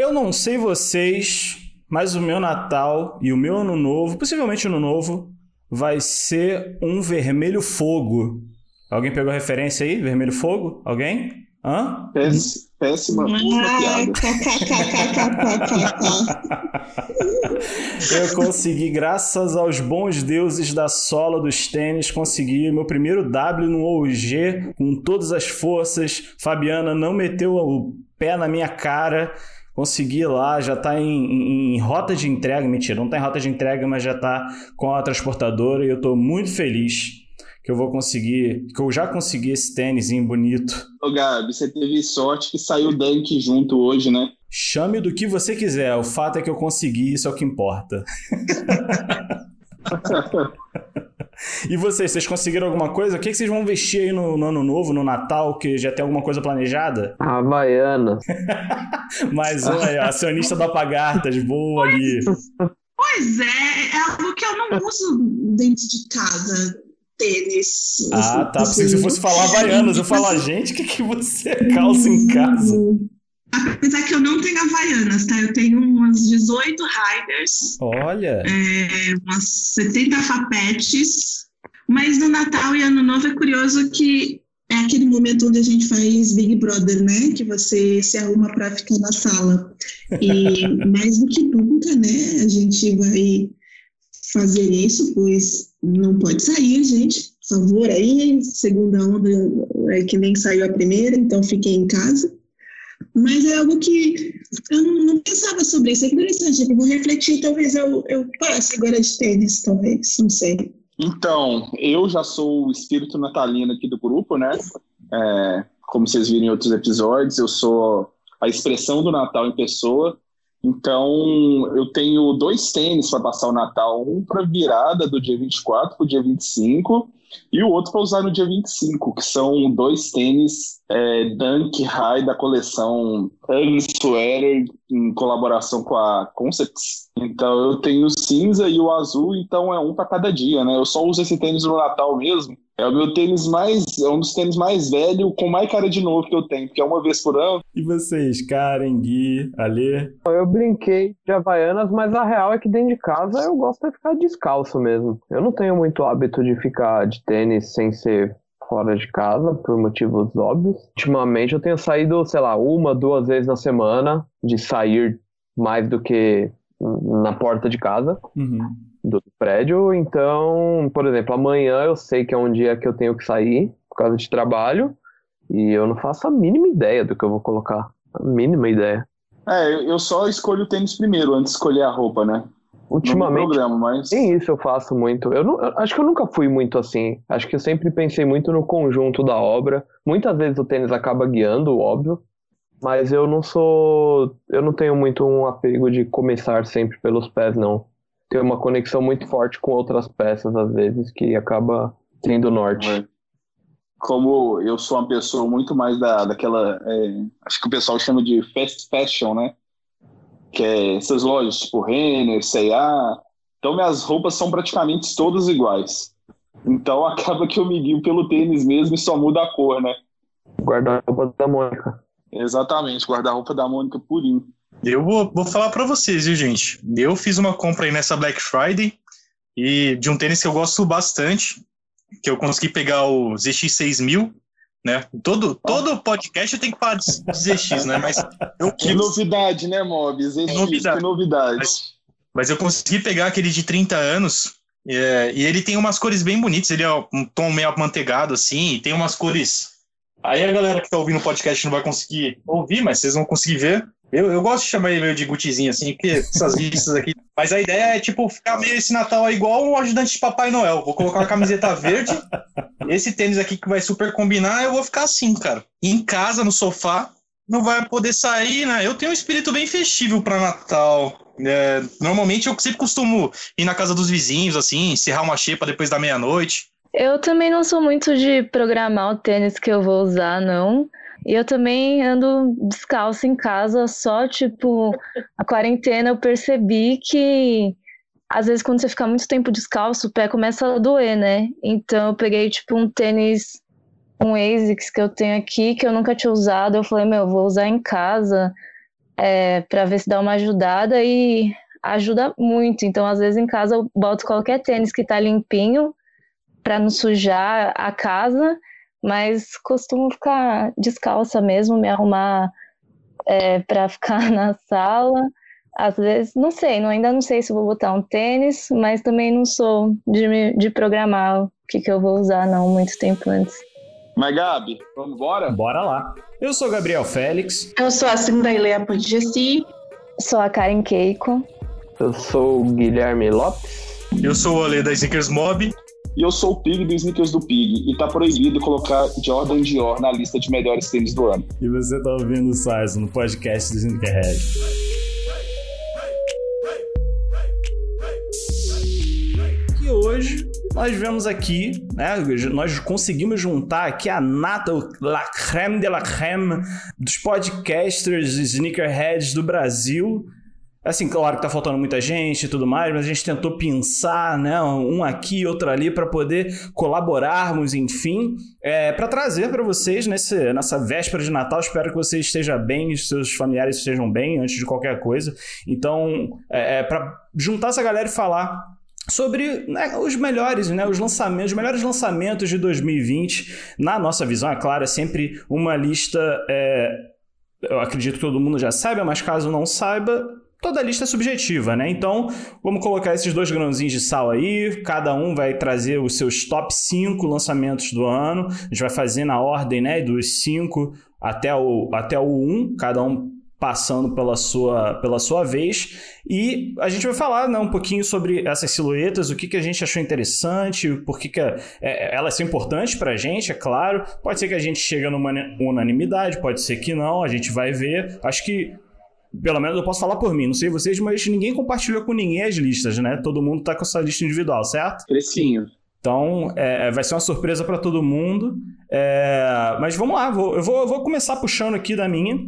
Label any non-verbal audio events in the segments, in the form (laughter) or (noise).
Eu não sei vocês, mas o meu Natal e o meu Ano Novo, possivelmente Ano Novo, vai ser um vermelho fogo. Alguém pegou a referência aí? Vermelho fogo? Alguém? Hã? Péssima, péssima piada. (laughs) Eu consegui, graças aos bons deuses da sola dos tênis, conseguir meu primeiro W no OG com todas as forças. Fabiana não meteu o pé na minha cara consegui lá, já está em, em, em, rota de entrega, mentira, não está em rota de entrega, mas já está com a transportadora e eu estou muito feliz que eu vou conseguir, que eu já consegui esse tênisinho bonito. Ô Gabi, você teve sorte que saiu o Dunk junto hoje, né? Chame do que você quiser, o fato é que eu consegui, isso é o que importa. (laughs) E vocês, vocês conseguiram alguma coisa? O que, que vocês vão vestir aí no, no, ano novo, no Natal, que já tem alguma coisa planejada? (laughs) Havaiana. Mas olha, acionista da Pagartas, boa ali. Pois é, é algo que eu não uso dentro de casa. Tênis. Ah, tá. Que você fosse falar Havaianas. Eu falar, gente, o que, que você calça em casa? Apesar que eu não tenho Havaianas, tá? Eu tenho umas 18 Riders. Olha! É, umas 70 fapetes. Mas no Natal e Ano Novo é curioso que é aquele momento onde a gente faz Big Brother, né? Que você se arruma para ficar na sala. E (laughs) mais do que nunca, né? A gente vai fazer isso, pois não pode sair, gente. Por favor, aí, segunda onda é que nem saiu a primeira, então fiquem em casa. Mas é algo que eu não, pensava sobre isso. É interessante, eu vou refletir, talvez eu, eu passe agora de tênis, talvez, não sei. Então, eu já sou o espírito natalino aqui do grupo, né? É, como vocês viram em outros episódios, eu sou a expressão do Natal em pessoa. Então, eu tenho dois tênis para passar o Natal, um para virada do dia 24 para o dia 25 e o outro para usar no dia 25, que são dois tênis é, Dunk High da coleção Ugly Sweater em colaboração com a Concepts. Então eu tenho o cinza e o azul, então é um para cada dia, né? Eu só uso esse tênis no Natal mesmo. É o meu tênis mais. É um dos tênis mais velho, com mais cara de novo que eu tenho, porque é uma vez por ano. E vocês, Karen, Gui, Alê? Eu brinquei de Havaianas, mas a real é que dentro de casa eu gosto de ficar descalço mesmo. Eu não tenho muito hábito de ficar de tênis sem ser fora de casa, por motivos óbvios. Ultimamente eu tenho saído, sei lá, uma, duas vezes na semana, de sair mais do que na porta de casa. Uhum do prédio. Então, por exemplo, amanhã eu sei que é um dia que eu tenho que sair por causa de trabalho e eu não faço a mínima ideia do que eu vou colocar. A mínima ideia. É, eu só escolho o tênis primeiro antes de escolher a roupa, né? Ultimamente, programa, mas... nem isso eu faço muito. Eu, não, acho que eu nunca fui muito assim. Acho que eu sempre pensei muito no conjunto da obra. Muitas vezes o tênis acaba guiando, óbvio. Mas eu não sou. Eu não tenho muito um apego de começar sempre pelos pés, não tem uma conexão muito forte com outras peças, às vezes, que acaba tendo norte. É. Como eu sou uma pessoa muito mais da, daquela. É, acho que o pessoal chama de fast fashion, né? Que é essas lojas tipo Renner, C&A. Então, minhas roupas são praticamente todas iguais. Então, (laughs) acaba que eu me guio pelo tênis mesmo e só muda a cor, né? Guarda-roupa da Mônica. Exatamente, guarda-roupa da Mônica purinho. Eu vou, vou falar para vocês, viu, gente? Eu fiz uma compra aí nessa Black Friday e de um tênis que eu gosto bastante, que eu consegui pegar o ZX6000, né? Todo, todo podcast eu tenho que falar de ZX, né? Mas eu Que novidade, né, Mob? ZX, novidade. que novidade. Mas, mas, eu consegui pegar aquele de 30 anos é, e ele tem umas cores bem bonitas, ele é um tom meio amanteigado assim, e tem umas cores... Aí a galera que tá ouvindo o podcast não vai conseguir ouvir, mas vocês vão conseguir ver. Eu, eu gosto de chamar ele meio de gutizinho, assim, porque essas listas aqui. (laughs) Mas a ideia é, tipo, ficar meio esse Natal igual um ajudante de Papai Noel. Vou colocar uma camiseta (laughs) verde, esse tênis aqui que vai super combinar, eu vou ficar assim, cara. Em casa, no sofá, não vai poder sair, né? Eu tenho um espírito bem festivo para Natal. É, normalmente eu sempre costumo ir na casa dos vizinhos, assim, encerrar uma xepa depois da meia-noite. Eu também não sou muito de programar o tênis que eu vou usar, não. E eu também ando descalço em casa, só tipo, a quarentena eu percebi que às vezes quando você fica muito tempo descalço, o pé começa a doer, né? Então eu peguei tipo um tênis, um ASICS que eu tenho aqui, que eu nunca tinha usado, eu falei, meu, vou usar em casa. é, para ver se dá uma ajudada e ajuda muito. Então, às vezes em casa eu boto qualquer tênis que tá limpinho para não sujar a casa, mas costumo ficar descalça mesmo, me arrumar é, para ficar (laughs) na sala. Às vezes, não sei, não, ainda não sei se vou botar um tênis, mas também não sou de, de programar o que, que eu vou usar, não, muito tempo antes. Mas, Gabi, vamos embora? Bora lá. Eu sou Gabriel Félix. Eu sou a Cindaileia Podgessi. Sou a Karen Keiko. Eu sou o Guilherme Lopes. Eu sou o Ale da Sneakers Mob. E eu sou o Pig do Sneakers do Pig. E tá proibido colocar Jordan Dior na lista de melhores tênis do ano. E você tá ouvindo o Size no podcast do Sneakerhead. E hoje nós vemos aqui, né? Nós conseguimos juntar aqui a nata, la creme de la creme dos podcasters sneakerheads do Brasil. Assim, claro que tá faltando muita gente e tudo mais, mas a gente tentou pensar, né, um aqui, outro ali, para poder colaborarmos, enfim, é, para trazer para vocês nesse, nessa véspera de Natal. Espero que você esteja bem, seus familiares estejam bem antes de qualquer coisa. Então, é, é para juntar essa galera e falar sobre né, os melhores, né, os lançamentos, os melhores lançamentos de 2020. Na nossa visão, é claro, é sempre uma lista. É, eu acredito que todo mundo já saiba, mas caso não saiba, toda lista é subjetiva, né? Então, vamos colocar esses dois grãozinhos de sal aí, cada um vai trazer os seus top 5 lançamentos do ano. A gente vai fazer na ordem, né, dos 5 até o até o 1, um, cada um passando pela sua, pela sua vez. E a gente vai falar né, um pouquinho sobre essas silhuetas, o que, que a gente achou interessante, por que, que é, é, elas são importantes para a gente, é claro. Pode ser que a gente chegue numa unanimidade, pode ser que não, a gente vai ver. Acho que pelo menos eu posso falar por mim, não sei vocês, mas ninguém compartilhou com ninguém as listas, né? Todo mundo tá com essa lista individual, certo? Precinho. Então, é, vai ser uma surpresa para todo mundo. É, mas vamos lá, vou, eu, vou, eu vou começar puxando aqui da minha.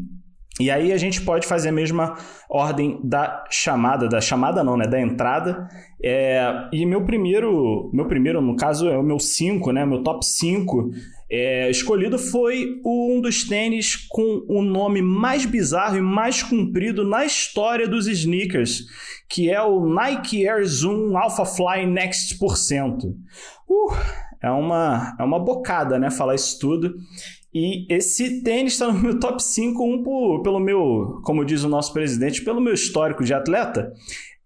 E aí a gente pode fazer a mesma ordem da chamada, da chamada não, né, da entrada. É, e meu primeiro, meu primeiro, no caso, é o meu 5, né, meu top 5 é, escolhido foi um dos tênis com o nome mais bizarro e mais comprido na história dos sneakers, que é o Nike Air Zoom Alpha Fly Next por cento. Uh, é uma, é uma bocada, né, falar isso tudo. E esse tênis está no meu top 5, um por, pelo meu, como diz o nosso presidente, pelo meu histórico de atleta.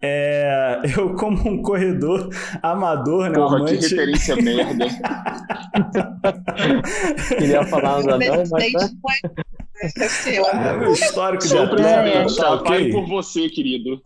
É, (laughs) eu, como um corredor amador, né? Porra, amante... que referência merda. (laughs) Queria falar nada, não, mas... É meu histórico de atleta. É, tá, okay. por você, querido.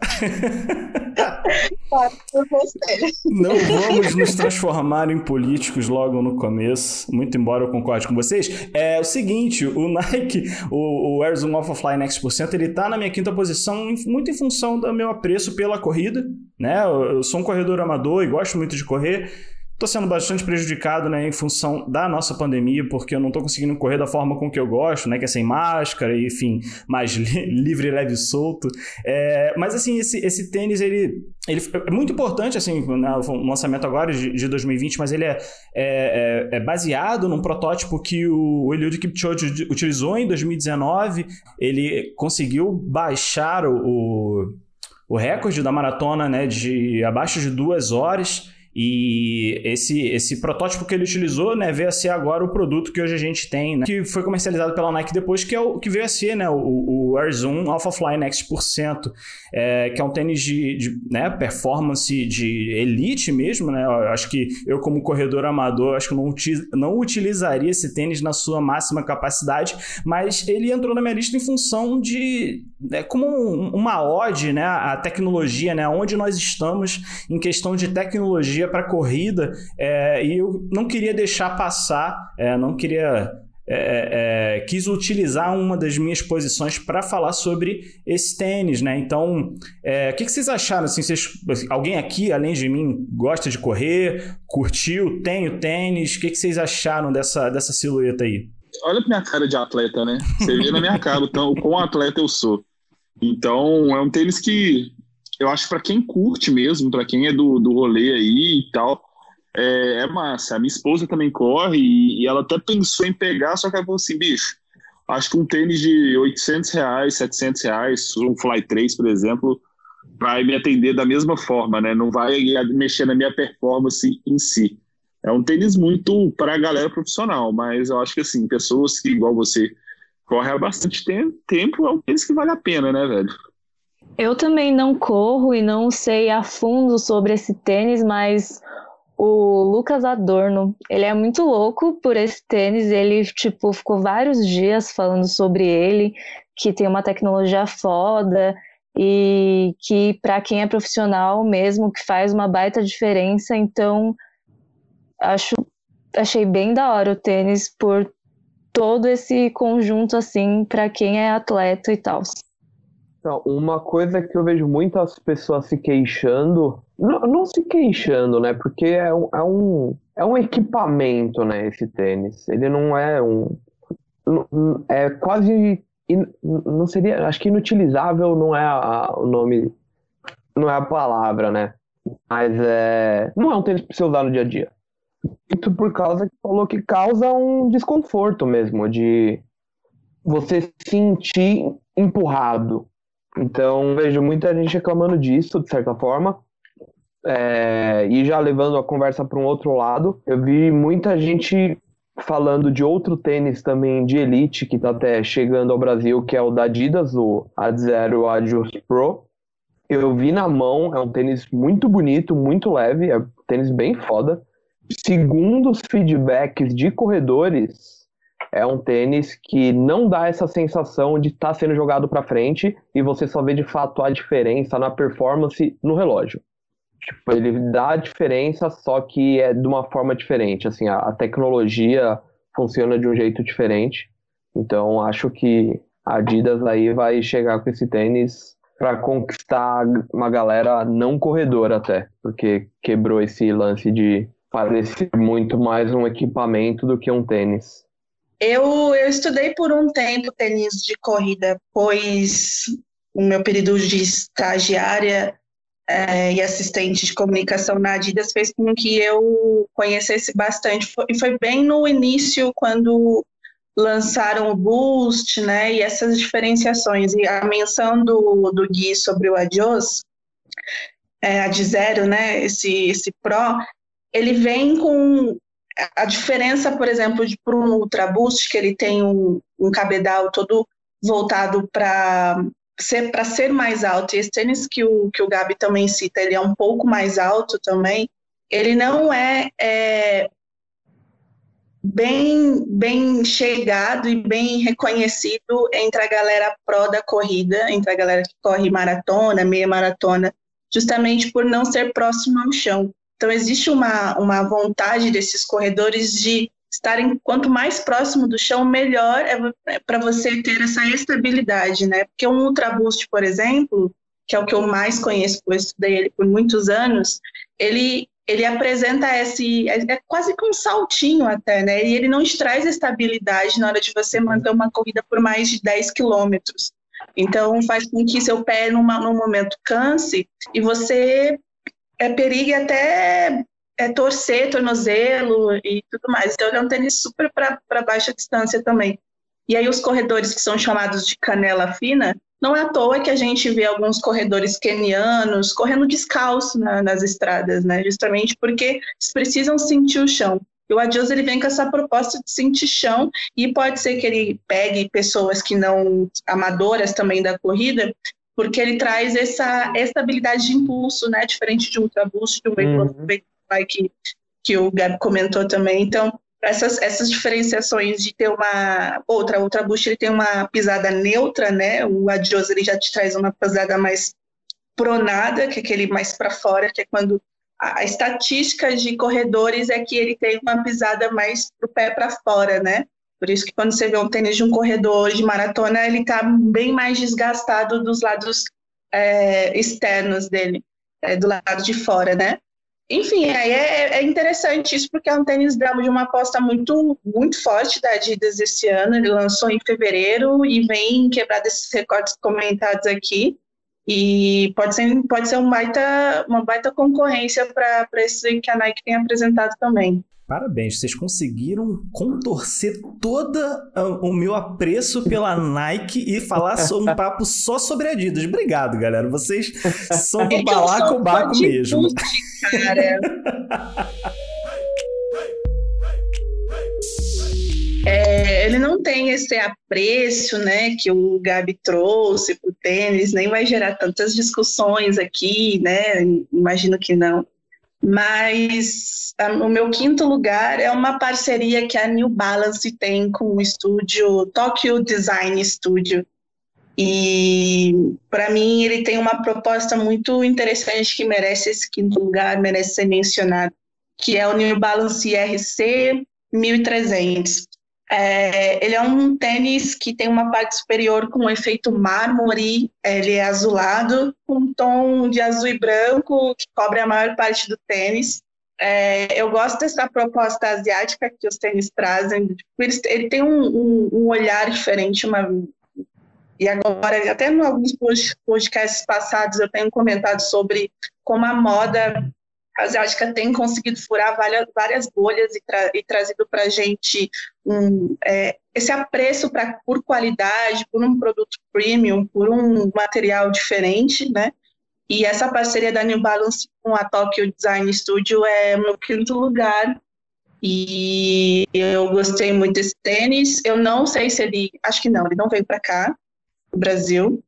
por você. Não vamos nos transformar em políticos logo no começo, muito embora eu concorde com vocês. É o seguinte, o Nike, o, o Air Zoom Alpha Fly Next Percent, ele tá na minha quinta posição muito em função do meu apreço pela corrida, né? Eu sou um corredor amador e gosto muito de correr. Estou sendo bastante prejudicado né, em função da nossa pandemia, porque eu não estou conseguindo correr da forma com que eu gosto, né, que é sem máscara, e, enfim, mais li (laughs) livre, leve e solto. É, mas assim, esse, esse tênis, ele, ele é muito importante, assim, né, o lançamento agora de, de 2020, mas ele é, é, é, é, baseado num protótipo que o Eliud Kipchoge utilizou em 2019. Ele conseguiu baixar o, o, o recorde da maratona né, de abaixo de duas horas. E esse, esse protótipo que ele utilizou, né, veio a ser agora o produto que hoje a gente tem, né, que foi comercializado pela Nike depois, que é o que veio a ser, né, o, o Air Zoom Alpha Fly Next por cento, é, que é um tênis de, de né, performance de elite mesmo, né, eu acho que eu como corredor amador, acho que não, não utilizaria esse tênis na sua máxima capacidade, mas ele entrou na minha lista em função de, né, como uma ode, né, a tecnologia, né, onde nós estamos em questão de tecnologia para corrida é, e eu não queria deixar passar, é, não queria. É, é, é quis utilizar uma das minhas posições para falar sobre esse tênis, né? Então, é, o que, que, vocês acharam? Assim, vocês, alguém aqui, além de mim, gosta de correr, curtiu, tem o tênis? O que, que vocês acharam dessa, dessa silhueta aí? Olha pra minha cara de atleta, né? Você vê na minha cara então, quão atleta eu sou. Então, é um tênis que eu acho para quem curte mesmo, para quem é do, do rolê aí e tal, é, é massa. A minha esposa também corre e, e, ela até pensou em pegar, só que ela falou assim, bicho, acho que um tênis de 800 reais, 700 reais, um Fly 3, por exemplo, vai me atender da mesma forma, né? Não vai mexer na minha performance em si. É um tênis muito para a galera profissional, mas eu acho que assim, pessoas que, igual você, correm há bastante tempo, é um tênis que vale a pena, né, velho? Eu também não corro e não sei a fundo sobre esse tênis, mas o Lucas Adorno, ele é muito louco por esse tênis, ele tipo ficou vários dias falando sobre ele, que tem uma tecnologia foda e que para quem é profissional mesmo que faz uma baita diferença, então acho achei bem da hora o tênis por todo esse conjunto assim para quem é atleta e tal. Então, uma coisa que eu vejo muitas pessoas se queixando, não, não se queixando, né? Porque é um, é, um, é um equipamento, né? Esse tênis. Ele não é um. É quase. Não seria. Acho que inutilizável não é a, o nome. Não é a palavra, né? Mas é. Não é um tênis para você usar no dia a dia. Muito por causa que falou que causa um desconforto mesmo, de você sentir empurrado então, vejo muita gente reclamando disso, de certa forma. É, e já levando a conversa para um outro lado, eu vi muita gente falando de outro tênis também de elite que está até chegando ao Brasil, que é o da Adidas, o Ad Adios Pro. Eu vi na mão, é um tênis muito bonito, muito leve, é um tênis bem foda. Segundo os feedbacks de corredores, é um tênis que não dá essa sensação de estar tá sendo jogado para frente e você só vê de fato a diferença na performance no relógio. Tipo, ele dá a diferença, só que é de uma forma diferente. Assim, a, a tecnologia funciona de um jeito diferente. Então, acho que a Adidas aí vai chegar com esse tênis para conquistar uma galera não corredora até, porque quebrou esse lance de parecer muito mais um equipamento do que um tênis. Eu, eu estudei por um tempo tênis de corrida, pois o meu período de estagiária é, e assistente de comunicação na Adidas fez com que eu conhecesse bastante. E foi bem no início, quando lançaram o Boost, né, e essas diferenciações. E a menção do, do Gui sobre o Adios, é, a de zero, né, esse, esse Pro, ele vem com a diferença, por exemplo, para um Ultra Boost, que ele tem um, um cabedal todo voltado para ser, para ser mais alto, e esse tênis que o, que o Gabi também cita, ele é um pouco mais alto também, ele não é, é bem, bem chegado e bem reconhecido entre a galera pró da corrida, entre a galera que corre maratona, meia maratona, justamente por não ser próximo ao chão. Então, existe uma, uma vontade desses corredores de estarem quanto mais próximo do chão, melhor é, é para você ter essa estabilidade, né? Porque um Ultra Boost, por exemplo, que é o que eu mais conheço, porque eu estudei ele por muitos anos, ele ele apresenta esse é, é quase que um saltinho até, né? E ele não traz estabilidade na hora de você manter uma corrida por mais de 10 quilômetros. Então faz com que seu pé num momento canse e você é perigo até é, torcer tornozelo e tudo mais. Então ele é um tênis super para baixa distância também. E aí os corredores que são chamados de canela fina, não é à toa que a gente vê alguns corredores kenianos correndo descalço na, nas estradas, né? Justamente porque eles precisam sentir o chão. E o Adios ele vem com essa proposta de sentir chão e pode ser que ele pegue pessoas que não amadoras também da corrida porque ele traz essa estabilidade de impulso, né, diferente de um ultra boost, de um veículo uhum. que, que o Gabi comentou também. Então, essas, essas diferenciações de ter uma outra ultra boost, ele tem uma pisada neutra, né? O Adios ele já te traz uma pisada mais pronada, que é aquele mais para fora, que é quando a, a estatística de corredores é que ele tem uma pisada mais pro pé para fora, né? Por isso que quando você vê um tênis de um corredor de maratona, ele está bem mais desgastado dos lados é, externos dele, é, do lado de fora, né? Enfim, aí é, é, interessante isso porque é um tênis de uma aposta muito, muito forte da Adidas esse ano. Ele lançou em fevereiro e vem quebrar esses recordes comentados aqui. E pode ser, pode ser um baita, uma baita concorrência para esse que a Nike tem apresentado também. Parabéns, vocês conseguiram contorcer todo o meu apreço pela Nike e falar um papo só sobre Adidas. Obrigado, galera. Vocês são do (laughs) é balacobaco mesmo. cara. É, ele não tem esse apreço né, que o Gabi trouxe para o tênis, nem vai gerar tantas discussões aqui, né? Imagino que não. Mas a, o meu quinto lugar é uma parceria que a New Balance tem com o estúdio Tokyo Design Studio. E para mim ele tem uma proposta muito interessante que merece esse quinto lugar, merece ser mencionado, que é o New Balance RC 1300. É, ele é um tênis que tem uma parte superior com um efeito mármore, ele é azulado, com um tom de azul e branco que cobre a maior parte do tênis. É, eu gosto dessa proposta asiática que os tênis trazem. Ele tem um, um, um, olhar diferente, uma, e agora, até em alguns podcasts passados, eu tenho comentado sobre como a moda asiática tem conseguido furar várias, várias bolhas e, tra e trazido para a gente um, é, esse apreço pra, por qualidade, por um produto premium, por um material diferente, né? E essa parceria da New Balance com a Tokyo Design Studio é meu quinto lugar. E eu gostei muito desse tênis. Eu não sei se ele, acho que não, ele não veio para cá, no Brasil.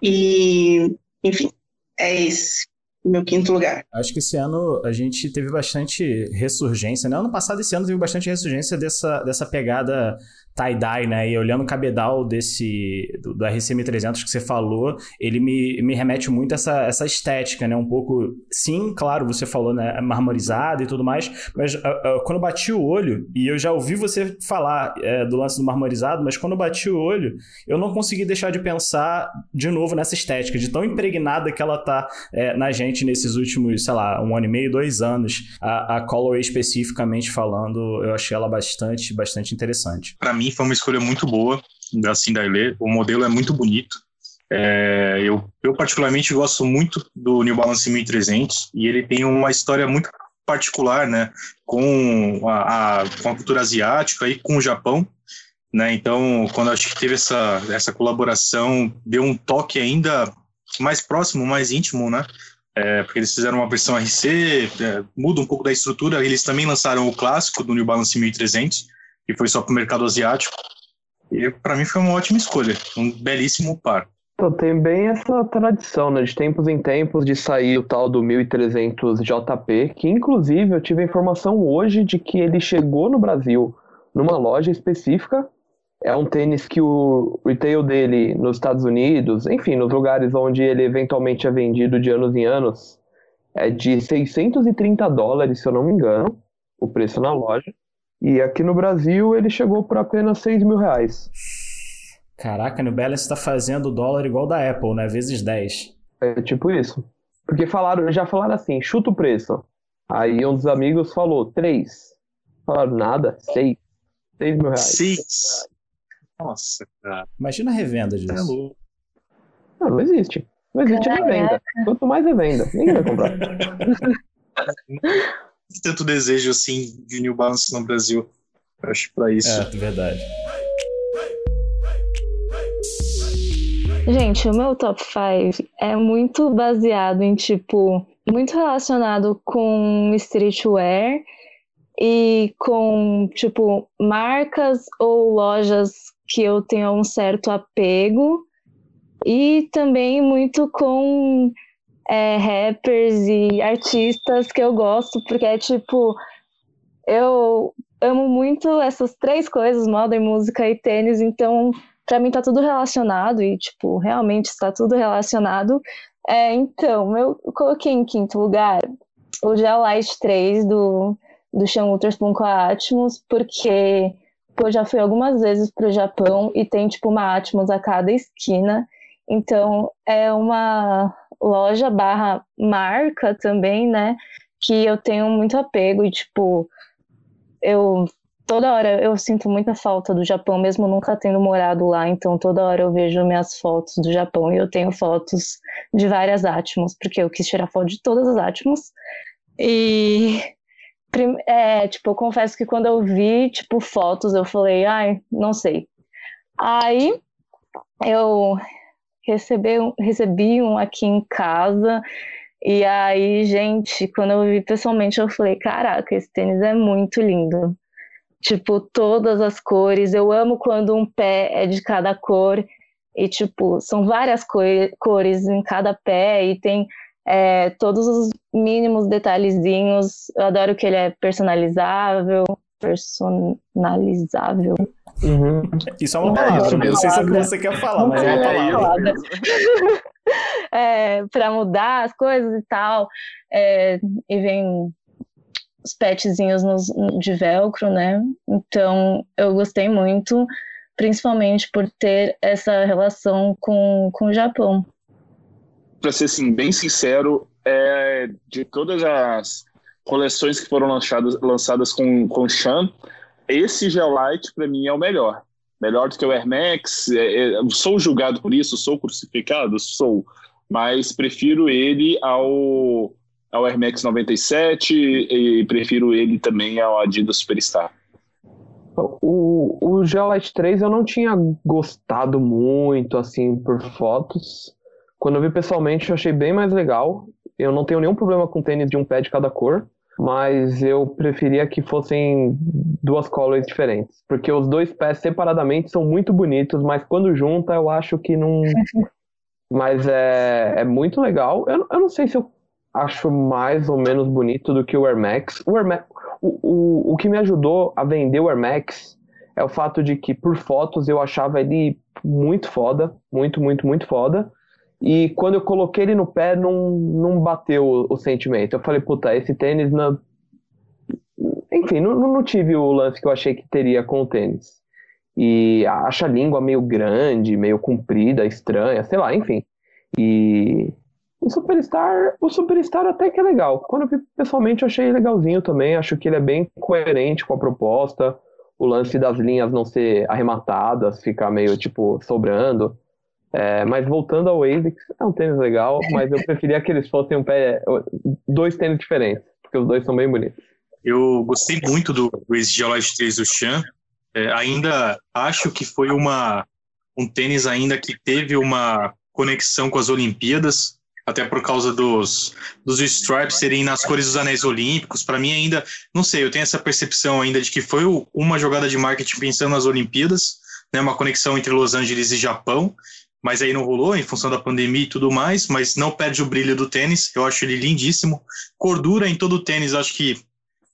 E, enfim, é esse meu quinto lugar. Acho que esse ano a gente teve bastante ressurgência, né? Ano passado, esse ano, teve bastante ressurgência dessa, dessa pegada tie-dye, né? E olhando o cabedal desse do, do RCM300 que você falou, ele me, me remete muito a essa, essa estética, né? Um pouco, sim, claro, você falou, né? Marmorizado e tudo mais, mas uh, uh, quando eu bati o olho, e eu já ouvi você falar uh, do lance do marmorizado, mas quando eu bati o olho, eu não consegui deixar de pensar de novo nessa estética, de tão impregnada que ela tá eh, na gente nesses últimos, sei lá, um ano e meio, dois anos. A, a especificamente falando, eu achei ela bastante, bastante interessante. Para mim, mim foi uma escolha muito boa da Cindailê. O modelo é muito bonito. É, eu, eu particularmente gosto muito do New Balance 1300 e ele tem uma história muito particular, né, com a, a, com a cultura asiática e com o Japão, né, então quando acho que teve essa, essa colaboração, deu um toque ainda mais próximo, mais íntimo, né, é, porque eles fizeram uma versão RC, é, muda um pouco da estrutura, eles também lançaram o clássico do New Balance 1300, que foi só para o mercado asiático. E para mim foi uma ótima escolha, um belíssimo par. Então, tem bem essa tradição, né, de tempos em tempos, de sair o tal do 1300 JP, que inclusive eu tive a informação hoje de que ele chegou no Brasil numa loja específica. É um tênis que o retail dele nos Estados Unidos, enfim, nos lugares onde ele eventualmente é vendido de anos em anos, é de 630 dólares, se eu não me engano, o preço na loja. E aqui no Brasil ele chegou por apenas 6 mil reais. Caraca, New Balance está fazendo o dólar igual da Apple, né? Vezes 10. É tipo isso. Porque falaram, já falaram assim, chuta o preço. Aí um dos amigos falou, 3. Falaram, nada, 6. 6 mil reais. 6. Nossa, cara. Imagina a revenda disso. É louco. Não, não existe. Não existe Caraca. revenda. Quanto mais é venda, ninguém vai comprar. (laughs) tanto desejo assim de New Balance no Brasil. Acho para isso. É, verdade. Gente, o meu top 5 é muito baseado em, tipo, muito relacionado com streetwear e com, tipo, marcas ou lojas que eu tenho um certo apego e também muito com é, rappers e artistas que eu gosto, porque é tipo, eu amo muito essas três coisas, moda música e tênis, então para mim tá tudo relacionado e tipo, realmente está tudo relacionado. É, então, eu coloquei em quinto lugar o Gel Light 3 do, do Sean Witherspoon com a Atmos, porque pô, eu já fui algumas vezes pro Japão e tem tipo uma Atmos a cada esquina. Então é uma loja barra marca também, né? Que eu tenho muito apego e, tipo, eu toda hora eu sinto muita falta do Japão, mesmo nunca tendo morado lá, então toda hora eu vejo minhas fotos do Japão e eu tenho fotos de várias Atmos, porque eu quis tirar foto de todas as Atmos. E é, tipo, eu confesso que quando eu vi, tipo, fotos, eu falei, ai, não sei. Aí eu recebi, recebi um aqui em casa, e aí, gente, quando eu vi pessoalmente, eu falei, caraca, esse tênis é muito lindo. Tipo, todas as cores. Eu amo quando um pé é de cada cor. E, tipo, são várias cores em cada pé e tem é, todos os mínimos detalhezinhos. Eu adoro que ele é personalizável. Personalizável. Uhum. Isso é uma palavra, não sei se é o que você quer falar, mas é uma palavra. (laughs) é, para mudar as coisas e tal. É, e vem os petzinhos nos, de velcro, né? Então eu gostei muito, principalmente por ter essa relação com, com o Japão. Para ser assim, bem sincero, é, de todas as coleções que foram lançadas, lançadas com, com Chan, esse Geolite para mim é o melhor. Melhor do que o Air Max. É, é, sou julgado por isso, sou crucificado, sou, mas prefiro ele ao ao Air Max 97 e prefiro ele também ao Adidas Superstar. O, o Geolite 3 eu não tinha gostado muito, assim, por fotos. Quando eu vi pessoalmente, eu achei bem mais legal. Eu não tenho nenhum problema com tênis de um pé de cada cor, mas eu preferia que fossem duas colors diferentes. Porque os dois pés separadamente são muito bonitos, mas quando junta eu acho que não. (laughs) mas é, é muito legal. Eu, eu não sei se eu acho mais ou menos bonito do que o Air Max. O, Air Max, o, o, o que me ajudou a vender o Air Max é o fato de que por fotos eu achava ele muito foda, muito, muito, muito foda. E quando eu coloquei ele no pé, não, não bateu o, o sentimento. Eu falei, puta, esse tênis não. Enfim, não, não tive o lance que eu achei que teria com o tênis. E acha a língua meio grande, meio comprida, estranha, sei lá, enfim. E o Superstar, o Superstar até que é legal. Quando eu vi pessoalmente, eu achei legalzinho também. Acho que ele é bem coerente com a proposta. O lance das linhas não ser arrematadas, ficar meio tipo sobrando. É, mas voltando ao ASICS, é um tênis legal, mas eu (laughs) preferia que eles fossem um pé, dois tênis diferentes, porque os dois são bem bonitos. Eu gostei muito do, do Geolite 3 do Chan. É, ainda acho que foi uma, um tênis ainda que teve uma conexão com as Olimpíadas até por causa dos, dos stripes serem nas cores dos anéis olímpicos. Para mim, ainda, não sei, eu tenho essa percepção ainda de que foi uma jogada de marketing pensando nas Olimpíadas, né, uma conexão entre Los Angeles e Japão, mas aí não rolou em função da pandemia e tudo mais, mas não perde o brilho do tênis, eu acho ele lindíssimo. Cordura em todo o tênis, acho que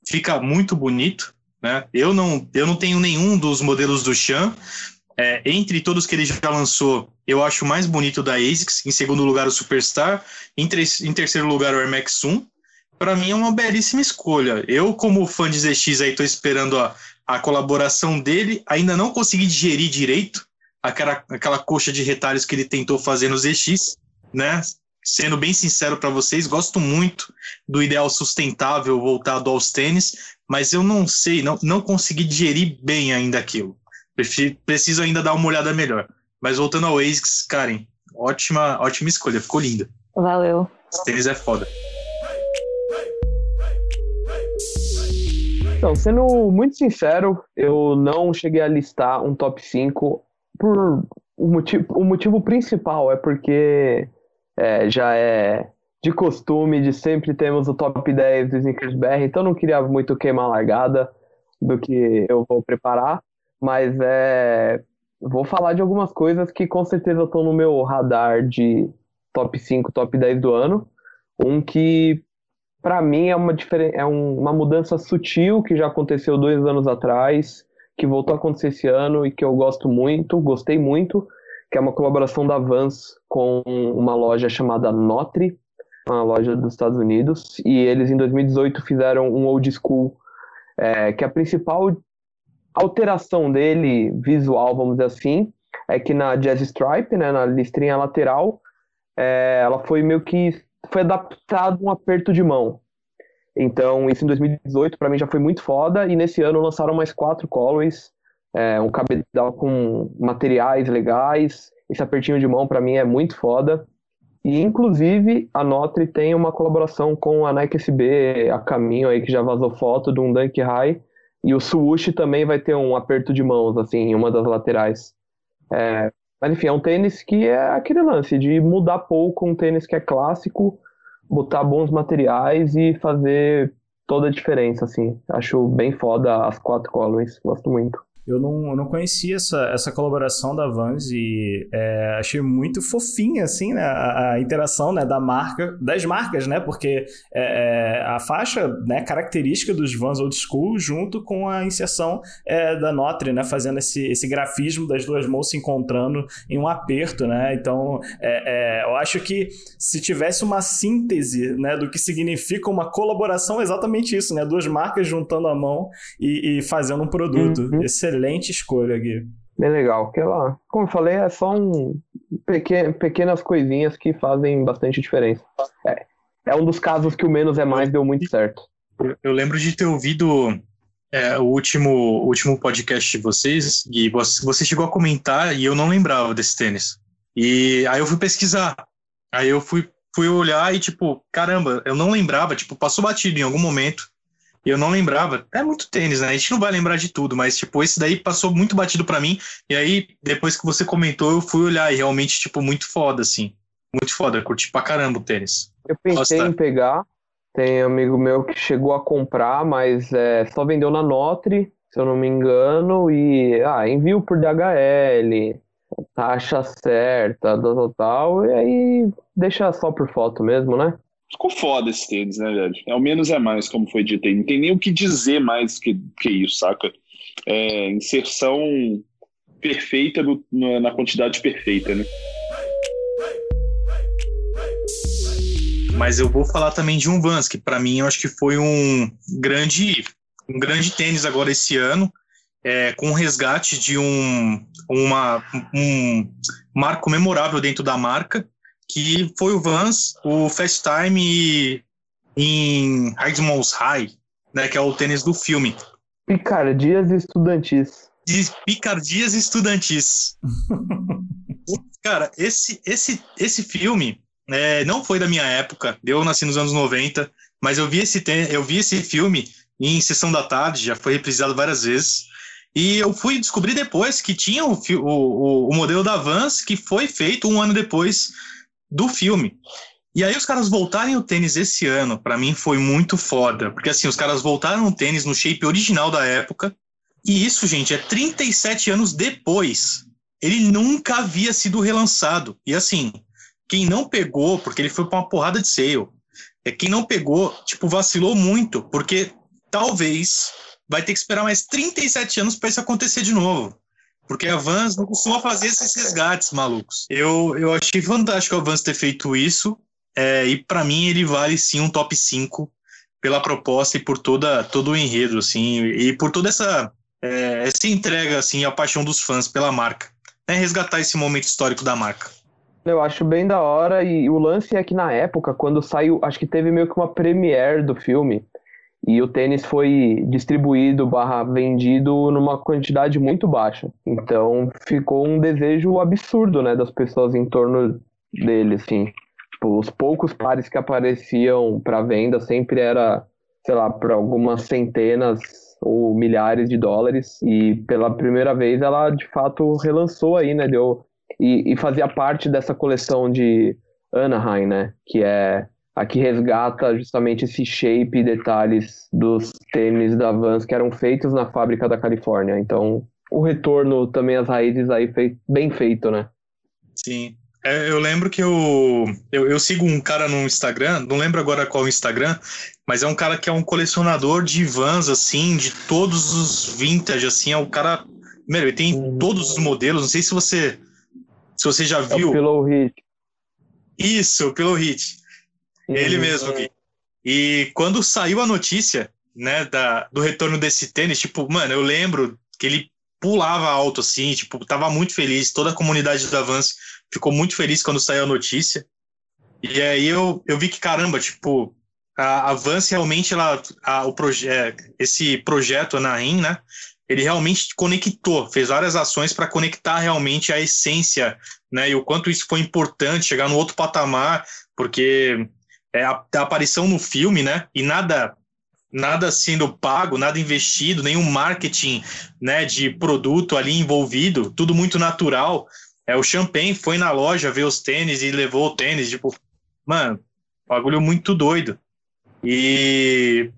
fica muito bonito. Né? Eu, não, eu não tenho nenhum dos modelos do Chan, é, entre todos que ele já lançou, eu acho o mais bonito da ASICS. Em segundo lugar, o Superstar. Em, em terceiro lugar, o Air Max 1. Para mim é uma belíssima escolha. Eu, como fã de ZX, aí tô esperando a, a colaboração dele. Ainda não consegui digerir direito aquela, aquela coxa de retalhos que ele tentou fazer no ZX, né? Sendo bem sincero para vocês, gosto muito do ideal sustentável voltado aos tênis, mas eu não sei, não, não consegui digerir bem ainda aquilo. Preciso ainda dar uma olhada melhor. Mas voltando ao ASICS, Karen, ótima, ótima escolha, ficou linda. Valeu. Esse tênis é foda. Então, sendo muito sincero, eu não cheguei a listar um top 5 por o motivo, o motivo principal é porque é, já é de costume de sempre temos o top 10 do Snickers BR, então não queria muito queimar a largada do que eu vou preparar. Mas é. Vou falar de algumas coisas que com certeza estão no meu radar de top 5, top 10 do ano. Um que, para mim, é, uma, é uma mudança sutil que já aconteceu dois anos atrás, que voltou a acontecer esse ano e que eu gosto muito, gostei muito, que é uma colaboração da Vans com uma loja chamada Notre, uma loja dos Estados Unidos, e eles em 2018 fizeram um old school, é, que a principal alteração dele, visual, vamos dizer assim, é que na Jazz Stripe, né, na listrinha lateral, é, ela foi meio que foi adaptado um aperto de mão. Então, isso em 2018 para mim já foi muito foda, e nesse ano lançaram mais quatro colorways, é, um cabedal com materiais legais, esse apertinho de mão para mim é muito foda. E, inclusive, a Notre tem uma colaboração com a Nike SB a caminho aí, que já vazou foto de um Dunk High. E o Swoosh também vai ter um aperto de mãos, assim, em uma das laterais. É, mas, enfim, é um tênis que é aquele lance de mudar pouco, um tênis que é clássico, botar bons materiais e fazer toda a diferença, assim. Acho bem foda as quatro colors, gosto muito. Eu não, eu não conhecia essa, essa colaboração da Vans e é, achei muito fofinha, assim, né? A, a, interação né, da marca, das marcas, né? Porque é, é, a faixa né, característica dos Vans Old School junto com a inserção é, da Notre, né? Fazendo esse, esse grafismo das duas mãos se encontrando em um aperto, né? Então, é, eu acho que se tivesse uma síntese né, do que significa uma colaboração, é exatamente isso, né? Duas marcas juntando a mão e, e fazendo um produto. Uhum. Excelente excelente escolha, Gui. Bem legal. Que lá, como eu falei, é só um pequen, pequenas coisinhas que fazem bastante diferença. É, é um dos casos que o menos é mais deu muito certo. Eu lembro de ter ouvido é, o último, último podcast de vocês, e você, você chegou a comentar e eu não lembrava desse tênis. E aí eu fui pesquisar. Aí eu fui, fui olhar e, tipo, caramba, eu não lembrava, tipo, passou batido em algum momento eu não lembrava. É muito tênis, né? A gente não vai lembrar de tudo, mas, tipo, esse daí passou muito batido para mim. E aí, depois que você comentou, eu fui olhar e realmente, tipo, muito foda, assim. Muito foda, curti pra caramba o tênis. Eu pensei Nossa, em pegar. Tem amigo meu que chegou a comprar, mas é, só vendeu na Notre, se eu não me engano, e ah, envio por DHL, taxa certa, tal, tal, e aí deixa só por foto mesmo, né? Ficou foda esse tênis, né, velho? É o menos é mais, como foi dito aí. Não tem nem o que dizer mais que, que isso, saca? É, inserção perfeita no, na quantidade perfeita, né? Mas eu vou falar também de um Vans, que para mim eu acho que foi um grande, um grande tênis agora esse ano, é, com resgate de um, uma, um marco memorável dentro da marca, que foi o Vans, o Fast Time em Hardmons High, né, que é o tênis do filme. Picardias estudantis. De picardias estudantis. (laughs) Cara, esse, esse, esse filme é, não foi da minha época, eu nasci nos anos 90, mas eu vi esse, eu vi esse filme em Sessão da Tarde, já foi reprisado várias vezes. E eu fui descobrir depois que tinha o, o, o modelo da Vans que foi feito um ano depois do filme. E aí os caras voltarem o tênis esse ano, para mim foi muito foda, porque assim, os caras voltaram o tênis no shape original da época, e isso, gente, é 37 anos depois. Ele nunca havia sido relançado. E assim, quem não pegou, porque ele foi pra uma porrada de sale, é quem não pegou, tipo, vacilou muito, porque talvez vai ter que esperar mais 37 anos para isso acontecer de novo. Porque a Vans não costuma fazer esses resgates malucos. Eu, eu achei fantástico a Vans ter feito isso. É, e para mim ele vale sim um top 5 pela proposta e por toda, todo o enredo, assim, e por toda essa, é, essa entrega, assim, a paixão dos fãs pela marca. É resgatar esse momento histórico da marca. Eu acho bem da hora, e o lance é que na época, quando saiu, acho que teve meio que uma premiere do filme, e o tênis foi distribuído barra vendido numa quantidade muito baixa. Então ficou um desejo absurdo, né, das pessoas em torno dele, assim. Tipo, os poucos pares que apareciam para venda sempre era, sei lá, por algumas centenas ou milhares de dólares. E pela primeira vez ela de fato relançou aí, né, deu e, e fazia parte dessa coleção de Anaheim, né, que é Aqui resgata justamente esse shape e detalhes dos tênis da Vans que eram feitos na fábrica da Califórnia. Então, o retorno também às raízes aí fei bem feito, né? Sim. É, eu lembro que eu, eu, eu, sigo um cara no Instagram, não lembro agora qual o Instagram, mas é um cara que é um colecionador de Vans, assim, de todos os vintage, assim, é o cara... Meu, ele tem uhum. todos os modelos, não sei se você se você já viu... É o Pillow Hit. Isso, o Pillow Hit. Ele uhum. mesmo, Gui. E quando saiu a notícia, né, da, do retorno desse tênis, tipo, mano, eu lembro que ele pulava alto, assim, tipo, tava muito feliz, toda a comunidade do Avance ficou muito feliz quando saiu a notícia. E aí eu, eu vi que, caramba, tipo, a Avance realmente, ela, a, o proje esse projeto na RIM, né, ele realmente conectou, fez várias ações para conectar realmente a essência, né? E o quanto isso foi importante chegar no outro patamar, porque é a, a aparição no filme, né? E nada nada sendo pago, nada investido, nenhum marketing, né, de produto ali envolvido, tudo muito natural. É o Champagne foi na loja ver os tênis e levou o tênis, tipo, mano, bagulho muito doido. E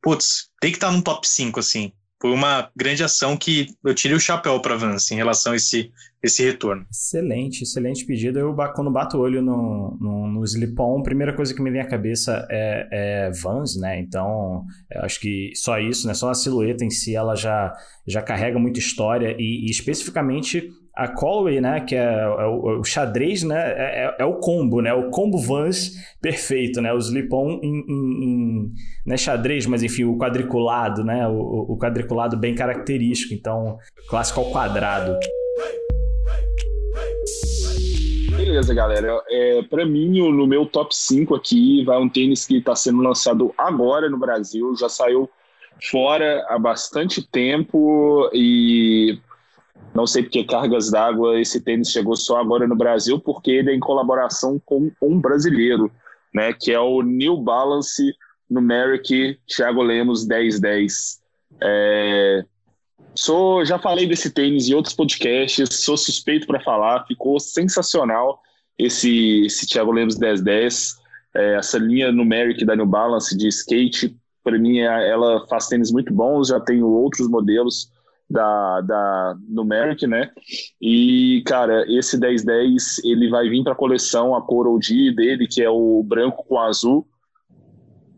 putz, tem que estar tá num top 5 assim foi uma grande ação que eu tirei o chapéu para a Vans em relação a esse, esse retorno. Excelente, excelente pedido. Eu, quando bato o olho no, no, no Slip-On, a primeira coisa que me vem à cabeça é, é Vans, né? Então, acho que só isso, né? Só a silhueta em si, ela já, já carrega muita história e, e especificamente a Callaway, né, que é, é, o, o, xadrez, né, é, é, é, o combo, né, o combo Vans perfeito, né, o slip-on em, em, em né, xadrez, mas enfim, o quadriculado, né, o, o quadriculado bem característico, então, clássico ao quadrado. Beleza, galera. É, para mim, no meu top 5 aqui, vai um tênis que está sendo lançado agora no Brasil, já saiu fora há bastante tempo e não sei porque cargas d'água esse tênis chegou só agora no Brasil, porque ele é em colaboração com um brasileiro, né, que é o New Balance Numeric Thiago Lemos 1010. É, sou, já falei desse tênis em outros podcasts, sou suspeito para falar, ficou sensacional esse, esse Thiago Lemos 1010. É, essa linha numeric da New Balance de skate, para mim, é, ela faz tênis muito bons, já tenho outros modelos da, da Numeric, né? E, cara, esse 1010 ele vai vir para a coleção, a cor OG dele, que é o branco com azul.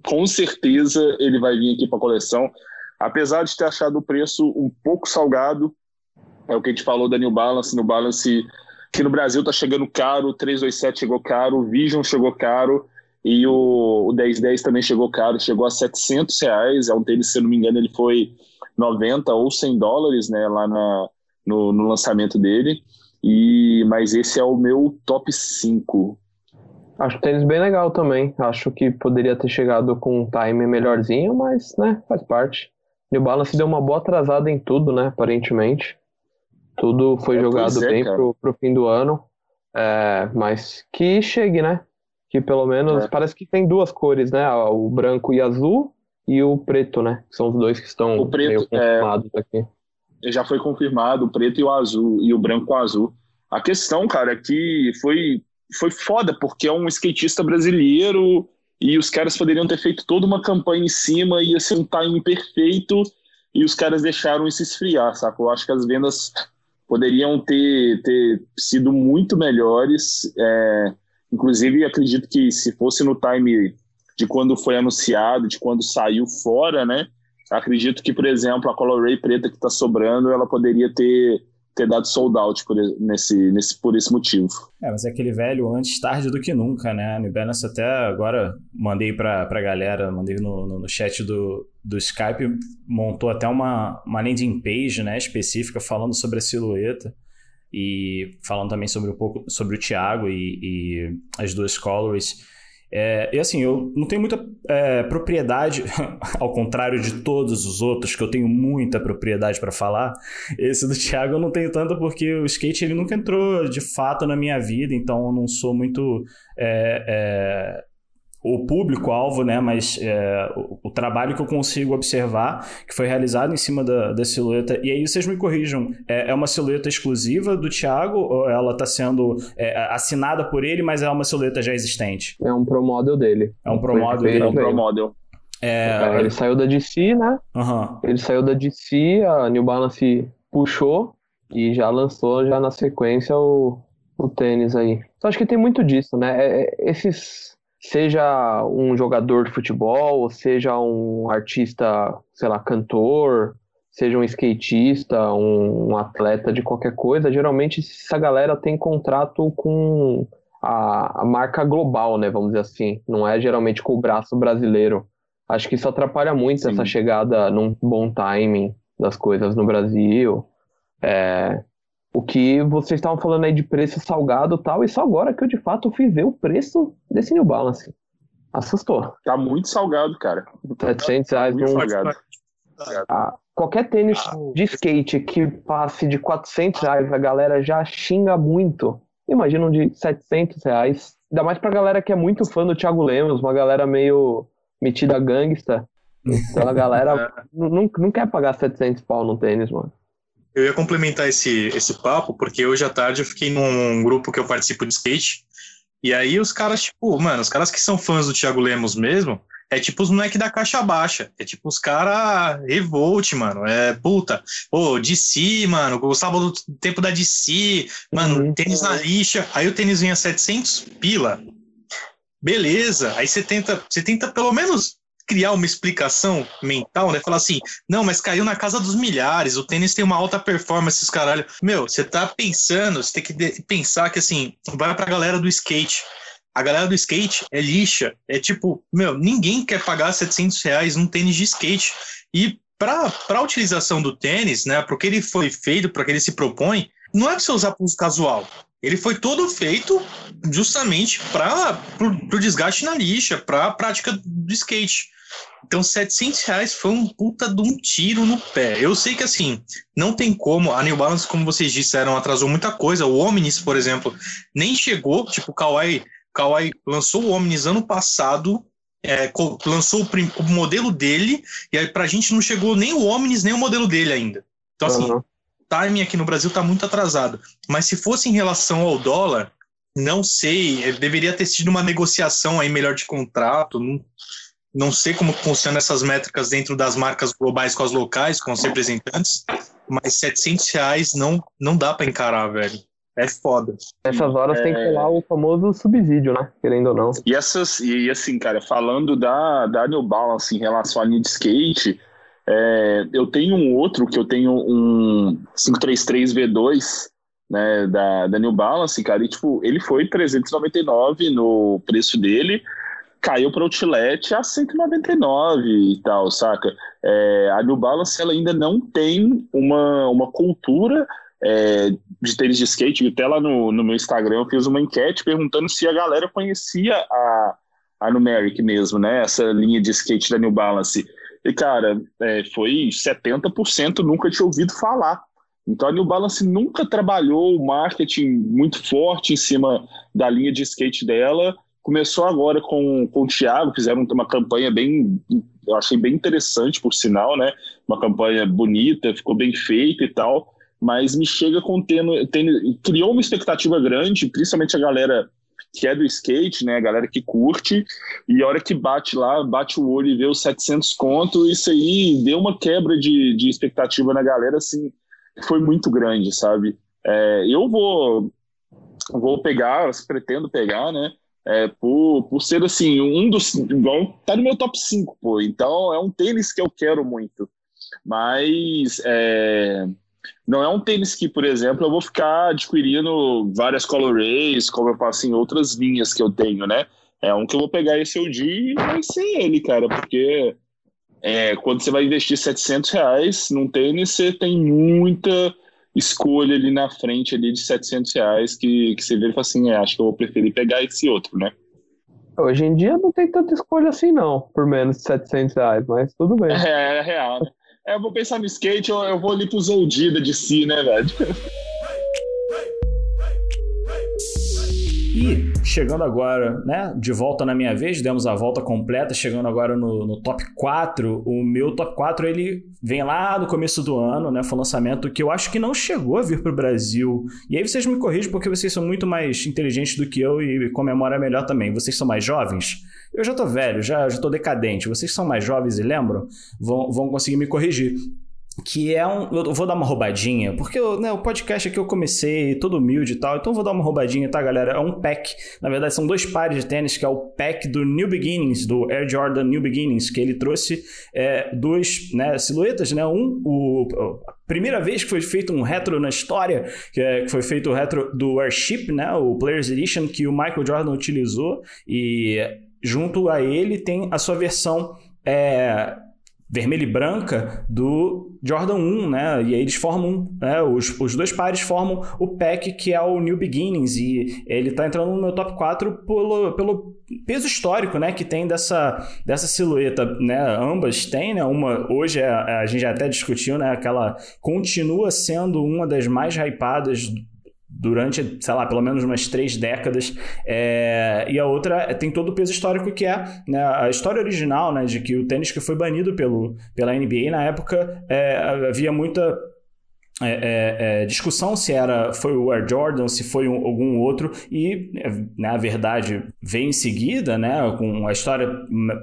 Com certeza ele vai vir aqui para a coleção. Apesar de ter achado o preço um pouco salgado, é o que a gente falou da New Balance. New Balance, que no Brasil tá chegando caro, o 327 chegou caro, Vision chegou caro. E o, o 1010 também chegou caro, chegou a 700 reais. É um tênis, se eu não me engano, ele foi 90 ou 100 dólares, né, lá na, no, no lançamento dele. E, mas esse é o meu top 5. Acho o tênis bem legal também. Acho que poderia ter chegado com um time melhorzinho, mas, né, faz parte. New Balance deu uma boa atrasada em tudo, né, aparentemente. Tudo foi é, jogado é, bem pro, pro fim do ano. É, mas que chegue, né? Que pelo menos é. parece que tem duas cores, né? O branco e azul e o preto, né? São os dois que estão o preto, é, confirmados é, aqui. Já foi confirmado o preto e o azul, e o branco com o azul. A questão, cara, é que foi, foi foda, porque é um skatista brasileiro e os caras poderiam ter feito toda uma campanha em cima, ia ser um time perfeito, e os caras deixaram isso esfriar, saca? Eu acho que as vendas poderiam ter, ter sido muito melhores. É, inclusive, acredito que se fosse no time de quando foi anunciado, de quando saiu fora, né? Acredito que, por exemplo, a Color Ray preta que está sobrando, ela poderia ter, ter dado sold out por, nesse, nesse, por esse motivo. É, mas é aquele velho antes tarde do que nunca, né? A New Balance até agora mandei para a galera, mandei no, no, no, chat do, do Skype, montou até uma, uma landing page né, específica falando sobre a silhueta e falando também sobre um pouco sobre o Thiago e, e as duas colors é, e assim, eu não tenho muita é, propriedade, (laughs) ao contrário de todos os outros, que eu tenho muita propriedade para falar. Esse do (laughs) Thiago eu não tenho tanto porque o skate ele nunca entrou de fato na minha vida, então eu não sou muito é, é o público-alvo, né? Mas é, o, o, trabalho que eu consigo observar que foi realizado em cima da, da silhueta. E aí vocês me corrijam, é, é uma silhueta exclusiva do Thiago ou ela está sendo é, assinada por ele, mas é uma silhueta já existente? É um pro model dele. É um pro model dele. É um pro model. É... é ele saiu da DC, né? Uhum. Ele saiu da DC, a New Balance puxou e já lançou já na sequência o, o tênis aí. Então acho que tem muito disso, né? É, é esses seja um jogador de futebol, ou seja um artista, sei lá, cantor, seja um skatista, um, um, atleta de qualquer coisa, geralmente essa galera tem contrato com a, a, marca global, né? Vamos dizer assim. Não é geralmente com o braço brasileiro. Acho que isso atrapalha muito Sim. essa chegada num bom timing das coisas no Brasil. É, o que vocês estavam falando aí de preço salgado e tal, e só agora que eu de fato fui ver o preço desse New Balance. Assustou. Tá muito salgado, cara. 700 reais. Muito salgado. A, qualquer tênis de skate que passe de 400 reais, a galera já xinga muito. Imagina um de 700 reais. Ainda mais pra galera que é muito fã do Thiago Lemos, uma galera meio metida gangsta. Então a galera (laughs) não, não quer pagar 700 pau no tênis, mano. Eu ia complementar esse, esse papo, porque hoje à tarde eu fiquei num grupo que eu participo de skate. E aí os caras, tipo, mano, os caras que são fãs do Thiago Lemos mesmo, é tipo os moleques da caixa baixa. É tipo os caras revolt, mano. É puta. Pô, DC, mano. Gostava do tempo da DC. Mano, uhum. tênis na lixa. Aí o tênis vinha 700 pila. Beleza. Aí você tenta, você tenta pelo menos criar uma explicação mental, né? Falar assim, não, mas caiu na casa dos milhares, o tênis tem uma alta performance, os caralho. Meu, você tá pensando, você tem que pensar que assim, vai pra galera do skate. A galera do skate é lixa. É tipo, meu, ninguém quer pagar 700 reais num tênis de skate. E para a utilização do tênis, né, para o que ele foi feito, para que ele se propõe, não é para você usar para uso casual. Ele foi todo feito justamente para o desgaste na lixa, para a prática do skate. Então, 700 reais foi um puta de um tiro no pé. Eu sei que, assim, não tem como. A New Balance, como vocês disseram, atrasou muita coisa. O Omnis, por exemplo, nem chegou. Tipo, o Kawhi Kawhi lançou o Omnis ano passado, é, lançou o, o, modelo dele, e aí pra gente não chegou nem o Omnis, nem o modelo dele ainda. Então, assim, uhum. o timing aqui no Brasil tá muito atrasado. Mas se fosse em relação ao dólar, não sei, é, deveria ter sido uma negociação aí melhor de contrato, não, não sei como funcionam essas métricas dentro das marcas globais com as locais, com os representantes, mas 700 reais não, não dá para encarar, velho. É foda. Nessas horas é... tem que rolar o famoso subsídio, né? Querendo ou não. E essas, e assim, cara, falando da, da New Balance em relação à linha de skate, é, eu tenho um outro que eu tenho um 533 V2, né, da, da New Balance, cara, e tipo, ele foi 399 no preço dele, caiu para o Outlet a 199 e tal, saca? É, a New Balance ela ainda não tem uma, uma cultura é, de tênis de skate, até lá no, no meu Instagram eu fiz uma enquete perguntando se a galera conhecia a, a Numeric mesmo, né? Essa linha de skate da New Balance. E, cara, é, foi 70% nunca tinha ouvido falar. Então a New Balance nunca trabalhou o marketing muito forte em cima da linha de skate dela. Começou agora com, com o Thiago, fizeram uma campanha bem, eu achei bem interessante, por sinal, né? Uma campanha bonita, ficou bem feita e tal mas me chega com tendo, criou uma expectativa grande, principalmente a galera que é do skate, né, a galera que curte, e a hora que bate lá, bate o olho e vê os 700 conto, isso aí deu uma quebra de, de expectativa na galera, assim, foi muito grande, sabe? É, eu vou, vou pegar, pretendo pegar, né, é, por, por ser, assim, um dos, igual, tá no meu top 5, pô, então é um tênis que eu quero muito, mas, é não é um tênis que, por exemplo, eu vou ficar adquirindo várias colorways, como eu faço em outras linhas que eu tenho, né? É um que eu vou pegar esse OG e vai ser ele, cara, porque é, quando você vai investir 700 reais num tênis, você tem muita escolha ali na frente ali de 700 reais que, que você vê e fala assim, é, acho que eu vou preferir pegar esse outro, né? Hoje em dia não tem tanta escolha assim não, por menos de 700 reais, mas tudo bem. (laughs) É, é real, né? É, eu vou pensar no skate, eu, eu vou ali pro Zoldida de si, né, velho? (laughs) E chegando agora, né, de volta na minha vez, demos a volta completa, chegando agora no, no, top 4. O meu top 4 ele vem lá do começo do ano, né, foi um lançamento que eu acho que não chegou a vir para o Brasil. E aí vocês me corrigem porque vocês são muito mais inteligentes do que eu e com memória melhor também. Vocês são mais jovens? Eu já tô velho, já, já tô decadente. Vocês são mais jovens e lembram? Vão, vão conseguir me corrigir que é um. Eu vou dar uma roubadinha, porque eu, né, o podcast aqui eu comecei todo humilde e tal, então eu vou dar uma roubadinha, tá, galera? É um pack. Na verdade, são dois pares de tênis, que é o pack do New Beginnings, do Air Jordan New Beginnings, que ele trouxe é, duas né, silhuetas, né? Um, o, a primeira vez que foi feito um retro na história, que, é, que foi feito o retro do Airship, né? O Players Edition, que o Michael Jordan utilizou, e junto a ele tem a sua versão. É, vermelha e branca do Jordan 1, né? E aí eles formam, né? Os, os dois pares formam o pack que é o New Beginnings e ele tá entrando no meu top 4 pelo, pelo peso histórico, né? Que tem dessa, dessa silhueta, né? Ambas têm, né? Uma hoje é, a gente já até discutiu, né? Aquela continua sendo uma das mais hypadas durante, sei lá, pelo menos umas três décadas. É, e a outra tem todo o peso histórico que é né, a história original, né, de que o tênis que foi banido pelo, pela NBA na época é, havia muita é, é, é, discussão se era foi o Air Jordan, se foi um, algum outro, e na né, verdade vem em seguida, né, com a história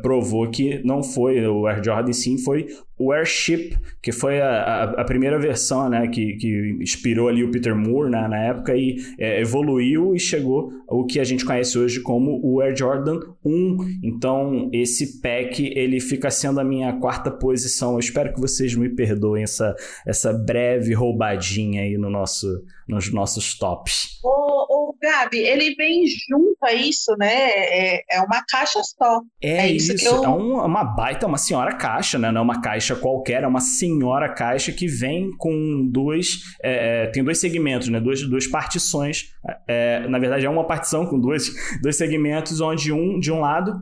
provou que não foi o Air Jordan, sim foi o Airship, que foi a, a, a, primeira versão né, que, que inspirou ali o Peter Moore né, na época e é, evoluiu e chegou ao que a gente conhece hoje como o Air Jordan 1. Então, esse pack ele fica sendo a minha quarta posição. Eu espero que vocês me perdoem essa, essa breve roubadinha aí no nosso, nos nossos tops. Ô, ô Gabi, ele vem junto a isso, né? É, é uma caixa só. É, é isso, isso. Eu... é uma baita, uma senhora caixa, né? Não é uma caixa qualquer, é uma senhora caixa que vem com dois. É, é tem dois segmentos, né? Duas, duas partições. É, na verdade, é uma partição com dois, (laughs) dois segmentos, onde um, de um lado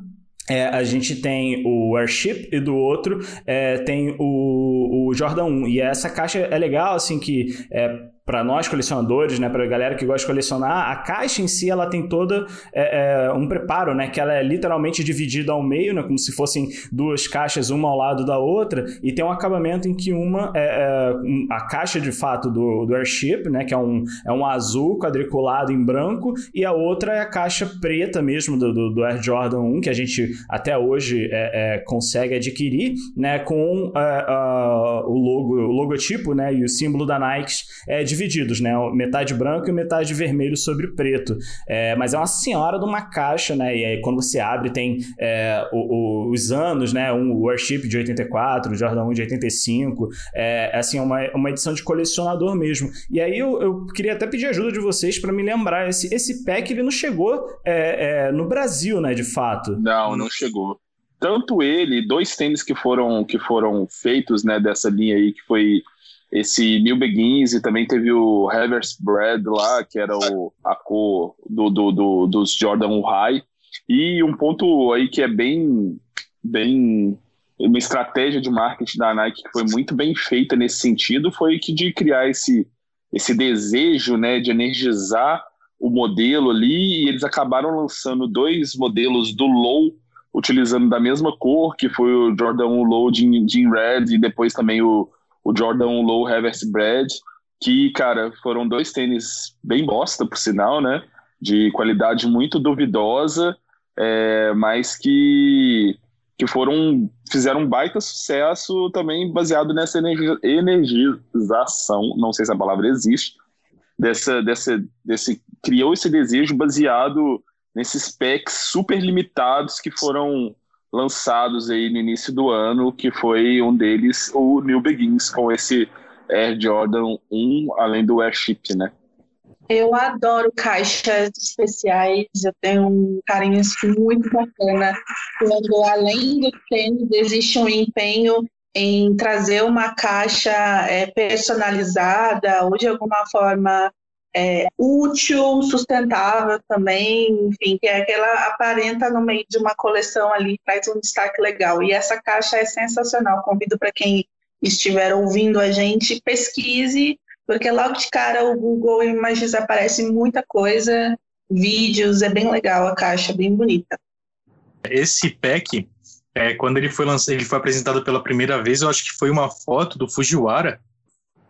é, a gente tem o Airship e do outro é, tem o, o Jordan 1. E essa caixa é legal, assim, que é, para nós colecionadores, né, para a galera que gosta de colecionar, a caixa em si ela tem toda é, é, um preparo, né, que ela é literalmente dividida ao meio, né, como se fossem duas caixas uma ao lado da outra, e tem um acabamento em que uma é, é a caixa de fato do, do Airship, né, que é um, é um azul quadriculado em branco, e a outra é a caixa preta mesmo do, do, do Air Jordan 1, que a gente até hoje é, é, consegue adquirir, né, com o logo, o logotipo, né, e o símbolo da Nike é divididos, né? Metade branco e metade vermelho sobre preto. É, mas é uma senhora de uma caixa, né? E aí quando você abre tem é, o, o, os anos, né? Um Warship de 84, o Jordan 1 de 85. É, assim, uma, uma edição de colecionador mesmo. E aí eu, eu queria até pedir ajuda de vocês para me lembrar. Esse, esse pack ele não chegou é, é, no Brasil, né? De fato. Não, não chegou tanto ele, dois tênis que foram que foram feitos, né, dessa linha aí que foi esse New Begins e também teve o Reverse Bread lá, que era o, a cor do, do, do, dos Jordan High. E um ponto aí que é bem, bem uma estratégia de marketing da Nike que foi muito bem feita nesse sentido foi que de criar esse, esse desejo né, de energizar o modelo ali e eles acabaram lançando dois modelos do Low utilizando da mesma cor, que foi o Jordan 1 Low Jean Red e depois também o o Jordan Low Reverse Bread, que, cara, foram dois tênis bem bosta, por sinal, né? De qualidade muito duvidosa, é, mas que, que foram fizeram um baita sucesso também baseado nessa energização, não sei se a palavra existe, dessa, dessa, desse criou esse desejo baseado nesses packs super limitados que foram lançados aí no início do ano, que foi um deles o New Begins com esse Air Jordan 1, além do Airship, né? Eu adoro caixas especiais, eu tenho um carinho assim, muito bacana, quando além do tênis existe um empenho em trazer uma caixa é, personalizada ou de alguma forma é, útil, sustentável também, enfim, que é aquela aparenta no meio de uma coleção ali, traz um destaque legal. E essa caixa é sensacional. Convido para quem estiver ouvindo a gente, pesquise, porque logo de cara o Google Images aparece muita coisa, vídeos, é bem legal a caixa, bem bonita. Esse pack, é, quando ele foi lançado, ele foi apresentado pela primeira vez, eu acho que foi uma foto do Fujiwara,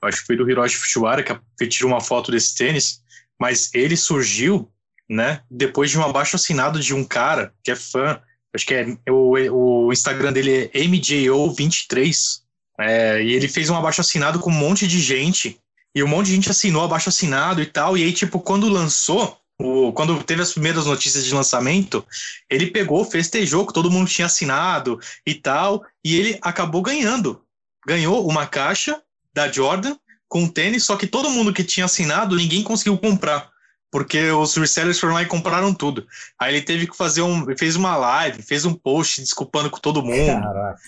acho que foi do Hiroshi Fujiwara que tirou uma foto desse tênis, mas ele surgiu, né, depois de um abaixo assinado de um cara que é fã, acho que é o, o Instagram dele é MJO23, é, e ele fez um abaixo assinado com um monte de gente, e um monte de gente assinou abaixo assinado e tal, e aí, tipo, quando lançou, o, quando teve as primeiras notícias de lançamento, ele pegou, festejou que todo mundo tinha assinado e tal, e ele acabou ganhando. Ganhou uma caixa da Jordan com tênis, só que todo mundo que tinha assinado, ninguém conseguiu comprar. Porque os resellers foram lá e compraram tudo. Aí ele teve que fazer um. Fez uma live, fez um post desculpando com todo mundo. Caraca.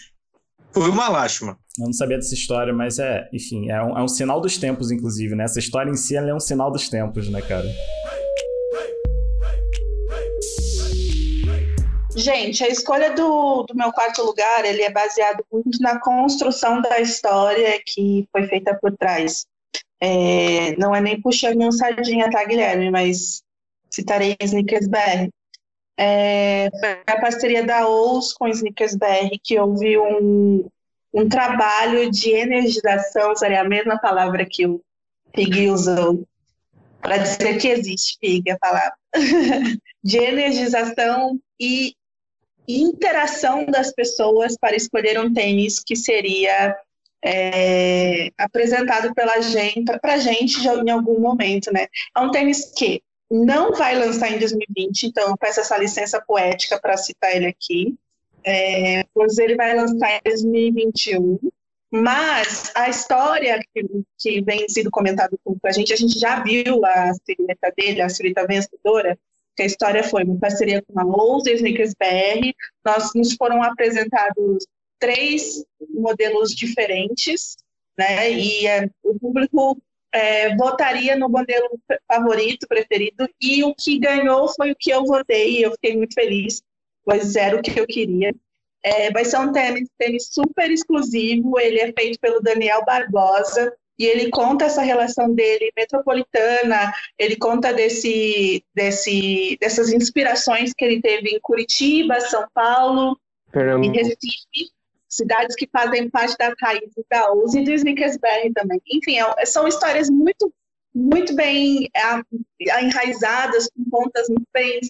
Foi uma lástima. Eu não sabia dessa história, mas é, enfim, é um, é um sinal dos tempos, inclusive, né? Essa história em si é um sinal dos tempos, né, cara? Gente, a escolha do, do meu quarto lugar, ele é baseado muito na construção da história que foi feita por trás. É, não é nem puxando um sardinha, tá, Guilherme? Mas citarei Snickers BR. É, a parceria da OUS com Snickers BR, que houve um, um trabalho de energização, seria a mesma palavra que o Pig usou, para dizer que existe, Pig, a palavra, (laughs) de energização e interação das pessoas para escolher um tênis que seria é, apresentado pela gente, para gente em algum momento, né? É um tênis que não vai lançar em 2020, então eu peço essa licença poética para citar ele aqui, é, pois ele vai lançar em 2021. Mas a história que, que vem sendo comentada com a gente, a gente já viu a silhueta dele, a silhueta vencedora, que a história foi uma parceria com a Lowe's e Sneakers BR. Nós nos foram apresentados três modelos diferentes, né? E é, o público é, votaria no modelo favorito, preferido, e o que ganhou foi o que eu votei, e eu fiquei muito feliz, pois era o que eu queria. É, vai ser um tênis, tênis super exclusivo, ele é feito pelo Daniel Barbosa, e ele conta essa relação dele metropolitana, ele conta desse, desse, dessas inspirações que ele teve em Curitiba, São Paulo e Recife, cidades que fazem parte das raízes da USE e do Snickersberg também. Enfim, é, são histórias muito, muito bem enraizadas, com pontas muito bem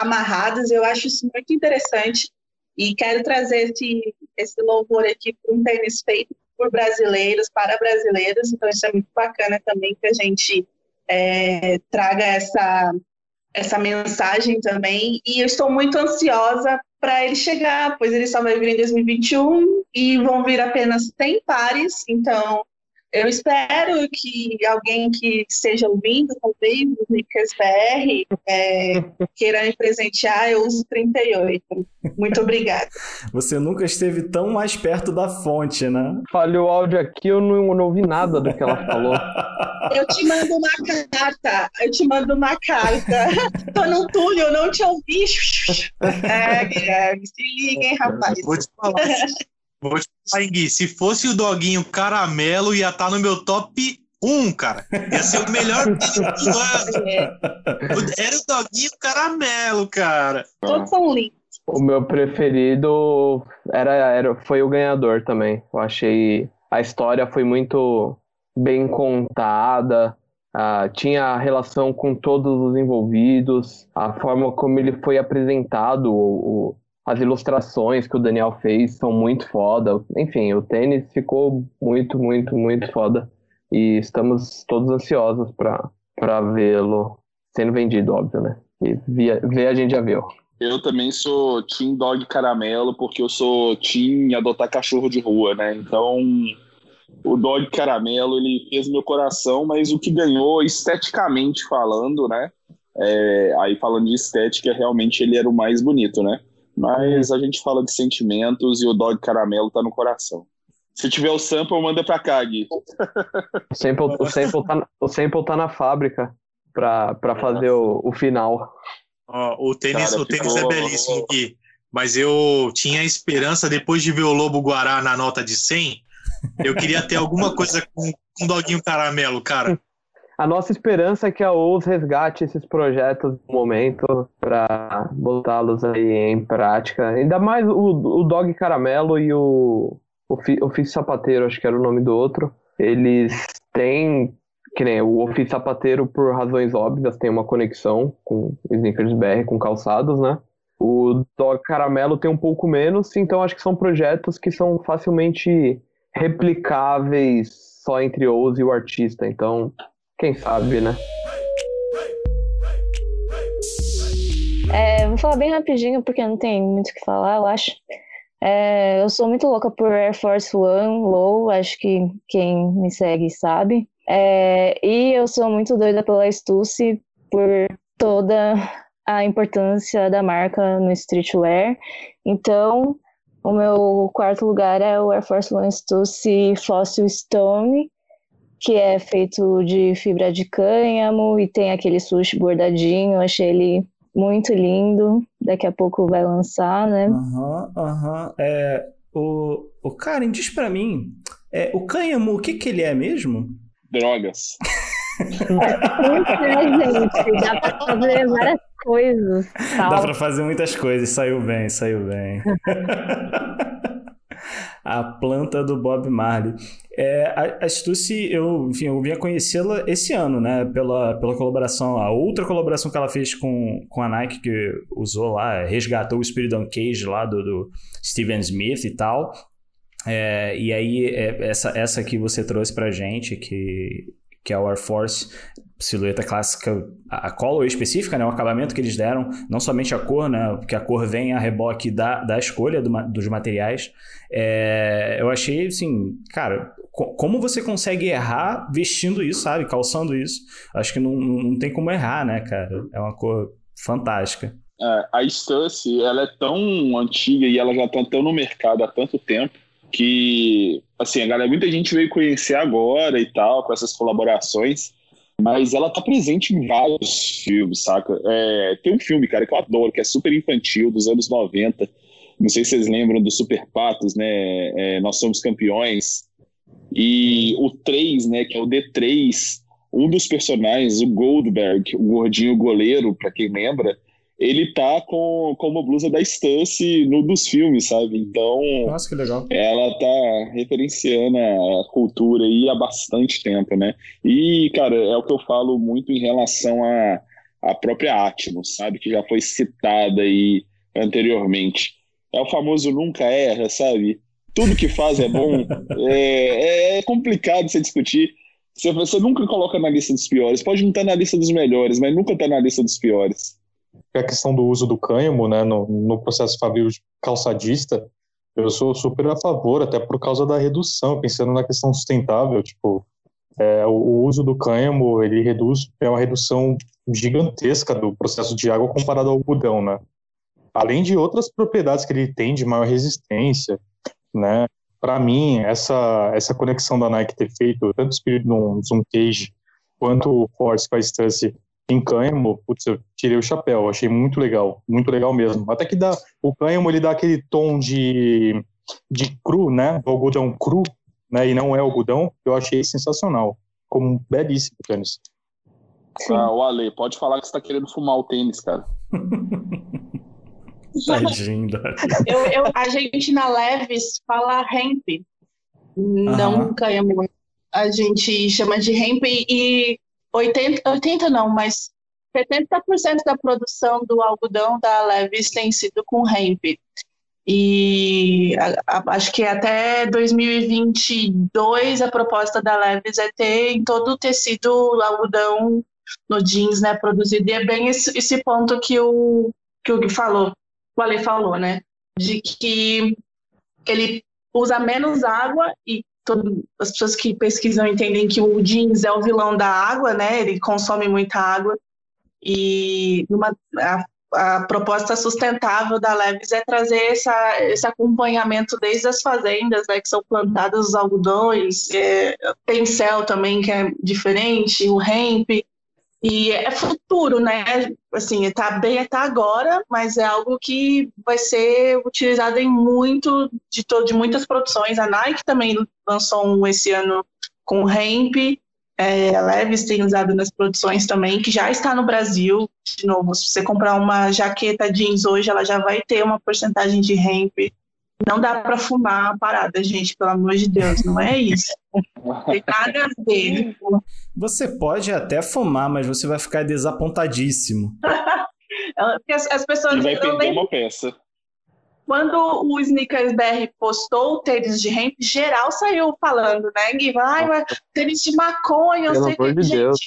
amarradas, eu acho isso muito interessante e quero trazer esse, esse louvor aqui para um tênis feito por brasileiros, para brasileiros, então isso é muito bacana também que a gente é, traga essa, essa mensagem também, e eu estou muito ansiosa para ele chegar, pois ele só vai vir em 2021 e vão vir apenas 100 pares, então eu espero que alguém que esteja ouvindo, talvez, o Snickers BR, é, queira me presentear, eu uso 38. Muito obrigada. (laughs) Você nunca esteve tão mais perto da fonte, né? Falhou o áudio aqui, eu não, não ouvi nada do que ela falou. Eu te mando uma carta, eu te mando uma carta. Tô no túnel, eu não te ouvi. (laughs) É, Guilherme, se liguem, rapaz. Vou te falar. Vou te falar, Gui, se fosse o doguinho caramelo, ia estar tá no meu top 1, cara. Ia ser o melhor (laughs) do ano. Era o doguinho caramelo, cara. Todos são lindos. O meu preferido era, era, foi o ganhador também. Eu achei a história foi muito bem contada. Uh, tinha relação com todos os envolvidos, a forma como ele foi apresentado, o, as ilustrações que o Daniel fez são muito foda. Enfim, o tênis ficou muito, muito, muito foda. E estamos todos ansiosos para vê-lo sendo vendido, óbvio, né? E via, ver a gente já viu. Eu também sou Team Dog Caramelo, porque eu sou Team adotar cachorro de rua, né? Então, o Dog Caramelo, ele fez meu coração, mas o que ganhou, esteticamente falando, né? É, aí falando de estética, realmente ele era o mais bonito, né? Mas a gente fala de sentimentos e o dog caramelo tá no coração. Se tiver o sample, manda pra cá, Gui. (laughs) O sample, o sample, tá, o sample tá na fábrica pra, pra fazer o, o final. o tênis, Cara, o tênis ficou... é belíssimo, Gui. Mas eu tinha esperança, depois de ver o Lobo Guará na nota de 100, eu queria ter alguma coisa com, com doguinho caramelo, cara. A nossa esperança é que a OUS resgate esses projetos no momento para botá-los aí em prática. Ainda mais o, o Dog Caramelo e o, o Ofício Sapateiro, acho que era o nome do outro. Eles têm, que nem o Ofício Sapateiro, por razões óbvias, tem uma conexão com Snickers BR, com calçados, né? O Dog Caramelo tem um pouco menos, então acho que são projetos que são facilmente replicáveis só entre OUS e o artista. Então, quem sabe, né? É, vou falar bem rapidinho, porque não tem muito o que falar, eu acho. É, eu sou muito louca por Air Force One Low, acho que quem me segue sabe. É, e eu sou muito doida pela Stussy por toda a importância da marca no streetwear. Então, O meu quarto lugar é o Air Force One Stussy Fossil Stone, que é feito de fibra de cânhamo e tem aquele sushi bordadinho. Achei ele muito lindo. Daqui a pouco vai lançar, né? Aham, aham. É, o, o Karen, diz pra mim, é, o cânhamo, o que que ele é mesmo? Drogas. Muito, né, gente? Dá pra fazer várias coisas. Tal. Dá pra fazer muitas coisas, saiu bem, saiu bem. (laughs) a planta do Bob Marley. É, a, a Stussy, eu, enfim, eu vim a conhecê-la esse ano, né? Pela, pela colaboração, a outra colaboração que ela fez com, com a Nike, que usou lá, resgatou o Spirit on Cage lá do, do Steven Smith e tal. É, e aí, é, essa, essa que você trouxe pra gente, que, que é o Air Force, silhueta clássica, a color específica, né, o acabamento que eles deram, não somente a cor, né, porque a cor vem a reboque da, da escolha do, dos materiais. É, eu achei, assim, cara, co como você consegue errar vestindo isso, sabe, calçando isso? Acho que não, não tem como errar, né, cara? É uma cor fantástica. É, a Stussy, ela é tão antiga e ela já está tão no mercado há tanto tempo que, assim, a galera, muita gente veio conhecer agora e tal, com essas colaborações, mas ela tá presente em vários filmes, saca? É, tem um filme, cara, que eu adoro, que é super infantil, dos anos 90. Não sei se vocês lembram do Super Patos, né? É, Nós Somos Campeões. E o 3, né, que é o D3, um dos personagens, o Goldberg, o gordinho goleiro, para quem lembra, ele tá com, com uma blusa da Stance no dos filmes, sabe? Então. Nossa, que legal. Ela tá referenciando a cultura aí há bastante tempo, né? E, cara, é o que eu falo muito em relação à a, a própria Atmos, sabe? Que já foi citada aí anteriormente. É o famoso nunca erra, sabe? Tudo que faz é bom. (laughs) é, é complicado você discutir. Você, você nunca coloca na lista dos piores. Pode não estar na lista dos melhores, mas nunca tá na lista dos piores a questão do uso do cânhamo né, no, no processo fabril calçadista, eu sou super a favor, até por causa da redução, pensando na questão sustentável, tipo, é, o, o, uso do cânhamo, ele reduz, é uma redução gigantesca do processo de água comparado ao algodão, né? Além de outras propriedades que ele tem de maior resistência, né? Para mim, essa, essa conexão da Nike ter feito tanto o Spirit no Zoom Cage quanto o Force com a Stance em cânhamo, putz, eu tirei o chapéu, achei muito legal, muito legal mesmo. Até que dá, o cânhamo ele dá aquele tom de, de cru, né? O algodão cru, né? E não é algodão, eu achei sensacional. Como um belíssimo tênis. Ah, o Ale, pode falar que você tá querendo fumar o tênis, cara. (laughs) Tadinho. (laughs) eu, eu, a gente na Leves fala hemp, não cânhamo. A gente chama de hemp e 80, 80 não, mas 70% da produção do algodão da Levis tem sido com hemp. E a, a, acho que até 2022 a proposta da Levis é ter em todo o tecido algodão no jeans, né, produzido. E é bem esse, esse ponto que o que o falou, o Ale falou, né, de que ele usa menos água e todo, as pessoas que pesquisam entendem que o jeans é o vilão da água, né? Ele consome muita água. E numa, a, a proposta sustentável da Leves é trazer essa, esse acompanhamento desde as fazendas, né, que são plantadas os algodões, é, tem céu também que é diferente, o hemp, e é futuro, né? Assim, está bem até agora, mas é algo que vai ser utilizado em muito de, de muitas produções. A Nike também lançou um esse ano com hemp. É, a Levis tem usado nas produções também, que já está no Brasil. De novo, se você comprar uma jaqueta jeans hoje, ela já vai ter uma porcentagem de hemp. Não dá para fumar a parada, gente, pelo amor de Deus, não é isso. Tem nada a ver. Você pode até fumar, mas você vai ficar desapontadíssimo. (laughs) Porque as, as pessoas e vai perder nem... uma peça. Quando o Sneakers BR postou o tênis de hemp, geral saiu falando, né, Gui? Ai, mas tênis de maconha, Pelo sei que, de gente, Deus.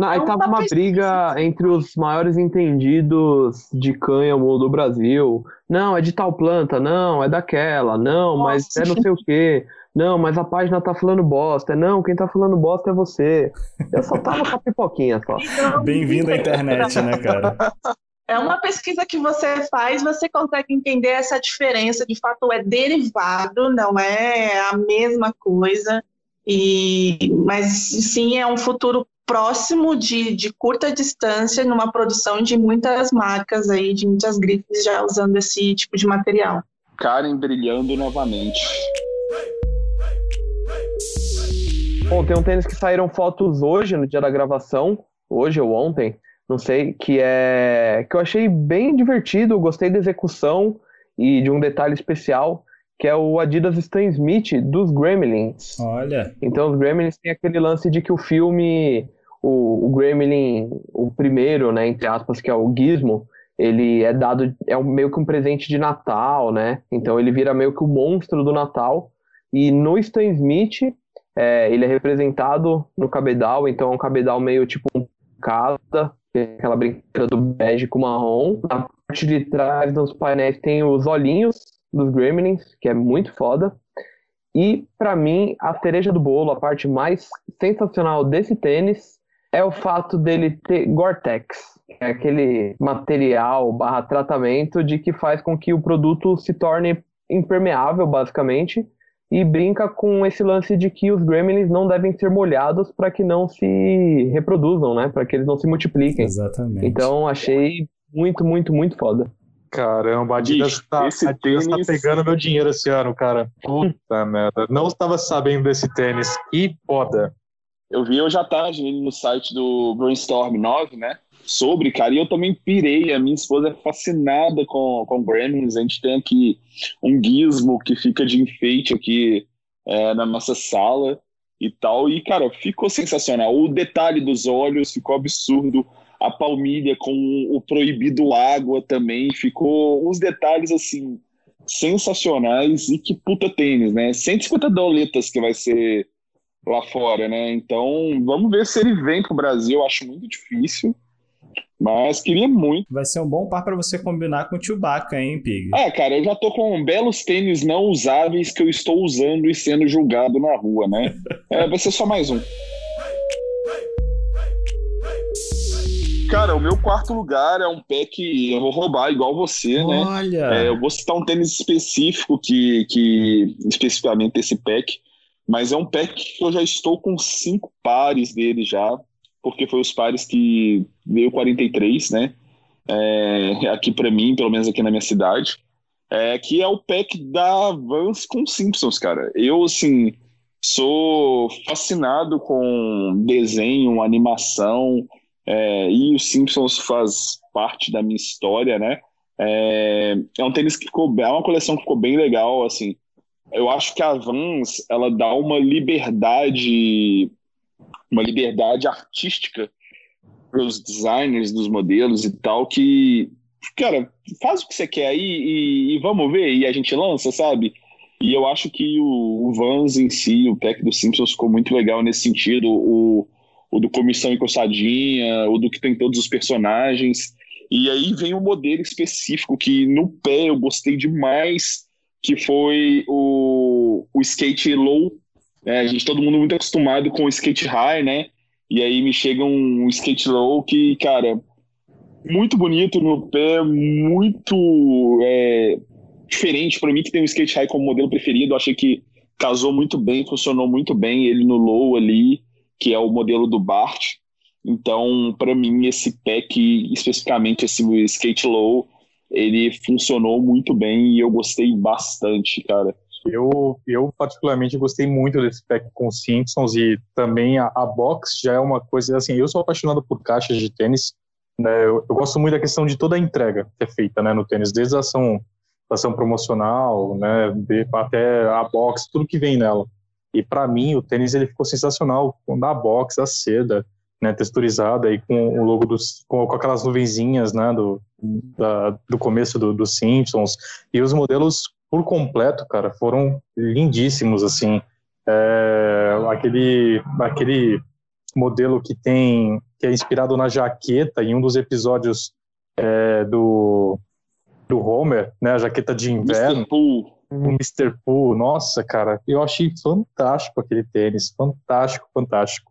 Não, aí Não tava uma briga entre os maiores entendidos de cânhamo do Brasil. Não, é de tal planta, não, é daquela, não, mas Nossa. é não sei o quê. Não, mas a página tá falando bosta. Não, quem tá falando bosta é você. Eu só tava com a pipoquinha só. Então, Bem-vindo à internet, né, cara? É uma pesquisa que você faz, você consegue entender essa diferença. De fato, é derivado, não é a mesma coisa. E, mas sim, é um futuro próximo de, de curta distância numa produção de muitas marcas aí, de muitas grifes já usando esse tipo de material. Karen brilhando novamente. Bom, tem um tênis que saíram fotos hoje, no dia da gravação, hoje ou ontem, não sei, que é que eu achei bem divertido, gostei da execução e de um detalhe especial, que é o Adidas Stan Smith dos Gremlins. Olha. Então os Gremlins tem aquele lance de que o filme, o, o Gremlin, o primeiro, né, entre aspas, que é o Gizmo, ele é dado, é meio que um presente de Natal, né? Então ele vira meio que o monstro do Natal. E no Stan Smith, é, ele é representado no cabedal, então é um cabedal meio tipo um cada, aquela brincadeira do bege com marrom. Na parte de trás dos painéis tem os olhinhos dos Gremlins, que é muito foda. E para mim, a cereja do bolo, a parte mais sensacional desse tênis é o fato dele ter Gore-Tex, é aquele material barra tratamento de que faz com que o produto se torne impermeável, basicamente, e brinca com esse lance de que os gremlins não devem ser molhados para que não se reproduzam, né? Para que eles não se multipliquem. Exatamente. Então achei muito, muito, muito foda. Caramba, a Adidas, tá, esse a Adidas tá tênis- pegando meu dinheiro esse ano, cara. Puta (laughs) merda. Não estava sabendo desse tênis. Que foda. Eu vi hoje à tarde ele no site do Brainstorm 9, né? Sobre, cara, e eu também pirei. A minha esposa é fascinada com, com Gremlins. A gente tem aqui um gizmo que fica de enfeite aqui é, na nossa sala e tal. E, cara, ficou sensacional. O detalhe dos olhos ficou absurdo. A palmilha com o proibido água também ficou. Uns detalhes, assim, sensacionais. E que puta tênis, né? 150 doletas que vai ser lá fora, né? Então, vamos ver se ele vem pro Brasil. Eu acho muito difícil. Mas queria muito. Vai ser um bom par para você combinar com o Chewbacca, hein, Pig? Ah, cara, eu já tô com belos tênis não usáveis que eu estou usando e sendo julgado na rua, né? É, vai ser só mais um. Cara, o meu quarto lugar é um pé que eu vou roubar igual você, né? Olha! É, eu vou citar um tênis específico que, que especificamente esse pack, mas é um pack que eu já estou com cinco pares dele já, porque foi os pares que veio 43, né? É, aqui para mim, pelo menos aqui na minha cidade, é, que é o pack da Vans com Simpsons, cara. Eu, assim, sou fascinado com desenho, animação, é, e os Simpsons faz parte da minha história, né? É, é um tênis que ficou, é uma coleção que ficou bem legal, assim. Eu acho que a Vans, ela dá uma liberdade, uma liberdade artística para os designers dos modelos e tal, que, cara, faz o que você quer aí e, e vamos ver, e a gente lança, sabe? E eu acho que o, o Vans em si, o pack dos Simpsons ficou muito legal nesse sentido, o, o do Comissão Encostadinha, o do que tem todos os personagens. E aí vem um modelo específico que no pé eu gostei demais, que foi o, o skate low. É, a gente, todo mundo muito acostumado com o skate high, né? E aí me chega um skate low que, cara, muito bonito no pé, muito é, diferente para mim que tem o skate high como modelo preferido. Achei que casou muito bem, funcionou muito bem ele no low ali, que é o modelo do Bart. Então, para mim, esse pack, especificamente esse skate low, ele funcionou muito bem e eu gostei bastante, cara. Eu, eu particularmente gostei muito desse pack com Simpsons e também a, a box já é uma coisa assim. Eu sou apaixonado por caixas de tênis. Né, eu, eu, gosto muito da questão de toda a entrega que é feita né, no tênis, desde a ação, a ação promocional, né, de, até a box, tudo que vem nela. E para mim o tênis ele ficou sensacional com a box, a seda, né, texturizada e com o logo dos, com, com aquelas nuvenzinhas, né, do, da, do começo dos do Simpsons e os modelos por completo, cara, foram lindíssimos, assim, é, aquele, aquele modelo que tem, que é inspirado na jaqueta em um dos episódios é, do, do Homer, né, a jaqueta de inverno. Mr. Mr. Pool, nossa, cara, eu achei fantástico aquele tênis, fantástico, fantástico.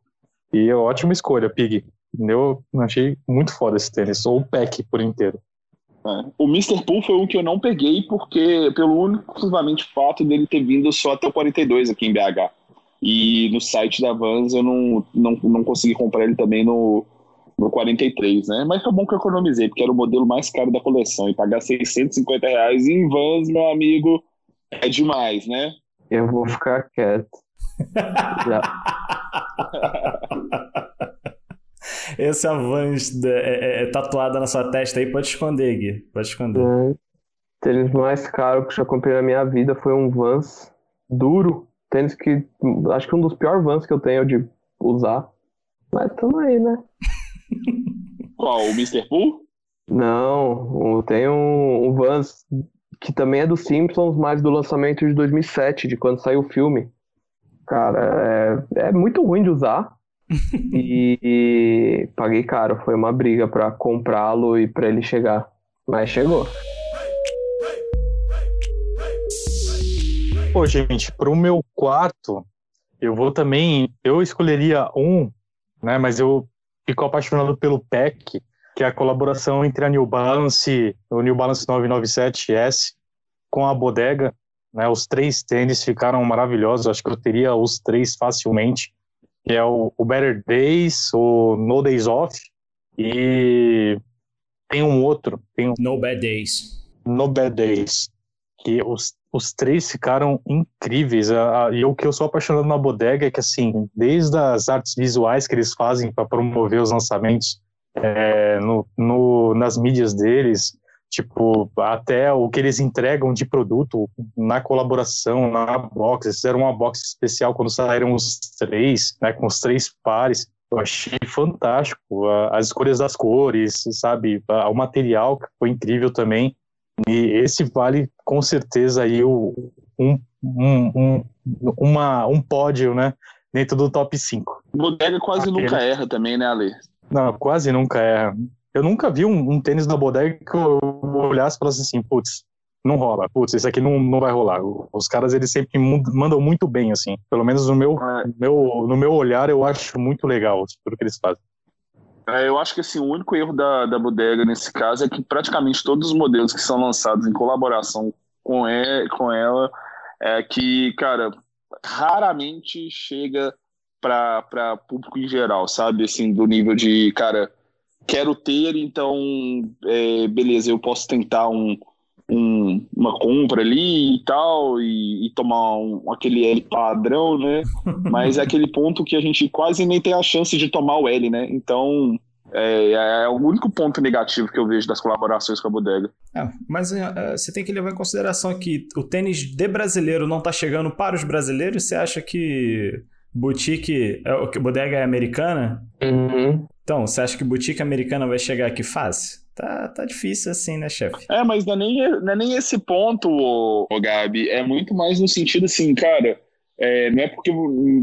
E ótima escolha, Pig. Eu achei muito foda esse tênis, ou o pack por inteiro. É. O Mr. Pool foi um que eu não peguei porque pelo único exclusivamente fato dele ter vindo só até o 42 aqui em BH. E no site da Vans eu não, não, não consegui comprar ele também no, no 43, né? Mas foi bom que eu economizei, porque era o modelo mais caro da coleção. E pagar 650 reais em Vans, meu amigo, é demais, né? Eu vou ficar quieto. (laughs) Essa Vans da- é, é- é tatuada na sua testa aí, pode esconder, Gui. Pode esconder. O tênis mais caro que eu já comprei na minha vida foi um Vans duro. Tênis que acho que um dos piores Vans que eu tenho de usar. Mas tamo aí, né? Qual? O Mr. Pool? Não, eu tenho um, um Vans que também é dos Simpsons, mas do lançamento de 2007, de quando saiu o filme. Cara, é, é muito ruim de usar. (laughs) e, e paguei caro, foi uma briga pra comprá-lo e pra ele chegar. Mas chegou. Pô, gente, pro meu quarto, eu vou também. Eu escolheria um, né? Mas eu fico apaixonado pelo PEC, que é a colaboração entre a New Balance, o New Balance 997S, com a Bodega. Né, os três tênis ficaram maravilhosos. Acho que eu teria os três facilmente. Que é o, o Better Days, o No Days Off e tem um outro, tem um No Bad Days. No Bad Days, que os, os três ficaram incríveis. A- a- E o que eu sou apaixonado na bodega é que, assim, desde as artes visuais que eles fazem para promover os lançamentos é, no, no- nas mídias deles, tipo, até o que eles entregam de produto na colaboração, na box. Eles fizeram uma box especial quando saíram os três, né, com os três pares. Eu achei fantástico a- as escolhas das cores, sabe? A- O material que foi incrível também. E esse vale com certeza aí o, um, um, um, uma, um pódio, né? Dentro do top 5. Bodega quase Aquele. nunca erra também, né, Ale? Não, quase nunca é. Eu nunca vi um, um tênis da bodega que eu olhasse e falasse assim, putz, não rola, putz, esse aqui não, não vai rolar. Os caras, eles sempre mandam muito bem, assim. Pelo menos no meu, É. meu, no meu olhar, eu acho muito legal tudo que eles fazem. É, eu acho que assim, o único erro da, da bodega nesse caso é que praticamente todos os modelos que são lançados em colaboração com, e, com ela é que, cara, raramente chega para público em geral, sabe? Assim, do nível de, cara, quero ter, então, é, beleza, eu posso tentar um, um- uma compra ali e tal, e, e tomar um- aquele L padrão, né? (laughs) Mas é aquele ponto que a gente quase nem tem a chance de tomar o L, né? Então, é, é o único ponto negativo que eu vejo das colaborações com a bodega. É, mas é, é, você tem que levar em consideração que o tênis de brasileiro não tá chegando para os brasileiros. Você acha que boutique, é, o que- bodega é americana? Uhum. Então, você acha que boutique americana vai chegar aqui fácil? Tá, tá difícil assim, né, chefe? É, mas não é nem, não é nem esse ponto, ô, ô Gabi. É muito mais no sentido assim, cara. é, não é porque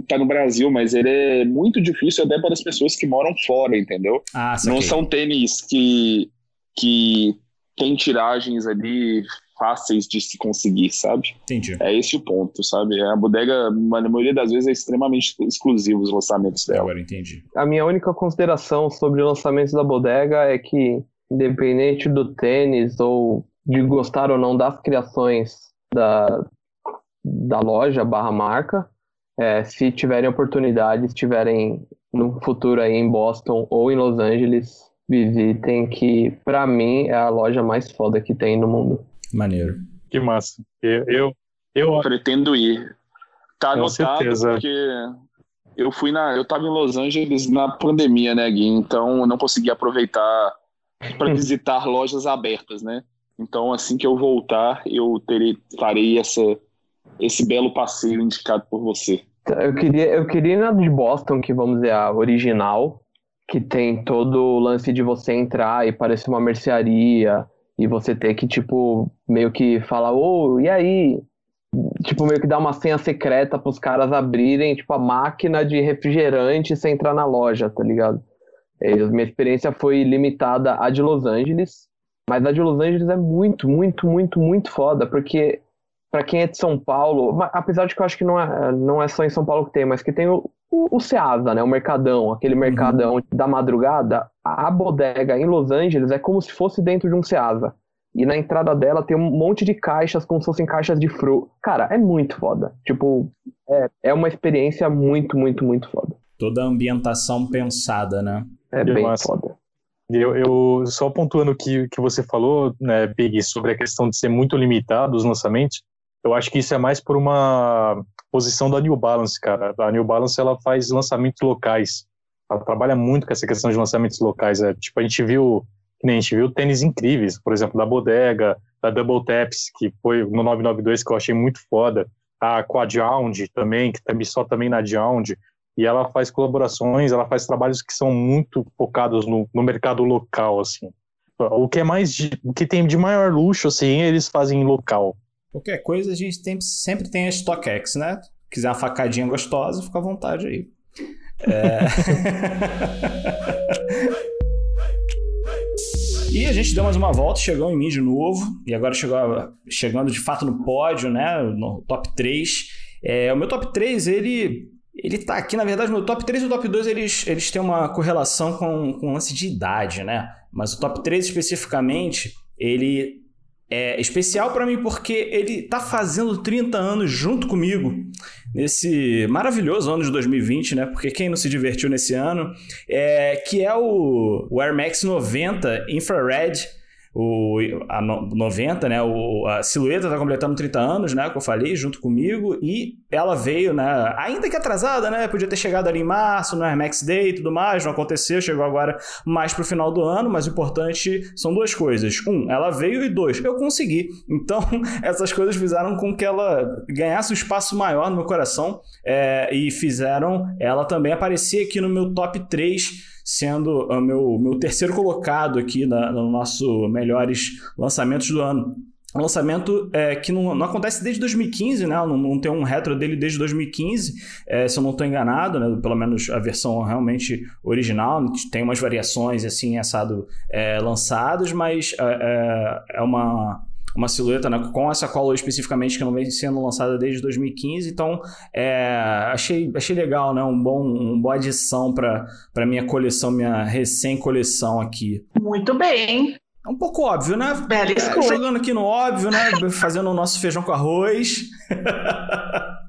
tá no Brasil, mas ele é muito difícil até para as pessoas que moram fora, entendeu? Ah, Não são tênis que, que tem tiragens ali fáceis de se conseguir, sabe? Entendi. É esse o ponto, sabe? A bodega, na maioria das vezes, é extremamente exclusivo os lançamentos dela. Agora entendi. A minha única consideração sobre o lançamento da bodega é que, independente do tênis ou de gostar ou não das criações da, da loja barra marca, é, se tiverem oportunidade, estiverem no futuro aí em Boston ou em Los Angeles, visitem que, pra mim, é a loja mais foda que tem no mundo. Maneiro. Que massa. Eu, eu, eu Pretendo ir. Tá Com anotado certeza. porque eu fui na, eu tava em Los Angeles na pandemia, né, Gui? Então eu não consegui aproveitar para (laughs) visitar lojas abertas, né? Então assim que eu voltar, eu terei, farei essa esse belo passeio indicado por você. Eu queria, eu queria ir na de Boston, que vamos dizer, a original, que tem todo o lance de você entrar e parecer uma mercearia, e você ter que, tipo, meio que falar, ô, e aí? Tipo, meio que dar uma senha secreta pros caras abrirem, tipo, a máquina de refrigerante você entrar na loja, tá ligado? É, minha experiência foi limitada à de Los Angeles, mas a de Los Angeles é muito, muito, muito, muito foda, porque Pra quem é de São Paulo, apesar de que eu acho que não é, não é só em São Paulo que tem, mas que tem o, o, o Ceasa, né? O Mercadão, aquele mercadão da madrugada, a, a bodega em Los Angeles é como se fosse dentro de um Ceasa. E na entrada dela tem um monte de caixas como se fossem caixas de fruta. Cara, é muito foda. Tipo, é, é uma experiência muito, muito, muito foda. Toda a ambientação pensada, né? É bem massa. foda. Eu, eu só pontuando o que, que você falou, né, Big, sobre a questão de ser muito limitado os lançamentos, eu acho que isso é mais por uma posição da New Balance, cara. A New Balance ela faz lançamentos locais. Ela trabalha muito com essa questão de lançamentos locais. É, tipo, a gente viu, nem a gente viu tênis incríveis, por exemplo, da Bodega, da Double Taps, que foi no 992 que eu achei muito foda. A Quadjound também, que também só também na Jound. E ela faz colaborações, ela faz trabalhos que são muito focados no, no mercado local, assim. O que é mais de, o que tem de maior luxo, assim, eles fazem local. Qualquer coisa a gente tem- sempre tem a StockX, né? Quiser uma facadinha gostosa, fica à vontade aí. É... (laughs) E a gente deu mais uma volta, chegou em mim de novo, e agora chegou, chegando de fato no pódio, né? No top 3. É, o meu top 3, ele, ele tá aqui, na verdade, meu top 3 e o top 2 eles, eles têm uma correlação com, com o lance de idade, né? Mas o top 3 especificamente, ele é especial para mim porque ele tá fazendo 30 anos junto comigo nesse maravilhoso ano de 2020, né? Porque quem não se divertiu nesse ano, é que é o, o Air Max 90 Infrared, o a no- 90, né? O, a silhueta tá completando 30 anos, né? Que eu falei, junto comigo, e ela veio, né? Ainda que atrasada, né? Podia ter chegado ali em março, no Air Max Day e tudo mais, não aconteceu, chegou agora mais pro final do ano, mas o importante são duas coisas. Um, ela veio e dois, eu consegui. (laughs) Então, essas coisas fizeram com que ela ganhasse um espaço maior no meu coração é, e fizeram ela também aparecer aqui no meu top 3, sendo o meu, meu terceiro colocado aqui na- no nosso melhores lançamentos do ano. Um lançamento é, que não, não acontece desde 2015, né? Não, não tem um retro dele desde 2015, é, se eu não estou enganado, né? Pelo menos a versão realmente original. Tem umas variações assim, assado, é, lançadas, mas é, é, é uma, uma silhueta né, com essa cola especificamente que não vem sendo lançada desde 2015. Então, é, achei, achei legal, né? Um bom, uma boa adição para minha coleção, minha recém-coleção aqui. Muito bem. É um pouco óbvio, né? Bela É, escolha. jogando aqui no óbvio, né? Fazendo o nosso feijão com arroz.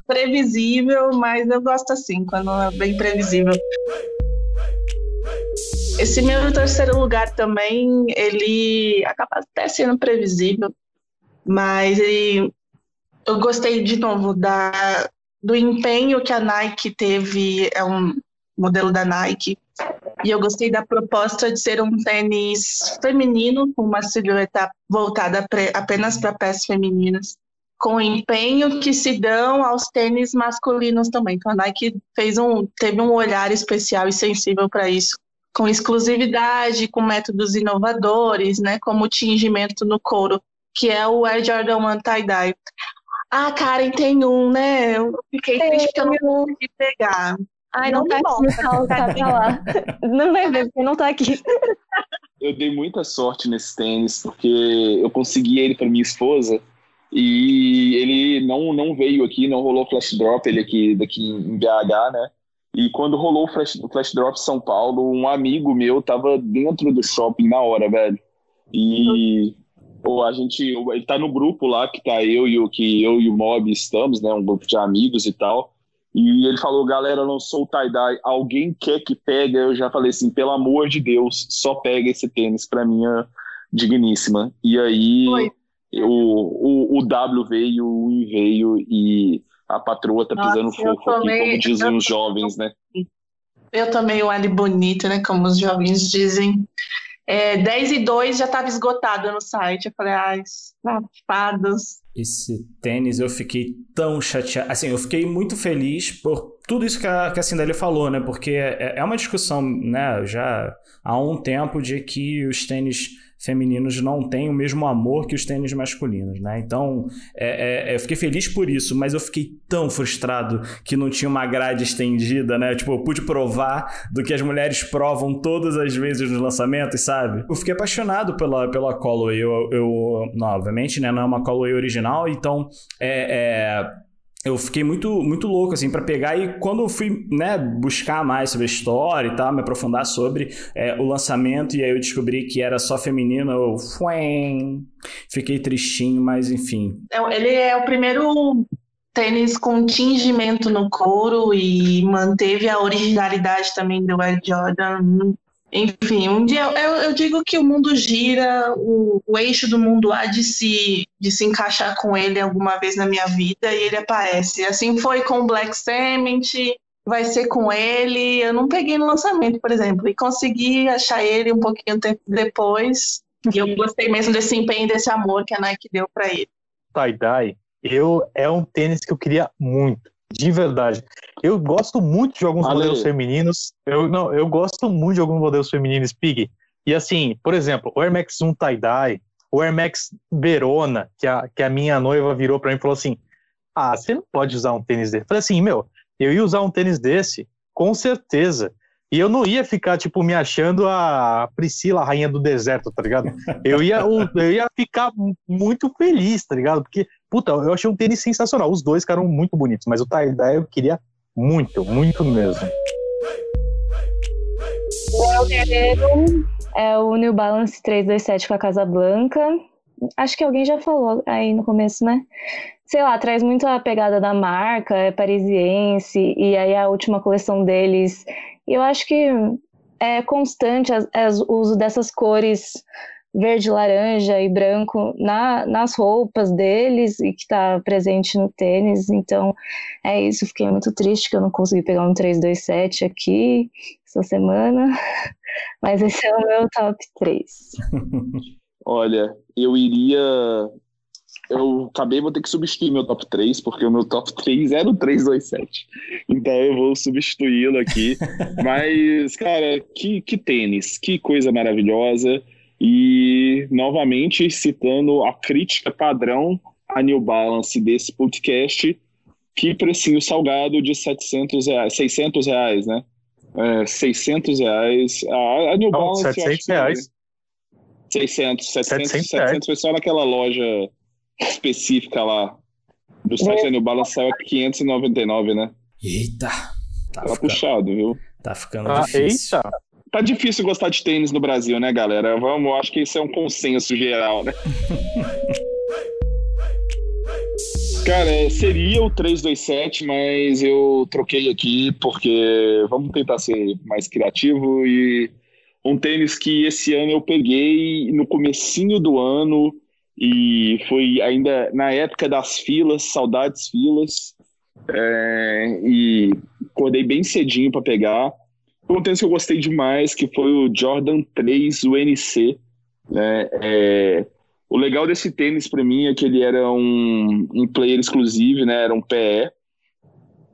Previsível, mas eu gosto assim, quando é bem previsível. Esse meu terceiro lugar também, ele acaba até sendo previsível, mas ele- eu gostei de novo da, do empenho que a Nike teve, é um modelo da Nike, e eu gostei da proposta de ser um tênis feminino, com uma silhueta voltada pre- apenas para pés femininas com o empenho que se dão aos tênis masculinos também. Então a Nike fez um, teve um olhar especial e sensível para isso, com exclusividade, com métodos inovadores, né, como o tingimento no couro, que é o Air Jordan 1 Tie-Dye. Ah, Karen, tem um, né? Eu fiquei triste porque eu não consegui pegar. Ai, não, Não tá aqui, mostra. tá, tá pra lá. Não vai ver, porque não tá aqui. Eu dei muita sorte nesse tênis, porque eu consegui ele para minha esposa e ele não, não veio aqui, não rolou flash drop ele aqui daqui em BH, né? E quando rolou o flash, o flash drop São Paulo, um amigo meu tava dentro do shopping na hora, velho. E pô, a gente, ele tá no grupo lá que tá eu e o que eu e o Mob estamos, né? Um grupo de amigos e tal. E ele falou, galera, lançou o tie-dye, alguém quer que pega? Eu já falei assim, pelo amor de Deus, só pega esse tênis pra minha digníssima. E aí o, o, o W veio, o I veio e a patroa tá pisando Nossa, fofo aqui, como dizem os jovens, né? Eu tomei um Ali bonito, né? Como os jovens dizem. É, 10 e 2 já estava esgotado no site. Eu falei, ai, safados. Esse tênis eu fiquei tão chateado. Assim, eu fiquei muito feliz por tudo isso que a, que a Cinderela falou, né? Porque é, é uma discussão, né? Já há um tempo de que os tênis femininos não têm o mesmo amor que os tênis masculinos, né? Então, é, é, eu fiquei feliz por isso, mas eu fiquei tão frustrado que não tinha uma grade estendida, né? Tipo, eu pude provar do que as mulheres provam todas as vezes nos lançamentos, sabe? Eu fiquei apaixonado pela, pela Callaway. Eu, eu, não, obviamente, né? Não é uma Callaway original, então é, é eu fiquei muito, muito louco, assim, para pegar. E quando eu fui, né, buscar mais sobre a história e tal, me aprofundar sobre é, o lançamento, e aí eu descobri que era só feminino, eu fiquei tristinho, mas enfim. É, ele é o primeiro tênis com tingimento no couro e manteve a originalidade também do Ed Jordan enfim, um dia eu, eu, digo que o mundo gira, o, o, eixo do mundo há de se, de se encaixar com ele alguma vez na minha vida e ele aparece. Assim foi com Black Cement, vai ser com ele. Eu não peguei no lançamento, por exemplo, e consegui achar ele um pouquinho tempo depois. E eu gostei mesmo desse empenho, desse amor que a Nike deu para ele. Tie-dye, eu é um tênis que eu queria muito. De verdade. Eu gosto muito de alguns Ale. modelos femininos. Eu, não, eu gosto muito de alguns modelos femininos Pig. E assim, por exemplo, o Air Max 1 tie-dye, o Air Max Verona, que a, que a minha noiva virou para mim e falou assim: Ah, você não pode usar um tênis desse. Eu falei assim, meu, eu ia usar um tênis desse, com certeza. E eu não ia ficar, tipo, me achando a Priscila, a rainha do deserto, tá ligado? Eu ia, eu ia ficar muito feliz, tá ligado? Porque Puta, eu achei um tênis sensacional. Os dois ficaram muito bonitos, mas o tie-dye eu queria muito, muito mesmo. é o New Balance 327 com a Casa Blanca. Acho que alguém já falou aí no começo, né? Sei lá, traz muito a pegada da marca, é parisiense, e aí a última coleção deles. Eu acho que é constante o uso dessas cores verde, laranja e branco na, nas roupas deles e que está presente no tênis. Então, é isso. Fiquei muito triste que eu não consegui pegar um 327 aqui essa semana, (laughs) mas esse é o meu top 3. (laughs) Olha, eu iria. Eu acabei, vou ter que substituir meu top 3, porque o meu top 3 era o 327. Então eu vou substituí-lo aqui. (laughs) Mas, cara, que, que tênis, que coisa maravilhosa. E, novamente, citando a crítica padrão a New Balance desse podcast, que precinho salgado de 700 reais, 600 reais, né? É, 600 reais. A, a New Não, Balance. 700 reais. 600, 700, 700, 700 foi só naquela loja específica lá. Do site da New Balance saiu a 599, né? Eita! Tá, tá ficando, puxado, viu? Tá ficando ah, difícil. Eita! Tá difícil gostar de tênis no Brasil, né, galera? Vamos, acho que isso é um consenso geral, né? Cara, seria o 327, mas eu troquei aqui porque vamos tentar ser mais criativo e um tênis que esse ano eu peguei no comecinho do ano e foi ainda na época das filas, saudades filas, é, e acordei bem cedinho para pegar. Um tênis que eu gostei demais, que foi o Jordan 3 UNC. Né? É, o legal desse tênis para mim é que ele era um, um player exclusivo, né? Era um PE.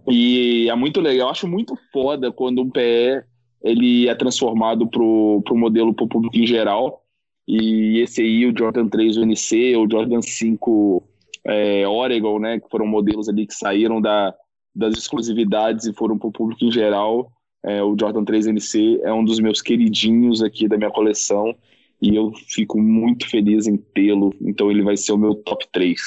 E é muito legal, eu acho muito foda quando um PE ele é transformado pro, pro modelo pro público em geral. E esse aí, o Jordan 3 UNC, o Jordan 5 é, Oregon, né? Que foram modelos ali que saíram da, das exclusividades e foram pro público em geral. É, o Jordan 3 NC é um dos meus queridinhos aqui da minha coleção e eu fico muito feliz em tê-lo, então ele vai ser o meu top 3.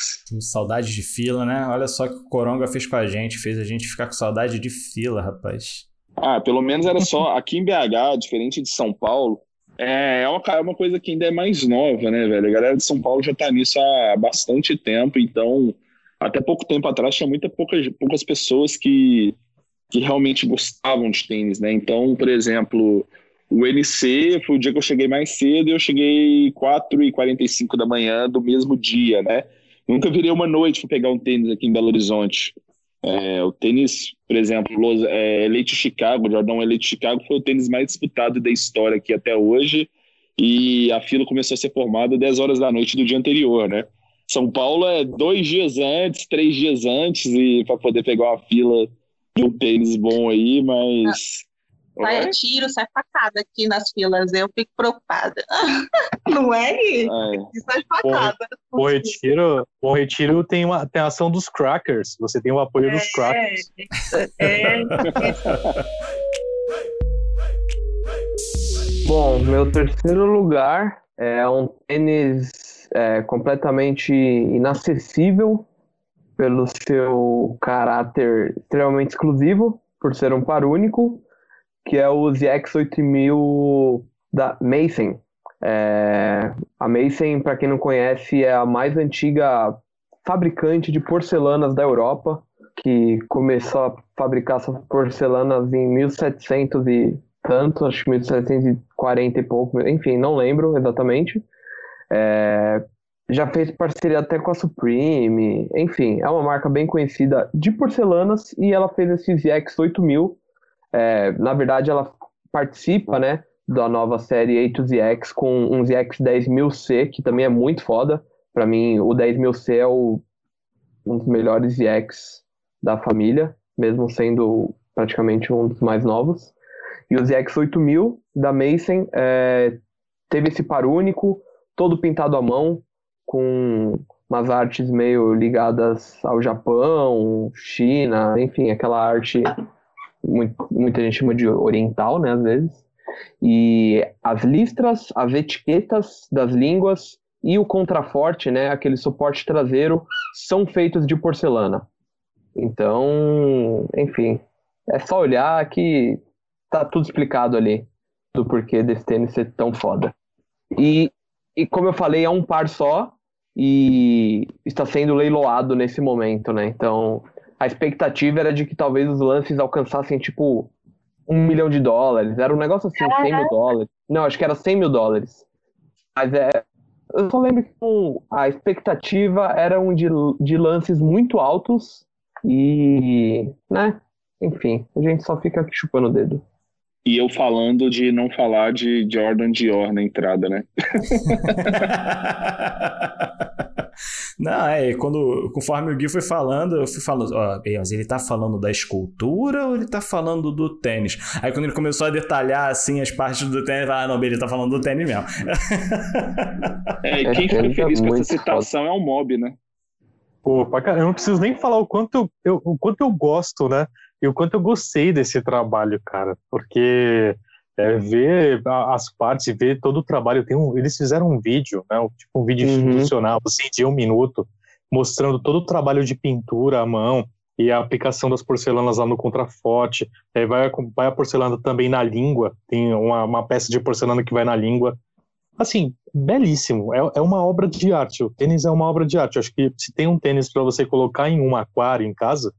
Saudade de fila, né? Olha só que o Coronga fez com a gente, fez a gente ficar com saudade de fila, rapaz. Ah, pelo menos era só aqui em BH, diferente de São Paulo, é, é uma, é uma coisa que ainda é mais nova, né, velho? A galera de São Paulo já tá nisso há bastante tempo, então até pouco tempo atrás tinha muita poucas, poucas pessoas que que realmente gostavam de tênis, né? Então, por exemplo, o NC foi o dia que eu cheguei mais cedo e eu cheguei 4h45 da manhã do mesmo dia, né? Nunca virei uma noite para pegar um tênis aqui em Belo Horizonte. É, o tênis, por exemplo, é, Elite Chicago, Jordão Elite Chicago foi o tênis mais disputado da história aqui até hoje e a fila começou a ser formada 10 horas da noite do dia anterior, né? São Paulo é dois dias antes, três dias antes e para poder pegar uma fila um tênis bom aí, mas. Sai tiro, sai facada aqui nas filas. Eu fico preocupada. (laughs) Não é? é. Sai facada. O, o retiro, o retiro tem, uma, tem a ação dos crackers. Você tem o apoio é, dos crackers. É, é. (laughs) Bom, meu terceiro lugar é um tênis é, completamente inacessível pelo seu caráter extremamente exclusivo, por ser um par único, que é o ZX 8000 da Mason. É, a Mason, para quem não conhece, é a mais antiga fabricante de porcelanas da Europa, que começou a fabricar essas porcelanas em 1700 e tanto, acho que 1740 e pouco, enfim, não lembro exatamente. É, já fez parceria até com a Supreme, enfim, é uma marca bem conhecida de porcelanas e ela fez esse ZX 8000. É, na verdade, ela participa, né, da nova série A2ZX com um ZX 10000C, que também é muito foda. Para mim, o 10000C é o, um dos melhores ZX da família, mesmo sendo praticamente um dos mais novos. E o ZX 8000 da Mason é, teve esse par único, todo pintado à mão, com umas artes meio ligadas ao Japão, China, enfim, aquela arte muito, muita gente chama de oriental, né, às vezes. E as listras, as etiquetas das línguas e o contraforte, né, aquele suporte traseiro, são feitos de porcelana. Então, enfim, é só olhar que tá tudo explicado ali do porquê desse tênis ser tão foda. E, e como eu falei, é um par só e está sendo leiloado nesse momento, né? Então, a expectativa era de que talvez os lances alcançassem, tipo, um milhão de dólares. Era um negócio assim, Caraca. 100 mil dólares. Não, acho que era 100 mil dólares. Mas é. Eu só lembro que a expectativa era um de, de lances muito altos e. né? Enfim, a gente só fica aqui chupando o dedo. E eu falando de não falar de Jordan Dior na entrada, né? (laughs) Não, é, quando, conforme o Gui foi falando, eu fui falando, ó, mas ele tá falando da escultura ou ele tá falando do tênis? Aí quando ele começou a detalhar, assim, as partes do tênis, ah, não, ele tá falando do tênis mesmo. É, e quem fica feliz com essa citação é o Mob, né? Pô, eu não preciso nem falar o quanto eu, o quanto eu gosto, né? E o quanto eu gostei desse trabalho, cara. Porque é, ver as partes, ver todo o trabalho. Tem um, eles fizeram um vídeo, né, tipo um vídeo uhum. institucional, assim, de um minuto, mostrando todo o trabalho de pintura à mão e a aplicação das porcelanas lá no contraforte. É, vai, vai a porcelana também na língua, tem uma, uma peça de porcelana que vai na língua. Assim, belíssimo. É, é uma obra de arte. O tênis é uma obra de arte. Eu acho que se tem um tênis para você colocar em um aquário em casa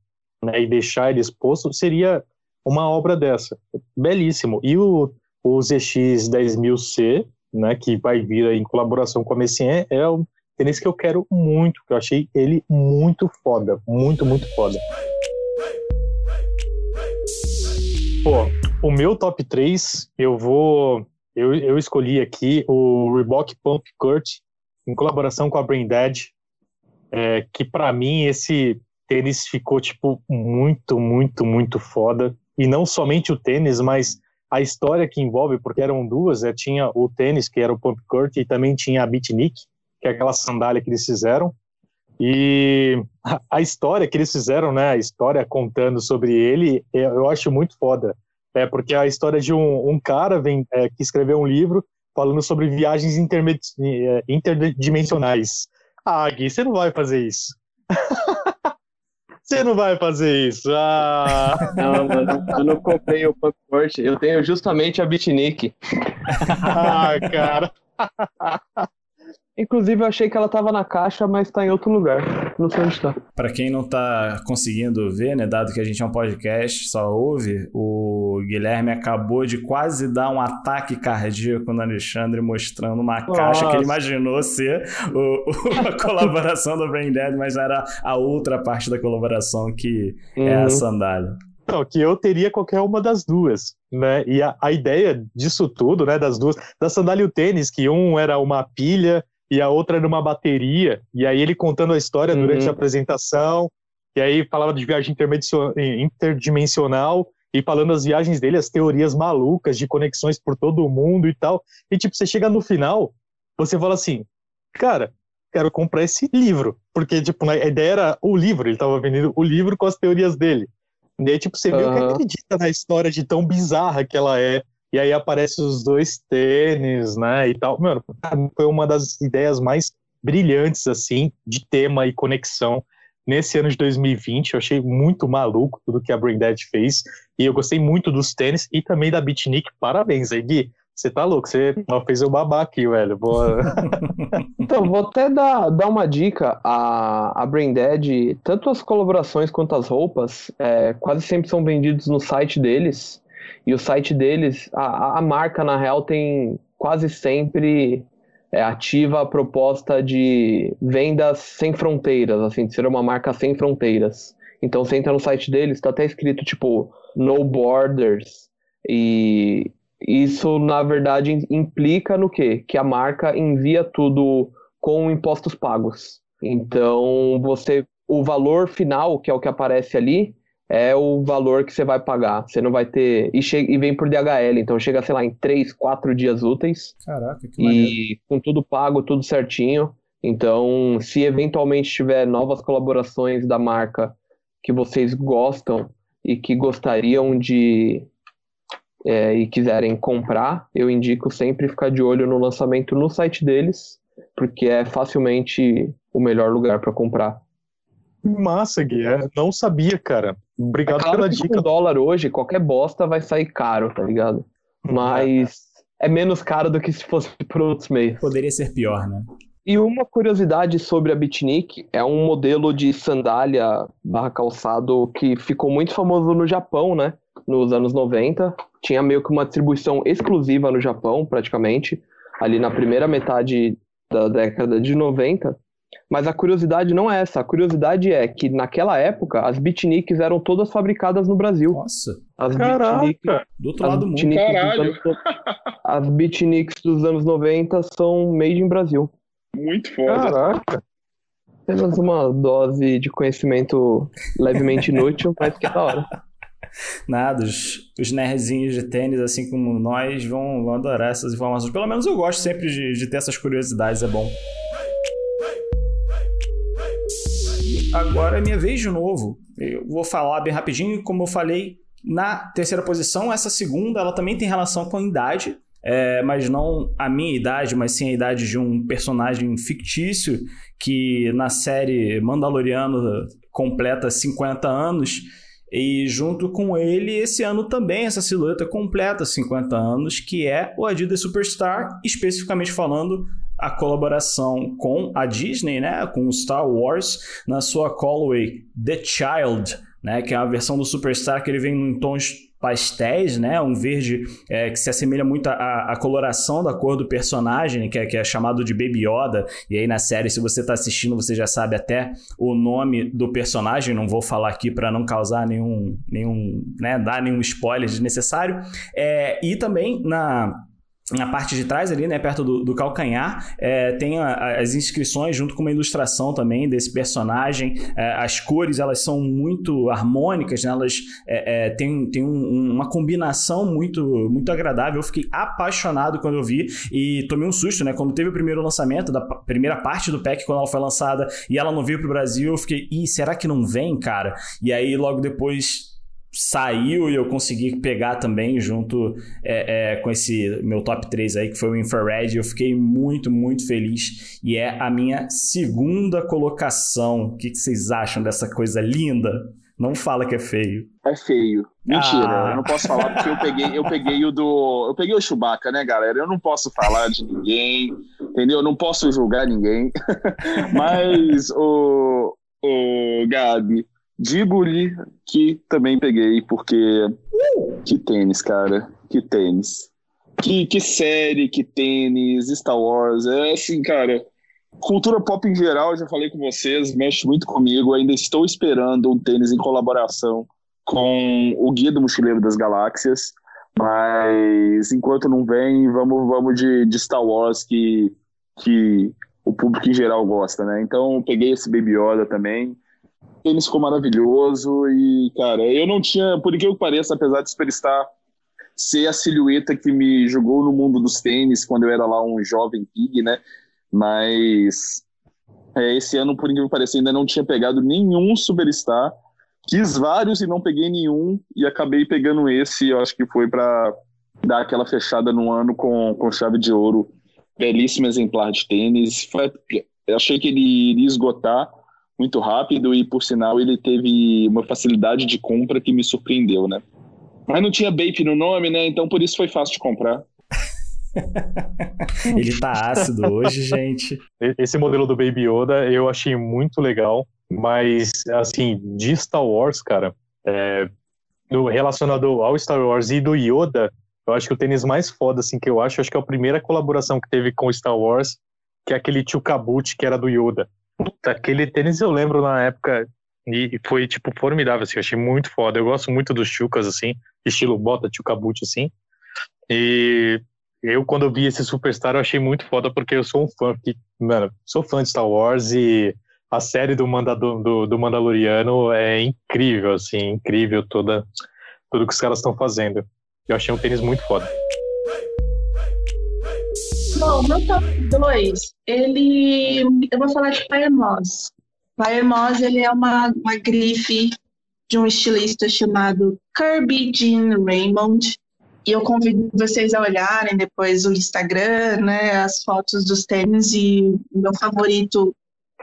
né, e deixar ele exposto, seria uma obra dessa. Belíssimo. E o, o ZX 10000C, né, que vai vir em colaboração com a Messien, é o tênis que eu quero muito, que eu achei ele muito foda, muito, muito foda. Pô, o meu top 3, eu vou eu, eu escolhi aqui o Reebok Pump Kurt em colaboração com a Brain Dead, é, que para mim esse tênis ficou tipo muito, muito, muito foda e não somente o tênis, mas a história que envolve, porque eram duas, é, tinha o tênis, que era o Pump Court, e também tinha a Beatnik, que é aquela sandália que eles fizeram. E a história que eles fizeram, né, a história contando sobre ele, é, eu acho muito foda. É porque é a história de um, um cara vem, é, que escreveu um livro falando sobre viagens é, interdimensionais. Ah, Gui, você não vai fazer isso. (laughs) Você não vai fazer isso. Ah. Não, mano, eu não comprei o Punk eu tenho justamente a Bitnik. (laughs) ah, cara. (laughs) Inclusive, eu achei que ela tava na caixa, mas tá em outro lugar. Não sei onde tá. Pra quem não tá conseguindo ver, né, dado que a gente é um podcast, só ouve, o Guilherme acabou de quase dar um ataque cardíaco no Alexandre, mostrando uma Nossa. caixa que ele imaginou ser o, o, a (laughs) colaboração do Brain Dead, mas era a outra parte da colaboração que uhum. é a uhum. sandália. Não, que eu teria qualquer uma das duas, né? E a, a ideia disso tudo, né, das duas, da sandália e o tênis, que um era uma pilha e a outra numa bateria, e aí ele contando a história uhum. durante a apresentação, e aí falava de viagem interdimensional, e falando as viagens dele, as teorias malucas de conexões por todo o mundo e tal. E tipo, você chega no final, você fala assim, cara, quero comprar esse livro, porque tipo, a ideia era o livro, ele tava vendendo o livro com as teorias dele. E aí, tipo, você uhum. viu que acredita na história de tão bizarra que ela é, e aí aparecem os dois tênis, né, e tal. Mano, foi uma das ideias mais brilhantes, assim, de tema e conexão nesse ano de 2020. Eu achei muito maluco tudo que a Braindead fez. E eu gostei muito dos tênis e também da Beatnik. Parabéns aí, Gui. Você tá louco, você fez eu babar aqui, velho. (laughs) Então, vou até dar, dar uma dica. A, a Braindead, tanto as colaborações quanto as roupas, é, quase sempre são vendidos no site deles. E o site deles, a, a marca, na real, tem quase sempre é, ativa a proposta de vendas sem fronteiras, assim, de ser uma marca sem fronteiras. Então você entra no site deles, está até escrito tipo No Borders. E isso, na verdade, implica no quê? Que a marca envia tudo com impostos pagos. Então, você, o valor final, que é o que aparece ali, é o valor que você vai pagar. Você não vai ter. E, che... e vem por DHL, então chega, sei lá, em 3, 4 dias úteis. Caraca, que maneiro. E com tudo pago, tudo certinho. Então, se eventualmente tiver novas colaborações da marca que vocês gostam e que gostariam de é, e quiserem comprar, eu indico sempre ficar de olho no lançamento no site deles, porque é facilmente o melhor lugar para comprar. Massa, Gui. É, não sabia, cara. Obrigado é claro pela dica. Com dólar hoje, qualquer bosta vai sair caro, tá ligado? Mas é menos caro do que se fosse (laughs) por outros meios. Poderia ser pior, né? E uma curiosidade sobre a Bitnik é um modelo de sandália barra calçado que ficou muito famoso no Japão, né? Nos anos 90. Tinha meio que uma distribuição exclusiva no Japão, praticamente, ali na primeira metade da década de 90. Mas a curiosidade não é essa. A curiosidade é que naquela época as beatniks eram todas fabricadas no Brasil. Nossa. As Caraca. do outro lado do mundo. Caralho. Anos, as beatniks dos anos 90 são made in Brasil. Muito foda. Caraca. Apenas uma dose de conhecimento levemente inútil, mas que é da hora. Nada, os, os nerdzinhos de tênis, assim como nós, vão, vão adorar essas informações. Pelo menos eu gosto sempre de, de ter essas curiosidades, é bom. Agora é minha vez de novo. Eu vou falar bem rapidinho, como eu falei, na terceira posição, essa segunda, ela também tem relação com a idade, é, mas não a minha idade, mas sim a idade de um personagem fictício que na série Mandaloriano completa 50 anos. E junto com ele, esse ano também essa silhueta completa 50 anos, que é o Adidas Superstar, especificamente falando a colaboração com a Disney, né, com Star Wars, na sua colorway The Child, né, que é a versão do Superstar que ele vem em tons pastéis, né? Um verde é, que se assemelha muito à, à, coloração da cor do personagem, que é, que é, chamado de Baby Yoda. E aí na série, se você está assistindo, você já sabe até o nome do personagem. Não vou falar aqui para não causar nenhum, nenhum, né? Dar nenhum spoiler desnecessário. É, e também na na parte de trás ali, né, perto do, do calcanhar, é, tem a, as inscrições junto com uma ilustração também desse personagem. É, as cores elas são muito harmônicas, né, elas é, é têm, têm um, uma combinação muito muito agradável. Eu fiquei apaixonado quando eu vi e tomei um susto, né, quando teve o primeiro lançamento da primeira parte do pack quando ela foi lançada e ela não veio para o Brasil, eu fiquei, será que não vem, cara? E aí logo depois saiu e eu consegui pegar também junto é, é, com esse meu top 3 aí, que foi o Infrared. Eu fiquei muito, muito feliz. E é a minha segunda colocação. O que, que vocês acham dessa coisa linda? Não fala que é feio. É feio. Mentira, ah. eu não posso falar porque eu peguei, eu peguei o do. Eu peguei o Chewbacca, né, galera? Eu não posso falar de ninguém, entendeu? Eu não posso julgar ninguém. (laughs) Mas o, o Gabi, Digo-lhe que também peguei, porque. Que tênis, cara. Que tênis. Que, que série, que tênis, Star Wars. É assim, cara. Cultura pop em geral, já falei com vocês, mexe muito comigo. Ainda estou esperando um tênis em colaboração com o Guia do Mochileiro das Galáxias. Mas enquanto não vem, vamos, vamos de, de Star Wars que, que o público em geral gosta, né? Então peguei esse Baby Yoda também tênis ficou maravilhoso e, cara, eu não tinha, por que pareça, apesar de Superstar ser a silhueta que me jogou no mundo dos tênis quando eu era lá um jovem pig, né? Mas é, esse ano, por incrível que pareça, ainda não tinha pegado nenhum Superstar. Quis vários e não peguei nenhum e acabei pegando esse, eu acho que foi para dar aquela fechada no ano com, com chave de ouro. Belíssimo exemplar de tênis. Foi, eu achei que ele iria esgotar, muito rápido e, por sinal, ele teve uma facilidade de compra que me surpreendeu, né? Mas não tinha Bape no nome, né? Então por isso foi fácil de comprar. (laughs) ele tá ácido hoje, gente. Esse modelo do Baby Yoda eu achei muito legal, mas, assim, de Star Wars, cara, é, no, relacionado ao Star Wars e do Yoda, eu acho que o tênis mais foda, assim, que eu acho, acho que é a primeira colaboração que teve com Star Wars, que é aquele tio Kabut, que era do Yoda. Puta, aquele tênis eu lembro na época, e foi, tipo, formidável, assim, eu achei muito foda. Eu gosto muito dos chucas, assim, estilo bota, tio Kabut, assim. E eu, quando eu vi esse Superstar, eu achei muito foda, porque eu sou um fã, que, mano, sou fã de Star Wars e a série do, Mandado, do, do Mandaloriano é incrível, assim, incrível toda, tudo que os caras estão fazendo. Eu achei um tênis muito foda. Bom, meu top 2, ele. Eu vou falar de. Fire Moss, ele é uma, uma grife de um estilista chamado Kirby Jean Raymond. E eu convido vocês a olharem depois o Instagram, né, as fotos dos tênis e meu favorito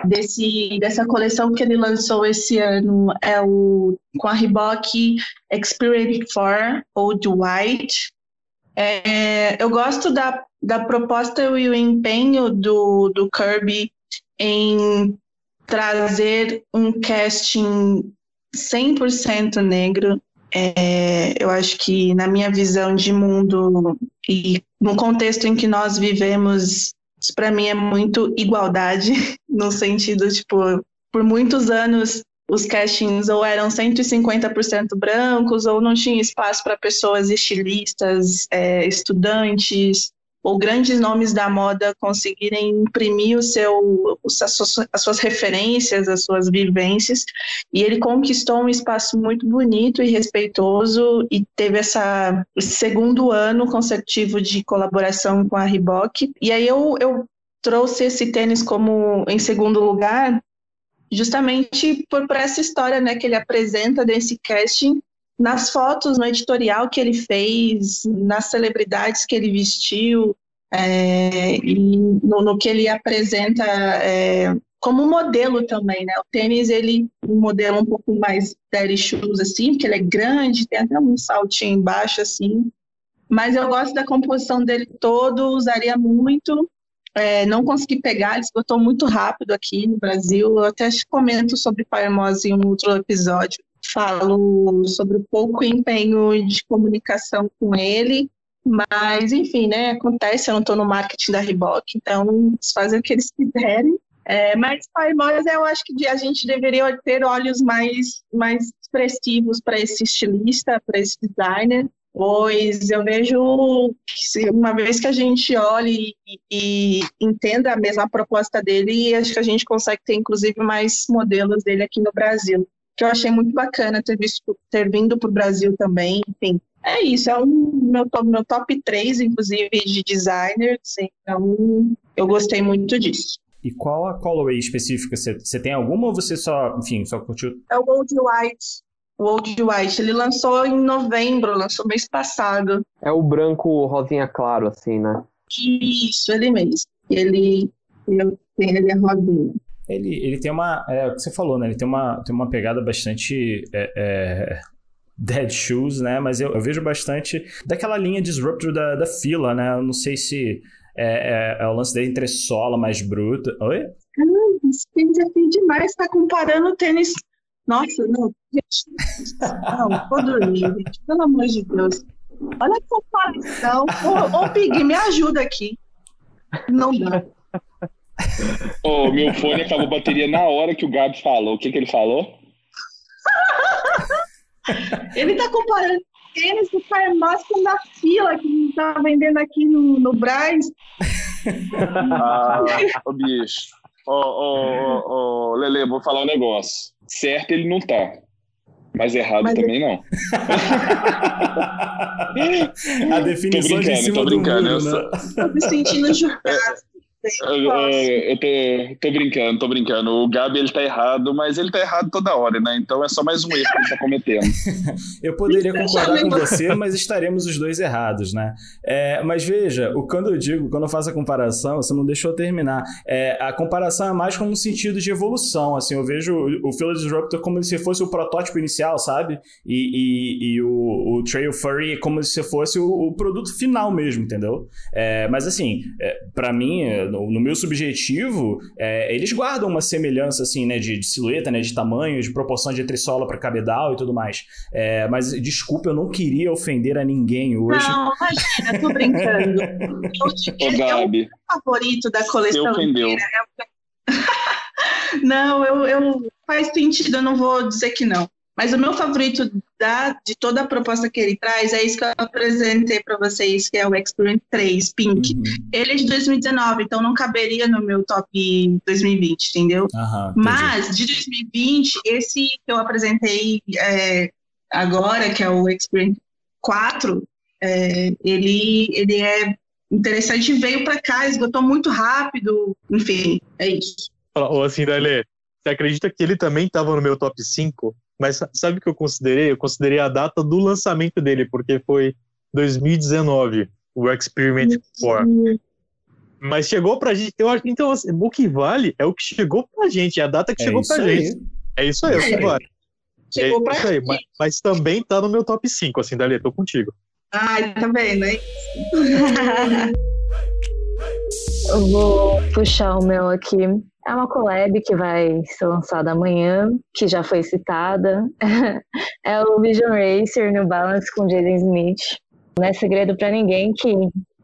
desse, dessa coleção que ele lançou esse ano é o com a Reebok Experience 4 Old White. É, eu gosto da, da proposta e o empenho do, do Kirby em trazer um casting 100% negro. É, eu acho que, na minha visão de mundo e no contexto em que nós vivemos, para mim é muito igualdade, (laughs) no sentido, tipo, por muitos anos os castings ou eram 150% brancos ou não tinha espaço para pessoas estilistas, é, estudantes ou grandes nomes da moda conseguirem imprimir o seu, as, suas, as suas referências, as suas vivências, e ele conquistou um espaço muito bonito e respeitoso e teve essa, esse segundo ano consecutivo de colaboração com a Reebok. E aí eu, eu trouxe esse tênis como em segundo lugar, justamente por, por essa história né, que ele apresenta desse casting nas fotos, no editorial que ele fez, nas celebridades que ele vestiu, é, e no, no, que ele apresenta é, como modelo também, né? O tênis, ele, um modelo um pouco mais daddy shoes, assim, porque ele é grande, tem até um saltinho embaixo, assim, mas eu gosto da composição dele todo, usaria muito, é, não consegui pegar, ele esgotou muito rápido aqui no Brasil, eu até comento sobre Paimose em um outro episódio, falo sobre o pouco empenho de comunicação com ele, mas enfim, né, acontece, eu não estou no marketing da Reebok, então eles fazem o que eles quiserem. É, mas Paimós, eu acho que a gente deveria ter olhos mais, mais expressivos para esse estilista, para esse designer, pois eu vejo que uma vez que a gente olhe e, e, entenda a mesma proposta dele, acho que a gente consegue ter inclusive mais modelos dele aqui no Brasil que eu achei muito bacana ter, visto, ter vindo para o Brasil também, enfim. É isso, é um meu, meu top 3, inclusive, de designers, então eu gostei muito disso. E qual a colorway específica? Você, tem alguma ou você só, enfim, só curtiu? É o Old White. O Old White, ele lançou em novembro, lançou mês passado. É o branco rosinha claro, assim, né? Isso, ele mesmo. Ele, ele, ele é rosinha. Ele, ele tem uma. É o que você falou, né? Ele tem uma, tem uma pegada bastante. É, é, Dead Shoes, né? Mas eu, eu, vejo bastante daquela linha Disruptor da, da fila, né? Eu não sei se é, é, é o lance da entressola mais bruta. Oi? Ah, esse tênis é feio demais, tá comparando o tênis. Nossa, não, gente. Não, vou dormir, gente. Pelo amor de Deus. Olha a comparação. Ô, ô Pig, me ajuda aqui. Não dá. Ô, oh, meu fone acabou a bateria na hora que o Gabi falou. O que, que ele falou? ele tá comparando tênis do farmácia na fila que tá vendendo aqui no, no Braz. Ah, ô bicho. Ô, ô, ô, Lele, vou falar um negócio. Certo ele não tá. Mas errado Mas também eu... não. (laughs) A definição tô brincando, de cima tô brincando. do muro, né? Tô me sentindo julgado. Eu, é, eu tô, tô, brincando, tô brincando. O Gabi ele tá errado, mas ele tá errado toda hora, né? Então é só mais um erro que ele tá cometendo. (laughs) eu poderia concordar com você, mas estaremos os dois errados, né? É, mas veja, o, quando eu digo, quando eu faço a comparação, você não deixou eu terminar. É, a comparação é mais como um sentido de evolução. Assim, eu vejo o, o Phil Disruptor como se fosse o protótipo inicial, sabe? E, e, e o, o Trail Furry como se fosse o, o produto final mesmo, entendeu? É, mas assim, é, para mim, é, no, no, meu subjetivo, é, eles guardam uma semelhança assim, né, de, de, silhueta, né, de tamanho, de proporção de trisola para cabedal e tudo mais. É, mas desculpa, eu não queria ofender a ninguém hoje. Não, imagina, tô brincando. (laughs) Ô, Gabi, é o favorito da coleção. ofendeu. (laughs) não, eu, eu faz sentido, eu não vou dizer que não. Mas o meu favorito da, de toda a proposta que ele traz é isso que eu apresentei para vocês, que é o Experience 3, Pink. Uhum. Ele é de 2019, então não caberia no meu top 2020, entendeu? Uhum, Mas de 2020, esse que eu apresentei é, agora, que é o Experience 4, é, ele, ele é interessante, veio para cá, esgotou muito rápido, enfim, é isso. Ô, assim, Dale, você acredita que ele também estava no meu top 5? Mas sabe o que eu considerei? Eu considerei a data do lançamento dele, porque foi 2019, o Experiment 4. Mas chegou pra gente. Eu acho, então, assim, o que vale é o que chegou pra gente, é a data que é chegou pra aí. gente. É isso aí, é o que vale. Chegou é pra isso aí, mas, mas, também tá no meu top 5, assim, Dali, tô contigo. Ai, tá vendo, hein? (laughs) eu vou puxar o meu aqui. É uma collab que vai ser lançada amanhã, que já foi citada. (laughs) é o Vision Racer New Balance com Jaden Smith. Não é segredo para ninguém que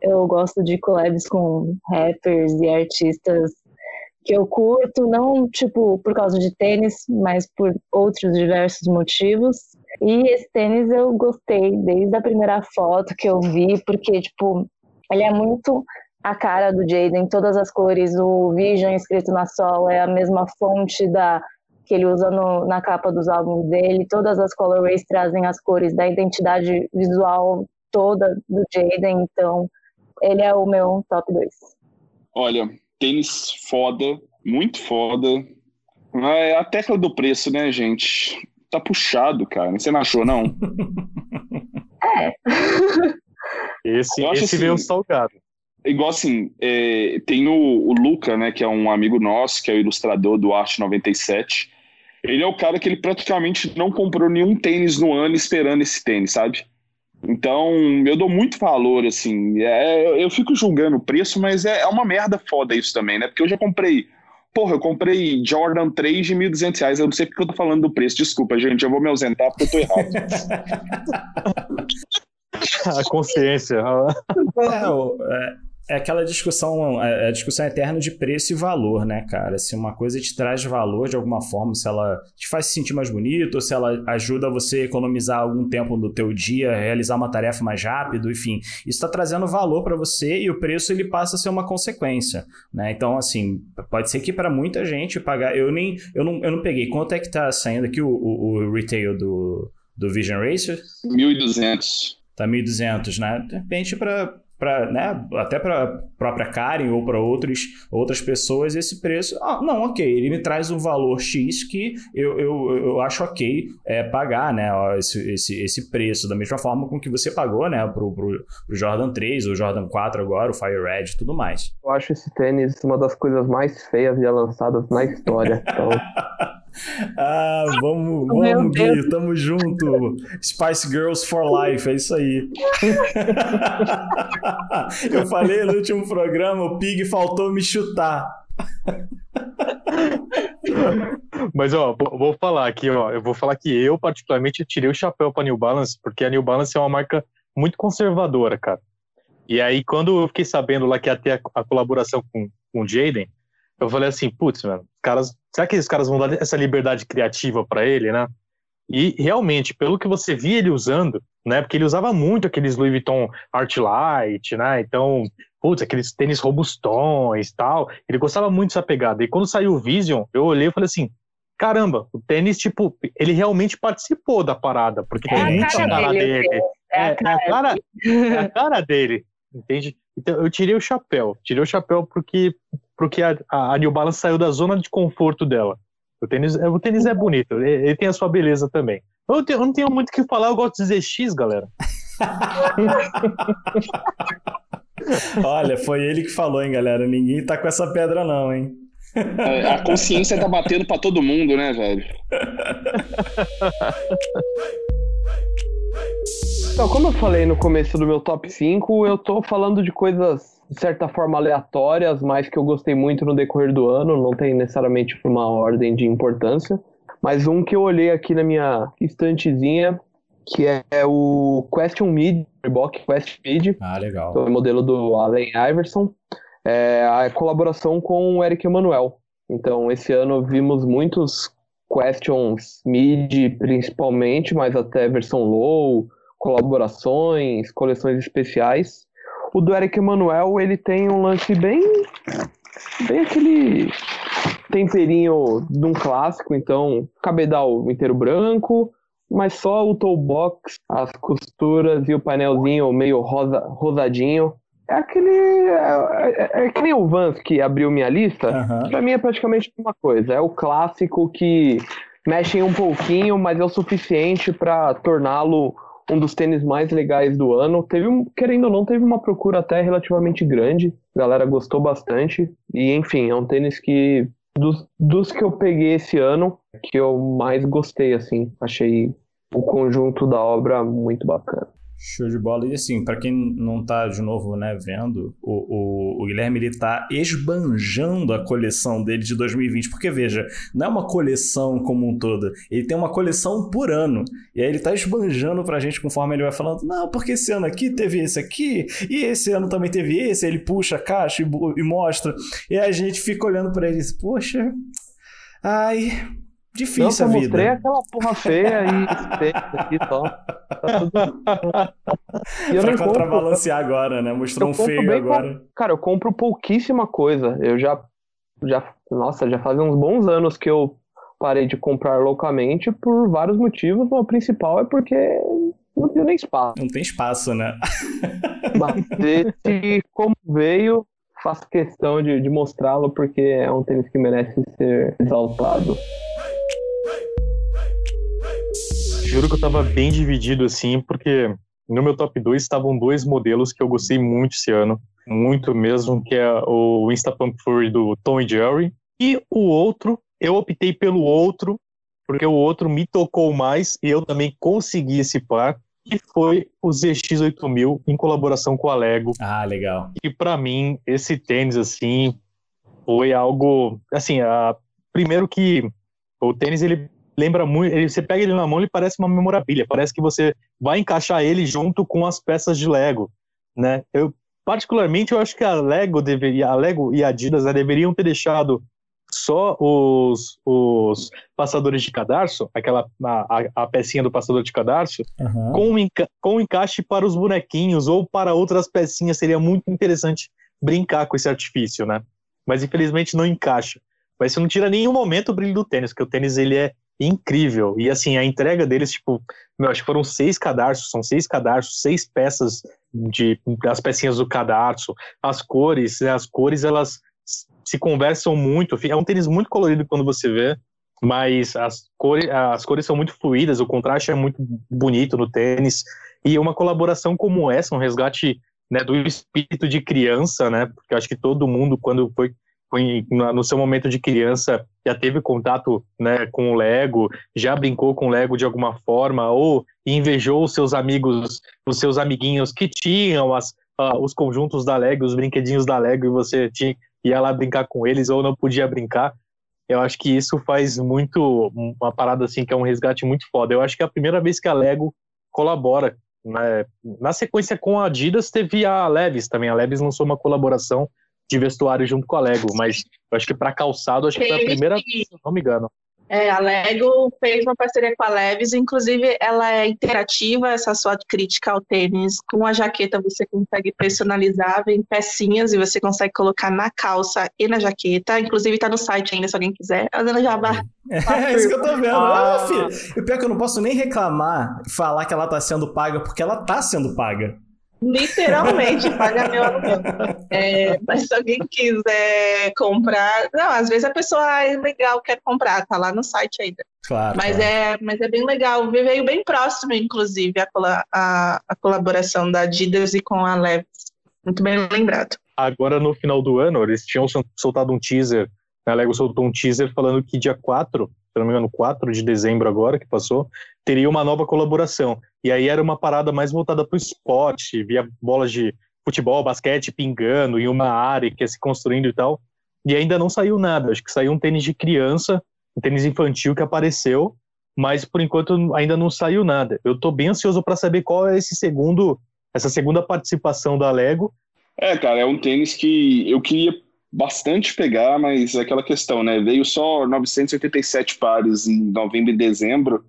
eu gosto de collabs com rappers e artistas que eu curto, não tipo por causa de tênis, mas por outros diversos motivos. E esse tênis eu gostei desde a primeira foto que eu vi, porque tipo, ele é muito a cara do Jaden, todas as cores, o Vision escrito na sola é a mesma fonte da que ele usa no, na capa dos álbuns dele, todas as colorways trazem as cores da identidade visual toda do Jaden, então ele é o meu top 2. Olha, tênis foda, muito foda. É a tecla do preço, né, gente? Tá puxado, cara. Você não achou, não? (laughs) é. (laughs) Esse, esse assim, veio salgado. Igual assim, é, tem o, o, Luca, né, que é um amigo nosso, que é o ilustrador do Arte 97. Ele é o cara que ele praticamente não comprou nenhum tênis no ano esperando esse tênis, sabe? Então, eu dou muito valor, assim. É, eu fico julgando o preço, mas é, é, uma merda foda isso também, né? Porque eu já comprei. Porra, eu comprei Jordan 3 de 1.200 reais. Eu não sei porque eu tô falando do preço. Desculpa, gente. Eu vou me ausentar porque eu tô errado. (laughs) A consciência. (laughs) É, é, aquela discussão, é, é a discussão eterna de preço e valor, né, cara? Se uma coisa te traz valor de alguma forma, se ela te faz se sentir mais bonito, ou se ela ajuda você a economizar algum tempo do teu dia, realizar uma tarefa mais rápido, enfim, isso está trazendo valor para você e o preço ele passa a ser uma consequência, né? Então, assim, pode ser que para muita gente pagar, eu nem, eu não, eu não peguei, quanto é que tá saindo aqui o, o, o retail do, do Vision Racer? 1.200. Tá 1.200, né? De repente, para para né, até para própria Karen ou para outras pessoas esse preço ah, não ok ele me traz um valor x que eu, eu, eu acho ok é, pagar né esse, esse, esse preço da mesma forma com que você pagou né pro, pro, pro Jordan 3 o Jordan 4 agora o Fire Red e tudo mais. Eu acho esse tênis uma das coisas mais feias já lançadas na história (laughs) então (laughs) ah, vamos, vamos, Gui, tamo junto. Spice Girls for Life, é isso aí. (laughs) Eu falei no último programa, o Pig faltou me chutar. Mas ó, vou falar aqui, ó, eu vou falar que eu particularmente tirei o chapéu para New Balance, porque a New Balance é uma marca muito conservadora, cara. E aí quando eu fiquei sabendo lá que ia ter a, a colaboração com, com o Jaden, eu falei assim, putz, mano, caras, será que os caras vão dar essa liberdade criativa para ele, né? E realmente, pelo que você via ele usando, né? Porque ele usava muito aqueles Louis Vuitton Art Light, né? Então, putz, aqueles tênis robustões tal. Ele gostava muito dessa pegada. E quando saiu o Vision, eu olhei e falei assim: caramba, o tênis, tipo, ele realmente participou da parada, porque é tem muita cara, cara dele. dele. É, é, a cara, é, a cara, é a cara dele. entende? Então eu tirei o chapéu, tirei o chapéu porque, porque a, a New Balance saiu da zona de conforto dela. O tênis, o tênis é bonito, ele, ele tem a sua beleza também. Eu, eu não tenho muito o que falar, eu gosto de ZX, galera. (laughs) Olha, foi ele que falou, hein, galera? Ninguém tá com essa pedra, não, hein? A consciência tá batendo pra todo mundo, né, velho? Então, como eu falei no começo do meu top 5, eu tô falando de coisas de certa forma aleatórias, mas que eu gostei muito no decorrer do ano, não tem necessariamente uma ordem de importância. Mas um que eu olhei aqui na minha estantezinha, que é, o Question Mid, Reebok Quest Mid. Ah, legal. o modelo do Allen Iverson. É a colaboração com o Eric Emanuel. Então, esse ano vimos muitos Questions Mid, principalmente, mas até versão low, colaborações, coleções especiais. O do Eric Emanuel, ele tem um lance bem bem aquele temperinho de um clássico, então cabedal inteiro branco, mas só o toe box, as costuras e o painelzinho meio rosa, rosadinho. É aquele. É, é, é que nem o Vans que abriu minha lista. Aham. Pra mim é praticamente a mesma coisa. É o clássico que mexe um pouquinho, mas é o suficiente pra torná-lo um dos tênis mais legais do ano. Teve, um- querendo ou não, teve uma procura até relativamente grande. A galera gostou bastante. E, enfim, é um tênis que, dos, dos que eu peguei esse ano, que eu mais gostei, assim. Achei o conjunto da obra muito bacana. Show de bola. E assim, pra quem não tá de novo, né, vendo, o, o, o Guilherme ele tá esbanjando a coleção dele de 2020, porque veja, não é uma coleção como um todo, ele tem uma coleção por ano. E aí ele tá esbanjando pra gente conforme ele vai falando, não, porque esse ano aqui teve esse aqui, e esse ano também teve esse, ele puxa a caixa e, e mostra. E a gente fica olhando pra ele e diz, poxa, ai, difícil só a vida. mostrei aquela porra feia e aqui só. Tá tudo... (laughs) E eu pra contrabalancear agora, né? Mostrou Eu um feio agora. Cara, eu compro pouquíssima coisa. Eu já, já, nossa, já fazem uns bons anos que eu parei de comprar loucamente por vários motivos. mas O principal é porque não tenho nem espaço. Não tem espaço, né? (laughs) Mas esse, como veio, faço questão de, de mostrá-lo porque é um tênis que merece ser exaltado. Juro que eu tava bem dividido assim, porque no meu top 2 estavam dois modelos que eu gostei muito esse ano, muito mesmo, que é o Instapump Fury do Tom e Jerry, e o outro, eu optei pelo outro, porque o outro me tocou mais e eu também consegui esse par, que foi o ZX8000 em colaboração com a Lego. Ah, legal. E pra mim, esse tênis, assim, foi algo. Assim, a, primeiro que o tênis, ele lembra muito. Ele, você pega ele na mão, ele parece uma memorabilia. Parece que você vai encaixar ele junto com as peças de Lego, né? Eu, particularmente, eu acho que a Lego deveria. A Lego e a Adidas né, deveriam ter deixado só os, os passadores de cadarço, aquela a, a- pecinha do passador de cadarço, Aham. com, um enca com encaixe para os bonequinhos ou para outras pecinhas. Seria muito interessante brincar com esse artifício, né? Mas infelizmente não encaixa. Mas isso não tira nenhum momento o brilho do tênis, porque o tênis ele é incrível. E assim, a entrega deles, tipo, meu, acho que foram seis cadarços, são seis cadarços, seis peças de das pecinhas do cadarço, as cores, né, as cores elas se conversam muito. É um tênis muito colorido quando você vê, mas as cores, as cores são muito fluídas, o contraste é muito bonito no tênis. E uma colaboração como essa, um resgate né, do espírito de criança, né? Porque eu acho que todo mundo, quando foi, no seu momento de criança, já teve contato né, com o Lego, já brincou com o Lego de alguma forma, ou invejou os seus amigos, os seus amiguinhos que tinham as, ah, os conjuntos da Lego, os brinquedinhos da Lego, e você tinha, ia lá brincar com eles, ou não podia brincar. Eu acho que isso faz muito uma parada assim que é um resgate muito foda. Eu acho que é a primeira vez que a Lego colabora. Né? Na sequência com a Adidas teve a Levis também. A Levis lançou uma colaboração de vestuário junto com a Lego, mas eu acho que para calçado acho que foi a primeira vez, se não me engano. É, a Lego fez uma parceria com a Levis, inclusive ela é interativa, essa sua crítica ao tênis. Com a jaqueta você consegue personalizar, vem pecinhas e você consegue colocar na calça e na jaqueta. Inclusive tá no site ainda, se alguém quiser. Fazendo jabá. (laughs) É isso que eu tô vendo. Ah. Ah, filho. E o pior é que eu não posso nem reclamar, falar que ela tá sendo paga, porque ela tá sendo paga. Literalmente, paga meu aluguel. É, mas se alguém quiser comprar. Não, às vezes a pessoa, ah, é legal, quer comprar, tá lá no site ainda. Claro. Mas, claro. é, mas é bem legal. Veio bem próximo, inclusive, a, a, a colaboração da Adidas e com a Levis. Muito bem lembrado. Agora, no final do ano, eles tinham sol- soltado um teaser, a Lego soltou um teaser falando que dia 4, se não me engano, 4 de dezembro agora, que passou, teria uma nova colaboração. E aí era uma parada mais voltada para o esporte, via bolas de futebol, basquete pingando em uma área que ia se construindo e tal. E ainda não saiu nada. Acho que saiu um tênis de criança, um tênis infantil que apareceu, mas por enquanto ainda não saiu nada. Eu tô bem ansioso para saber qual é esse segundo, essa segunda participação da Lego. É, cara, é um tênis que eu queria bastante pegar, mas é aquela questão, né? Veio só 987 pares em novembro e dezembro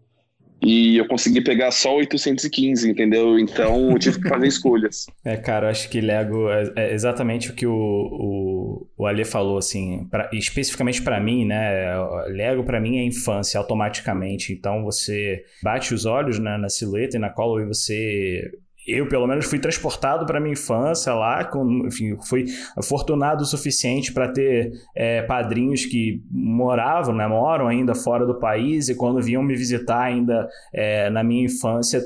e eu consegui pegar só 815, entendeu? Então eu tive que fazer escolhas. (laughs) É, cara, acho que Lego é, é exatamente o que o, o, o Ale falou, assim, pra- especificamente pra mim, né? Lego pra mim é infância automaticamente. Então você bate os olhos né, na silhueta e na cola e você. Eu, pelo menos, fui transportado para minha infância lá, com, enfim, fui afortunado o suficiente para ter é, padrinhos que moravam, né, moram ainda fora do país e quando vinham me visitar ainda é, na minha infância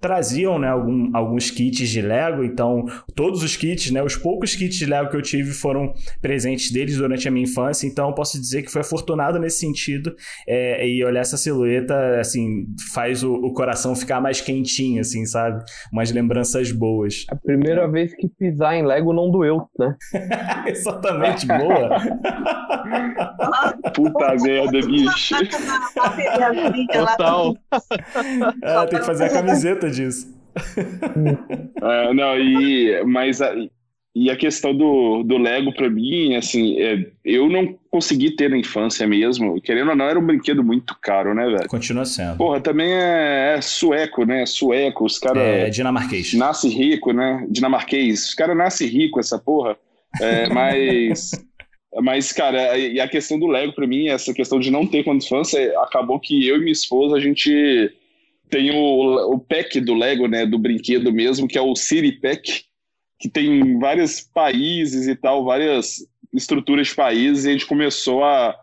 traziam né, algum- alguns kits de Lego, então todos os kits, né, os poucos kits de Lego que eu tive foram presentes deles durante a minha infância, então eu posso dizer que foi afortunado nesse sentido é, e olhar essa silhueta, assim, faz o, o coração ficar mais quentinho, assim, sabe? Umas lembranças boas. A primeira vez que pisar em Lego não doeu, né? (laughs) Exatamente, boa. (laughs) Puta merda, bicho. Total. Ah, (laughs) tem que fazer a camiseta disso. É, (laughs) não, e, mas a, e a questão do, do Lego pra mim, assim, é, eu não consegui ter na infância mesmo. Querendo ou não, era um brinquedo muito caro, né, velho? Continua sendo. Porra, também é, é sueco, né? Sueco, os caras É dinamarquês. nasce rico, né? Dinamarquês. Os caras nascem rico, essa porra. É, (laughs) mas, mas, cara, e a questão do Lego, pra mim, essa questão de não ter quando infância, acabou que eu e minha esposa, a gente tem o, o pack do Lego, né? Do brinquedo mesmo, que é o City Pack, que tem vários países e tal, várias estruturas de países, e a gente começou a,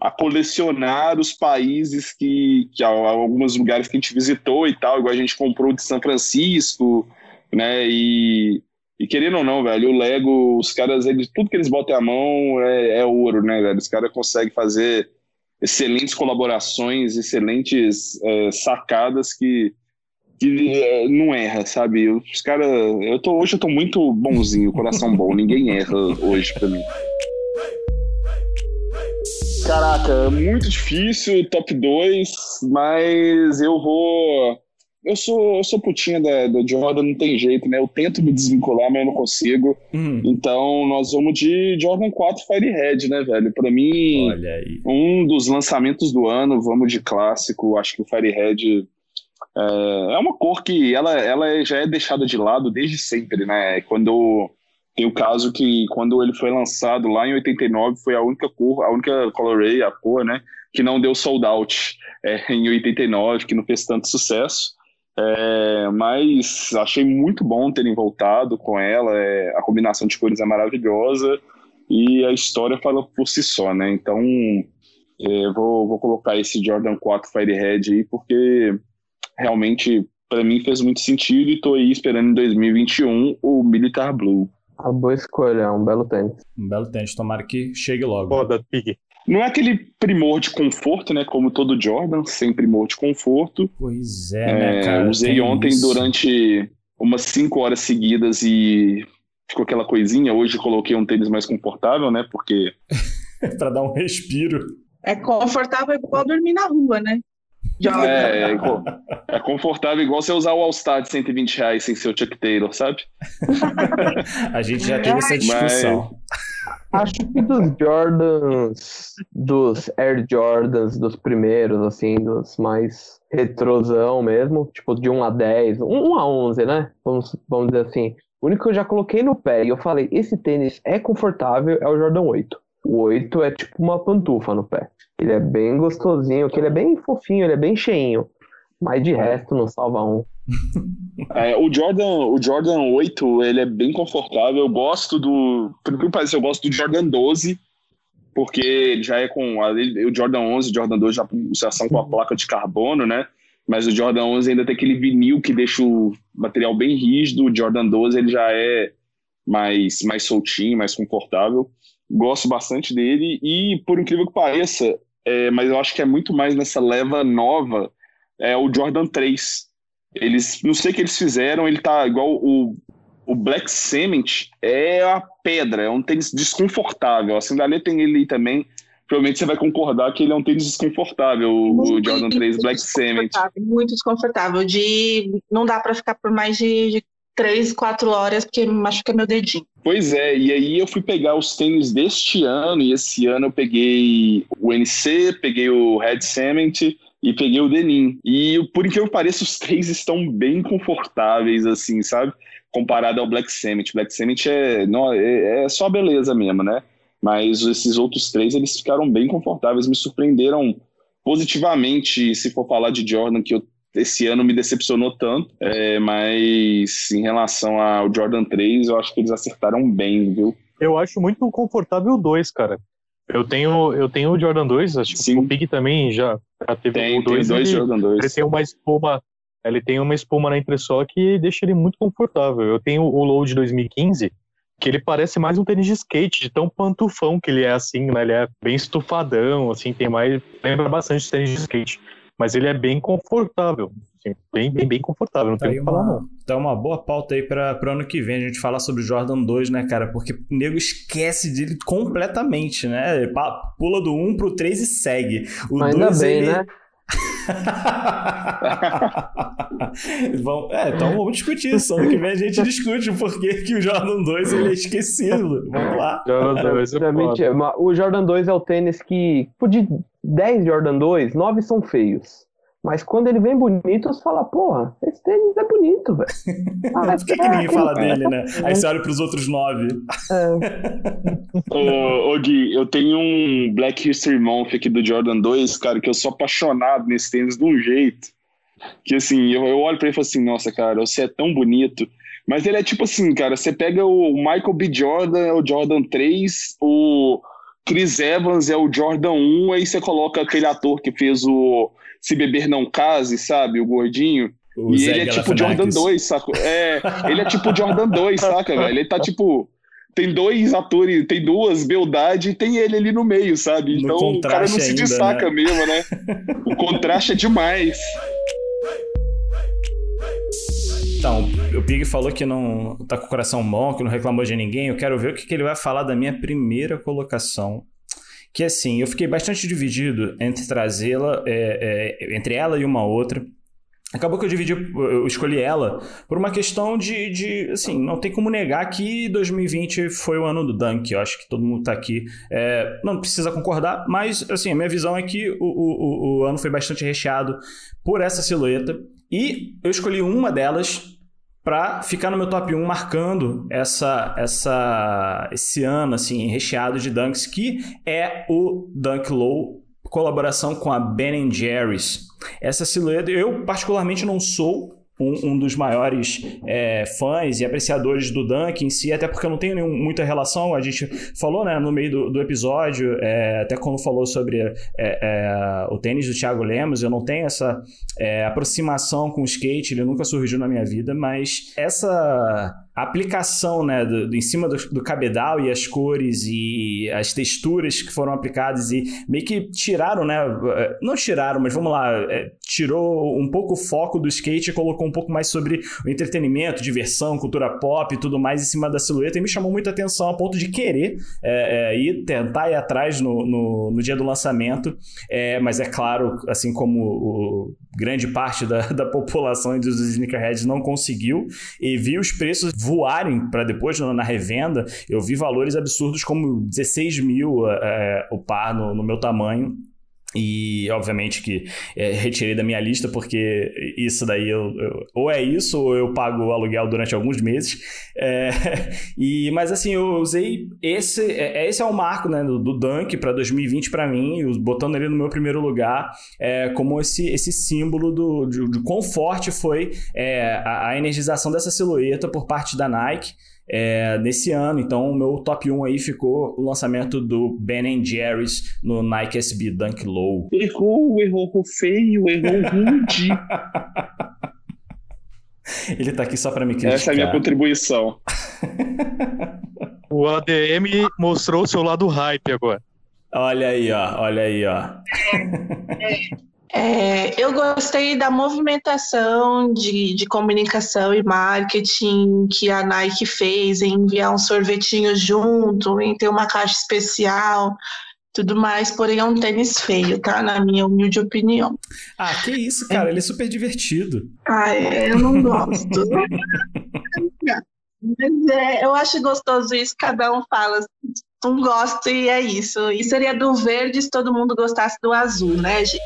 a colecionar os países que, que alguns lugares que a gente visitou e tal, igual a gente comprou de São Francisco, né? E, e querendo ou não, velho, o Lego, os caras, eles, tudo que eles botam a mão é, é ouro, né, velho? Os caras conseguem fazer excelentes colaborações, excelentes é, sacadas que, que é, não erra, sabe? Os caras, eu tô hoje eu tô muito bonzinho, coração bom, (laughs) ninguém erra hoje pra mim. Caraca, muito difícil, top 2, mas eu vou. Eu sou, eu sou putinha da, da Jordan, não tem jeito, né? Eu tento me desvincular, mas eu não consigo. Hum, Então nós vamos de Jordan 4 Firehead, né, velho? Pra mim, um dos lançamentos do ano, vamos de clássico. Acho que o Firehead é, é uma cor que ela, ela já é deixada de lado desde sempre, né? Quando tem o caso que quando ele foi lançado lá em 89 foi a única cor, a única colorway, a cor, né, que não deu sold out é, em 89, que não fez tanto sucesso. É, mas achei muito bom terem voltado com ela. é, a combinação de cores é maravilhosa e a história fala por si só, né? Então é, vou, vou colocar esse Jordan 4 Firehead aí porque realmente para mim fez muito sentido e tô aí esperando em 2021 o Militar Blue. A boa escolha, um belo tênis. Um belo tênis, tomara que chegue logo. Foda, Pig. Não é aquele primor de conforto, né? Como todo Jordan, sem primor de conforto. Pois é, É, né, cara? usei Tem ontem isso. durante umas 5 horas seguidas e ficou aquela coisinha. Hoje coloquei um tênis mais confortável, né? Porque (laughs) pra dar um respiro. É confortável igual dormir na rua, né? Joga. é, é, é confortável igual você usar o All-Star de 120 reais sem ser o Chuck Taylor, sabe? (laughs) A gente já teve essa discussão. Acho que dos Jordans, dos Air Jordans, dos primeiros, assim, dos mais retrosão mesmo, tipo de 1 a 10, 1 a 11, né? Vamos, vamos dizer assim. O único que eu já coloquei no pé e eu falei, esse tênis é confortável, é o Jordan 8. O 8 é tipo uma pantufa no pé. Ele é bem gostosinho, que ele é bem fofinho, ele é bem cheinho. Mas de resto, não salva um. É, o Jordan, o Jordan 8, ele é bem confortável. Eu gosto do, por que pareça, eu gosto do Jordan 12, porque ele já é com o Jordan 11, o Jordan 12 já, já são com a placa de carbono, né? Mas o Jordan 11 ainda tem aquele vinil que deixa o material bem rígido. O Jordan 12 ele já é mais mais soltinho, mais confortável. Gosto bastante dele e por incrível que pareça, é, mas eu acho que é muito mais nessa leva nova, é o Jordan 3. Eles, não sei o que eles fizeram, ele tá igual o, o Black Cement, é a pedra, é um tênis desconfortável. A Sindalê tem ele também, provavelmente você vai concordar que ele é um tênis desconfortável, muito, o Jordan 3 Black Cement. Muito desconfortável, de não dá para ficar por mais de, de três, quatro horas, porque machuca meu dedinho. Pois é, e aí eu fui pegar os tênis deste ano, e esse ano eu peguei o NC, peguei o Red Cement e peguei o Denim. E por incrível que pareça, os três estão bem confortáveis, assim, sabe? Comparado ao Black Cement. Black Cement é, não, é, é só beleza mesmo, né? Mas esses outros três, eles ficaram bem confortáveis, me surpreenderam positivamente, se for falar de Jordan, que eu esse ano me decepcionou tanto, é, mas em relação ao Jordan 3, eu acho que eles acertaram bem, viu? Eu acho muito confortável o 2, cara. Eu tenho, eu tenho o Jordan 2, acho Sim. que o Pig também já, já teve tem, o 2. Tem dois ele, Jordan 2. Ele tem uma espuma, ele tem uma espuma na entressola que deixa ele muito confortável. Eu tenho o Load 2015, que ele parece mais um tênis de skate, de tão pantufão que ele é assim, né? Ele é bem estufadão, assim, tem mais. Lembra bastante de tênis de skate mas ele é bem confortável. Bem, bem, bem confortável, não tá tem o que falar, não. Tá uma boa pauta aí para o ano que vem a gente falar sobre o Jordan 2, né, cara? Porque o nego esquece dele completamente, né? Pula do 1 pro 3 e segue. O Ainda 2, bem, ele... né? (laughs) Bom, é, então vamos discutir isso. Ano que vem a gente (laughs) discute o porquê que o Jordan 2 ele é esquecido. Vamos lá. Jordan 2 é o Jordan 2 é o tênis que, de 10 Jordan 2, 9 são feios. Mas quando ele vem bonito, você fala, porra, esse tênis é bonito, velho. (laughs) Ah, Por que, que ninguém fala dele, né? Aí você olha pros outros nove. É. (laughs) ô, ô, Gui, eu tenho um Black History Month aqui do Jordan 2, cara, que eu sou apaixonado nesse tênis de um jeito. Que assim, eu, eu olho pra ele e falo assim, nossa, cara, você é tão bonito. Mas ele é tipo assim, cara, você pega o Michael B. Jordan, o Jordan 3, o Chris Evans é o Jordan 1, aí você coloca aquele ator que fez o Se Beber Não Case, sabe? O gordinho. O e Zé ele é tipo Jordan 2, saca? É, ele é tipo Jordan 2, saca, velho? Ele tá (laughs) tipo. Tem dois atores, tem duas beldade e tem ele ali no meio, sabe? Então o cara não se ainda, destaca né? mesmo, né? (laughs) o contraste é demais. Então, o Pig falou que não tá com o coração bom, que não reclamou de ninguém. Eu quero ver o que, que ele vai falar da minha primeira colocação. Que assim, eu fiquei bastante dividido entre trazê-la, é, é, entre ela e uma outra. Acabou que eu dividi, eu escolhi ela por uma questão de, de, assim, não tem como negar que 2020 foi o ano do Dunk. Eu acho que todo mundo tá aqui. É, não precisa concordar, mas, assim, a minha visão é que o, o, o ano foi bastante recheado por essa silhueta. E eu escolhi uma delas para ficar no meu top 1 marcando essa, essa, esse ano assim recheado de dunks que é o Dunk Low colaboração com a Ben Jerry's. Essa silhueta eu particularmente não sou um, um dos maiores é, fãs e apreciadores do Dunk em si, até porque eu não tenho nenhum, muita relação. A gente falou né, no meio do, do episódio, é, até quando falou sobre é, é o tênis do Thiago Lemos, eu não tenho essa é, aproximação com o skate, ele nunca surgiu na minha vida, mas essa a aplicação né, do, do em cima do, do, cabedal e as cores e as texturas que foram aplicadas e meio que tiraram, né? Eh, não tiraram, mas vamos lá, é, tirou um pouco o foco do skate e colocou um pouco mais sobre o entretenimento, diversão, cultura pop e tudo mais em cima da silhueta e me chamou muita atenção a ponto de querer é, é, ir tentar ir atrás no, no, no dia do lançamento, mas é claro, assim como o, grande parte da, (laughs) da população e dos sneakerheads não conseguiu e vi os preços voarem para depois na revenda. Eu vi valores absurdos como 16 mil é, o par no, no meu tamanho. E, obviamente, que é, retirei da minha lista, porque isso daí eu, eu, ou é isso, ou eu pago o aluguel durante alguns meses. É, (laughs) e, mas, assim, eu usei esse. É, esse é o marco né, do, do Dunk para 2020 para mim, botando ele no meu primeiro lugar, é, como esse, esse símbolo do, de, de quão forte foi é, a, a energização dessa silhueta por parte da Nike é, nesse ano. Então, o meu top 1 aí ficou o lançamento do Ben Jerry's no Nike SB Dunk Low. Errou, errou feio, errou rude. (laughs) Ele tá aqui só para me criticar. Essa é a minha contribuição. (laughs) o ADM mostrou o seu lado hype agora. Olha aí, ó. Olha aí, ó. É, eu gostei da movimentação de, de comunicação e marketing que a Nike fez em enviar um sorvetinho junto, em ter uma caixa especial, tudo mais, porém é um tênis feio, tá? Na minha humilde opinião. Ah, que isso, cara, é. ele é super divertido. Ah, é, eu não gosto. (laughs) Mas é, eu acho gostoso isso, cada um fala não gosto e é isso. E seria do verde se todo mundo gostasse do azul, né, gente?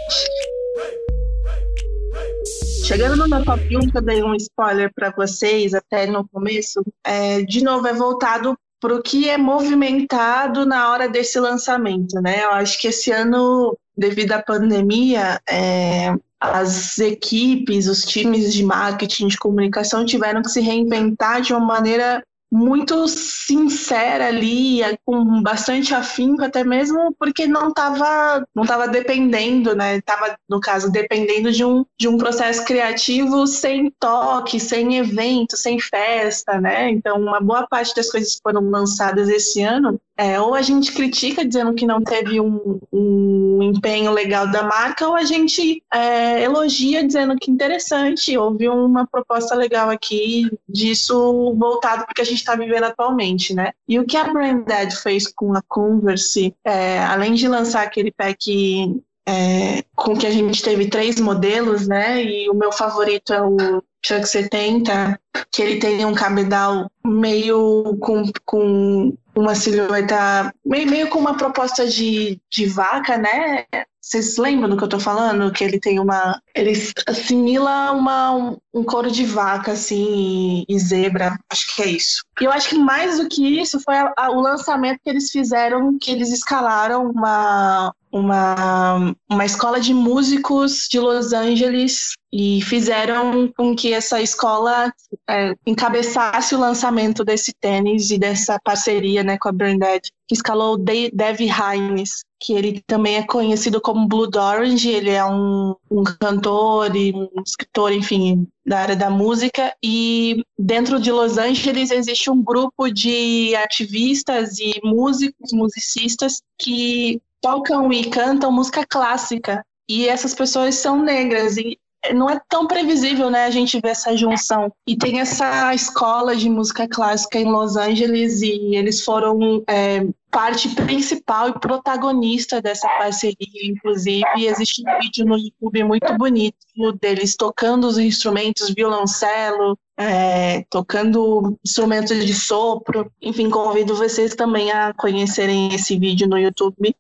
Chegando no meu top 1, que eu dei um spoiler para vocês até no começo, é, de novo, é voltado para o que é movimentado na hora desse lançamento, né? Eu acho que esse ano, devido à pandemia, é, as equipes, os times de marketing, de comunicação tiveram que se reinventar de uma maneira muito sincera ali, com bastante afinco, até mesmo porque não estava não tava dependendo, né? Estava, no caso, dependendo de um, de um processo criativo sem toque, sem evento, sem festa, né? Então, uma boa parte das coisas que foram lançadas esse ano é, ou a gente critica dizendo que não teve um, um empenho legal da marca, ou a gente é, elogia dizendo que interessante, houve uma proposta legal aqui disso voltado porque a gente está vivendo atualmente, né? E o que a Branded fez com a Converse, é, além de lançar aquele pack é, com que a gente teve três modelos, né? E o meu favorito é o Chuck 70, que ele tem um cabedal meio com, com uma silhueta, meio, meio com uma proposta de, de vaca, né? Vocês lembram do que eu tô falando? Que ele tem uma. Ele assimila uma, um, um couro de vaca, assim, e, e, zebra. Acho que é isso. E eu acho que mais do que isso foi a, a, o lançamento que eles fizeram, que eles escalaram uma, uma, uma escola de músicos de Los Angeles e fizeram com que essa escola é, encabeçasse o lançamento desse tênis e dessa parceria né, com a Branded, que escalou o Dev Hines, que ele também é conhecido como Blood Orange, ele é um, um cantor e um escritor, enfim, da área da música, e dentro de Los Angeles existe um grupo de ativistas e músicos, musicistas, que tocam e cantam música clássica. E essas pessoas são negras. E não é tão previsível, né, a gente ver essa junção. E tem essa escola de música clássica em Los Angeles e eles foram é, parte principal e protagonista dessa parceria, inclusive. Existe um vídeo no YouTube muito bonito deles tocando os instrumentos, violoncelo, é, tocando instrumentos de sopro. Enfim, convido vocês também a conhecerem esse vídeo no YouTube.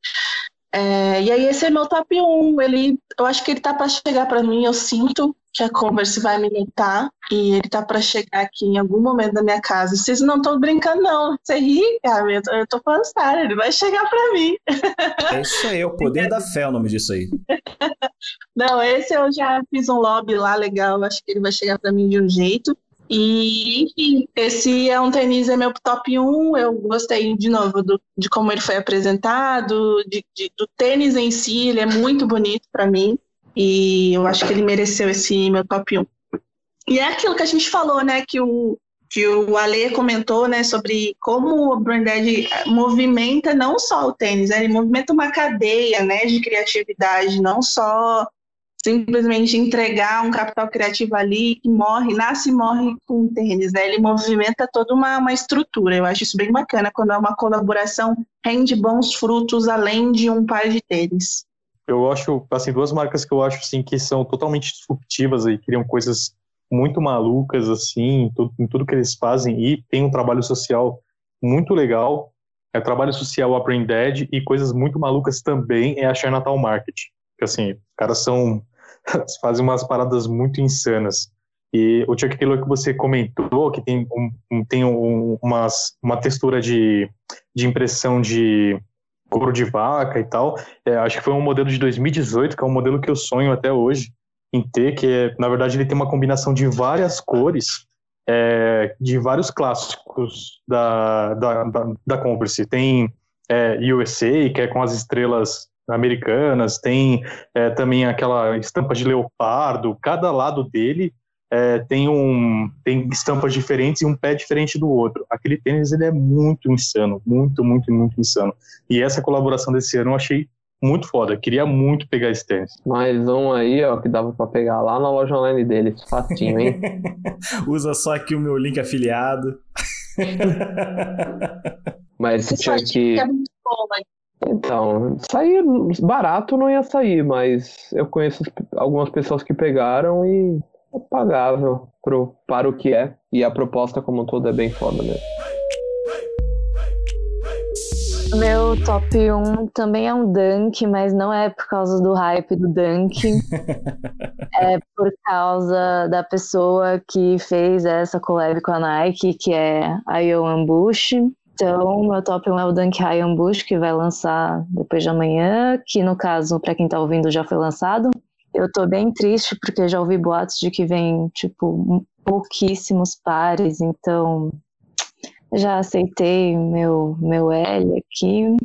É, e aí esse é meu top 1. Ele, eu acho que ele tá para chegar para mim. Eu sinto que a Converse vai me notar e ele tá para chegar aqui em algum momento da minha casa. Vocês não estão brincando não. Você ri, cara? Eu tô, eu tô falando sério. Ele vai chegar para mim. É isso aí, é o poder da fé, o nome disso aí. (laughs) Não, esse eu já fiz um lobby lá legal. Acho que ele vai chegar para mim de um jeito. E, enfim, esse é um tênis, é meu top 1. Eu gostei, de novo, do, de como ele foi apresentado, de, de, do tênis em si, ele é muito bonito para mim. E eu acho que ele mereceu esse meu top 1. E é aquilo que a gente falou, né, que o, que o Ale comentou, né, sobre como o Branded movimenta não só o tênis, né, ele movimenta uma cadeia, né, de criatividade, não só simplesmente entregar um capital criativo ali que morre, nasce e morre com o tênis, né? Ele movimenta toda uma, uma estrutura. Eu acho isso bem bacana quando é uma colaboração rende bons frutos além de um par de tênis. Eu acho, assim, duas marcas que eu acho, assim, que são totalmente disruptivas e criam coisas muito malucas, assim, em tudo, em tudo que eles fazem e tem um trabalho social muito legal. É trabalho social a e coisas muito malucas também é a Chinatown Market Porque, assim, os caras são. (laughs) fazem umas paradas muito insanas. E o Chuck Taylor que você comentou, que tem, um, tem um, umas, uma textura de, de impressão de couro de vaca e tal, é, acho que foi um modelo de 2018, que é um modelo que eu sonho até hoje em ter, que é, na verdade ele tem uma combinação de várias cores, é, de vários clássicos da, da, da, da Converse. Tem é, USA, que é com as estrelas americanas, tem é, também aquela estampa de leopardo, cada lado dele é, tem, um, tem estampas diferentes e um pé diferente do outro. Aquele tênis ele é muito insano, muito, muito, muito insano. E essa colaboração desse ano eu achei muito foda. Queria muito pegar esse tênis. Mais um aí, ó, que dava para pegar lá na loja online deles. Fatinho, hein? (laughs) Usa só aqui o meu link afiliado. (laughs) Mas tinha que. Então, sair barato não ia sair, mas eu conheço algumas pessoas que pegaram e é pagável pro, para o que é. E a proposta como um todo é bem foda mesmo. Meu top 1 também é um Dunk, mas não é por causa do hype do Dunk. (laughs) é por causa da pessoa que fez essa collab com a Nike, que é a Yoan Bush. Então, meu top 1 é o Dunk Ryan Bush, que vai lançar depois de amanhã, que no caso, para quem tá ouvindo, já foi lançado. Eu tô bem triste porque já ouvi boatos de que vem, tipo, pouquíssimos pares, então já aceitei meu, meu L aqui.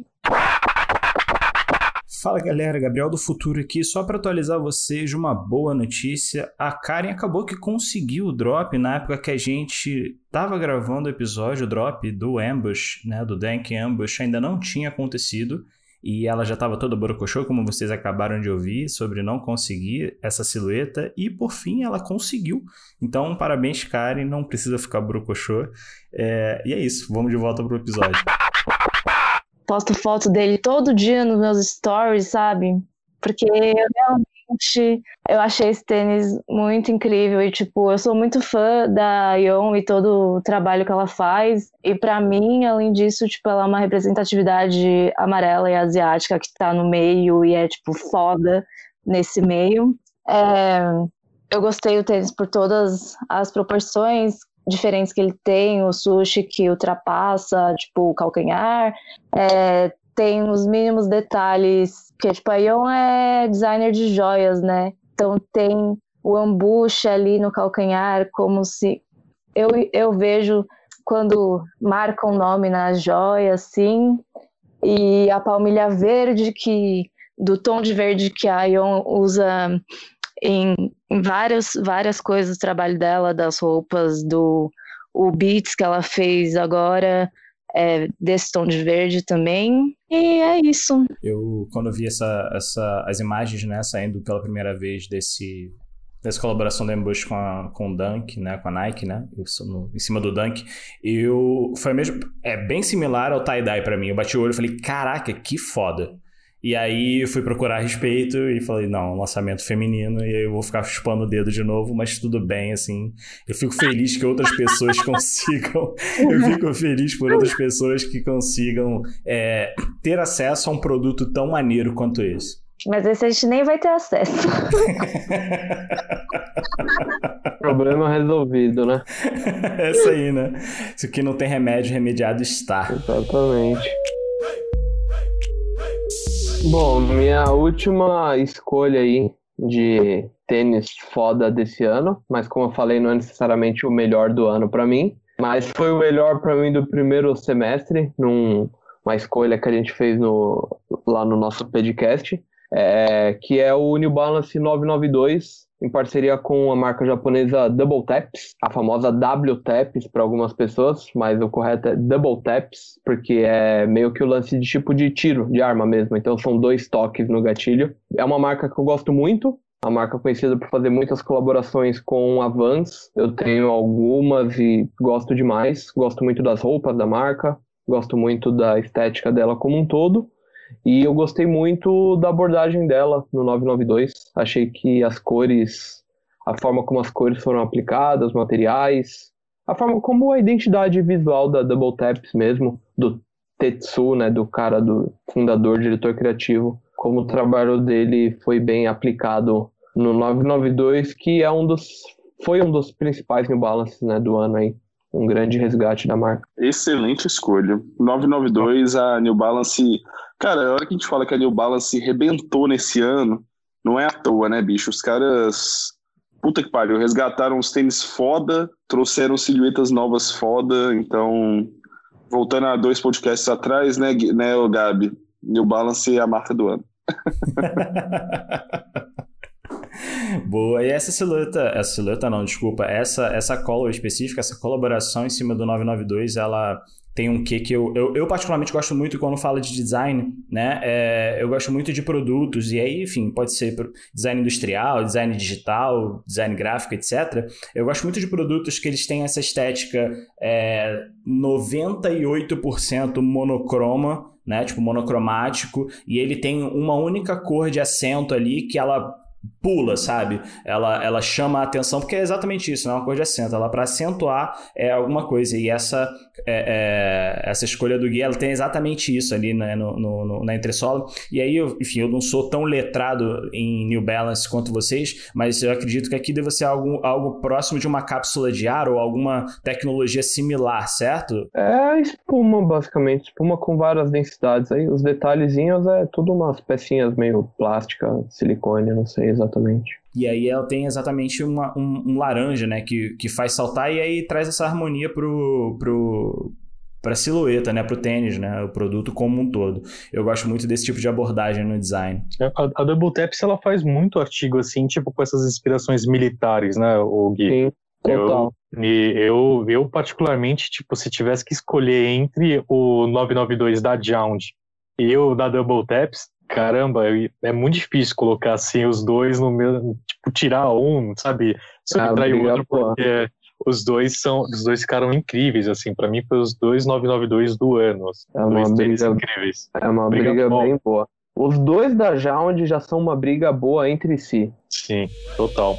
Fala galera, Gabriel do Futuro aqui, só para atualizar vocês uma boa notícia. A Karen acabou que conseguiu o drop na época que a gente tava gravando o episódio, o drop do Ambush, né, do Dank Ambush, ainda não tinha acontecido e ela já estava toda borocochô, como vocês acabaram de ouvir, sobre não conseguir essa silhueta, e por fim ela conseguiu. Então, parabéns, Karen, não precisa ficar borocochô. É, e é isso, vamos de volta pro episódio posto foto dele todo dia nos meus stories, sabe? Porque eu eu achei esse tênis muito incrível e tipo, eu sou muito fã da Ion e todo o trabalho que ela faz. E para mim, além disso, tipo, ela é uma representatividade amarela e asiática que tá no meio e é tipo foda nesse meio. É, eu gostei do tênis por todas as proporções diferentes que ele tem, o sushi que ultrapassa, tipo, o calcanhar, é, tem os mínimos detalhes, porque, tipo, a Ion é designer de joias, né? Então tem o ambush ali no calcanhar, como se... Eu, eu vejo quando marca um nome na joia, assim, e a palmilha verde que do tom de verde que a Ion usa em, em várias, várias coisas do trabalho dela, das roupas, do o beats que ela fez agora, é, desse tom de verde também. E é isso. Eu, quando vi essa, essa, as imagens, né, saindo pela primeira vez desse, dessa colaboração da Ambush com, a, com o Dunk, né, com a Nike, né, no, em cima do Dunk, eu, foi mesmo, é bem similar ao tie-dye para mim. Eu bati o olho e falei, caraca, que foda. E aí eu fui procurar a respeito e falei, não, lançamento feminino, e aí eu vou ficar chupando o dedo de novo, mas tudo bem, assim. Eu fico feliz que outras pessoas (laughs) consigam. Eu fico feliz por outras pessoas que consigam é, ter acesso a um produto tão maneiro quanto esse. Mas esse a gente nem vai ter acesso. (laughs) Problema resolvido, né? (laughs) É isso aí, né? Isso aqui não tem remédio, remediado está. Exatamente. Bom, minha última escolha aí de tênis foda desse ano, mas como eu falei, não é necessariamente o melhor do ano para mim, mas foi o melhor para mim do primeiro semestre, numa escolha que a gente fez no, lá no nosso podcast, é, que é o New Balance 992 em parceria com a marca japonesa Double Taps, a famosa W Taps para algumas pessoas, mas o correto é Double Taps, porque é meio que o lance de tipo de tiro, de arma mesmo. Então são dois toques no gatilho. É uma marca que eu gosto muito, a marca conhecida por fazer muitas colaborações com a Vans. Eu tenho algumas e gosto demais. Gosto muito das roupas da marca, gosto muito da estética dela como um todo. E eu gostei muito da abordagem dela no 992. Achei que as cores, a forma como as cores foram aplicadas, os materiais, a forma como a identidade visual da Double Taps mesmo, do Tetsu, né, do cara do fundador, diretor criativo, como o trabalho dele foi bem aplicado no 992, que é um dos foi um dos principais New Balance né, do ano aí. Um grande resgate da marca. Excelente escolha. 992, a New Balance. Cara, a hora que a gente fala que a New Balance rebentou nesse ano, não é à toa, né, bicho? Os caras. Puta que pariu, resgataram os tênis foda, trouxeram silhuetas novas foda, então. Voltando a dois podcasts atrás, né, né, Gabi? New Balance é a marca do ano. (laughs) Boa. E essa silhueta, essa silhueta não, desculpa, essa essa color específica, essa colaboração em cima do 992, ela tem um quê que eu, eu, eu, particularmente gosto muito quando fala de design, né? É, eu gosto muito de produtos, e aí, enfim, pode ser design industrial, design digital, design gráfico, etc. Eu gosto muito de produtos que eles têm essa estética é, 98% monocroma, né? Tipo, monocromático, e ele tem uma única cor de acento ali que ela pula, sabe? Ela, ela chama a atenção, porque é exatamente isso, não é uma coisa de acento. Ela, para acentuar, é alguma coisa. E essa, é, é, essa escolha do Gui, ela tem exatamente isso ali né, no, no, na entressola. E aí, eu, enfim, eu não sou tão letrado em New Balance quanto vocês, mas eu acredito que aqui deve ser algo, algo próximo de uma cápsula de ar ou alguma tecnologia similar, certo? É espuma, basicamente. Espuma com várias densidades. Aí os detalhezinhos é tudo umas pecinhas meio plástica, silicone, não sei exatamente. E aí ela tem exatamente uma, um, um, laranja, né? Que, que faz saltar e aí traz essa harmonia pro, pro, pra silhueta, né? Pro tênis, né? O produto como um todo. Eu gosto muito desse tipo de abordagem no design. É, a, a Double Taps, ela faz muito artigo, assim, tipo com essas inspirações militares, né, o Gui? Sim. Total. Eu, eu, eu, particularmente, tipo, se tivesse que escolher entre o 992 da Jound e o da Double Taps, caramba, é muito difícil colocar assim os dois no mesmo, tipo, tirar um, sabe? Subtrair ah, o outro, porque os dois são, os dois ficaram incríveis, assim, para mim foi os dois 992 do ano. Assim, é uma briga incríveis. É uma briga, briga bem boa. Os dois da Jound já são uma briga boa entre si. Sim, total.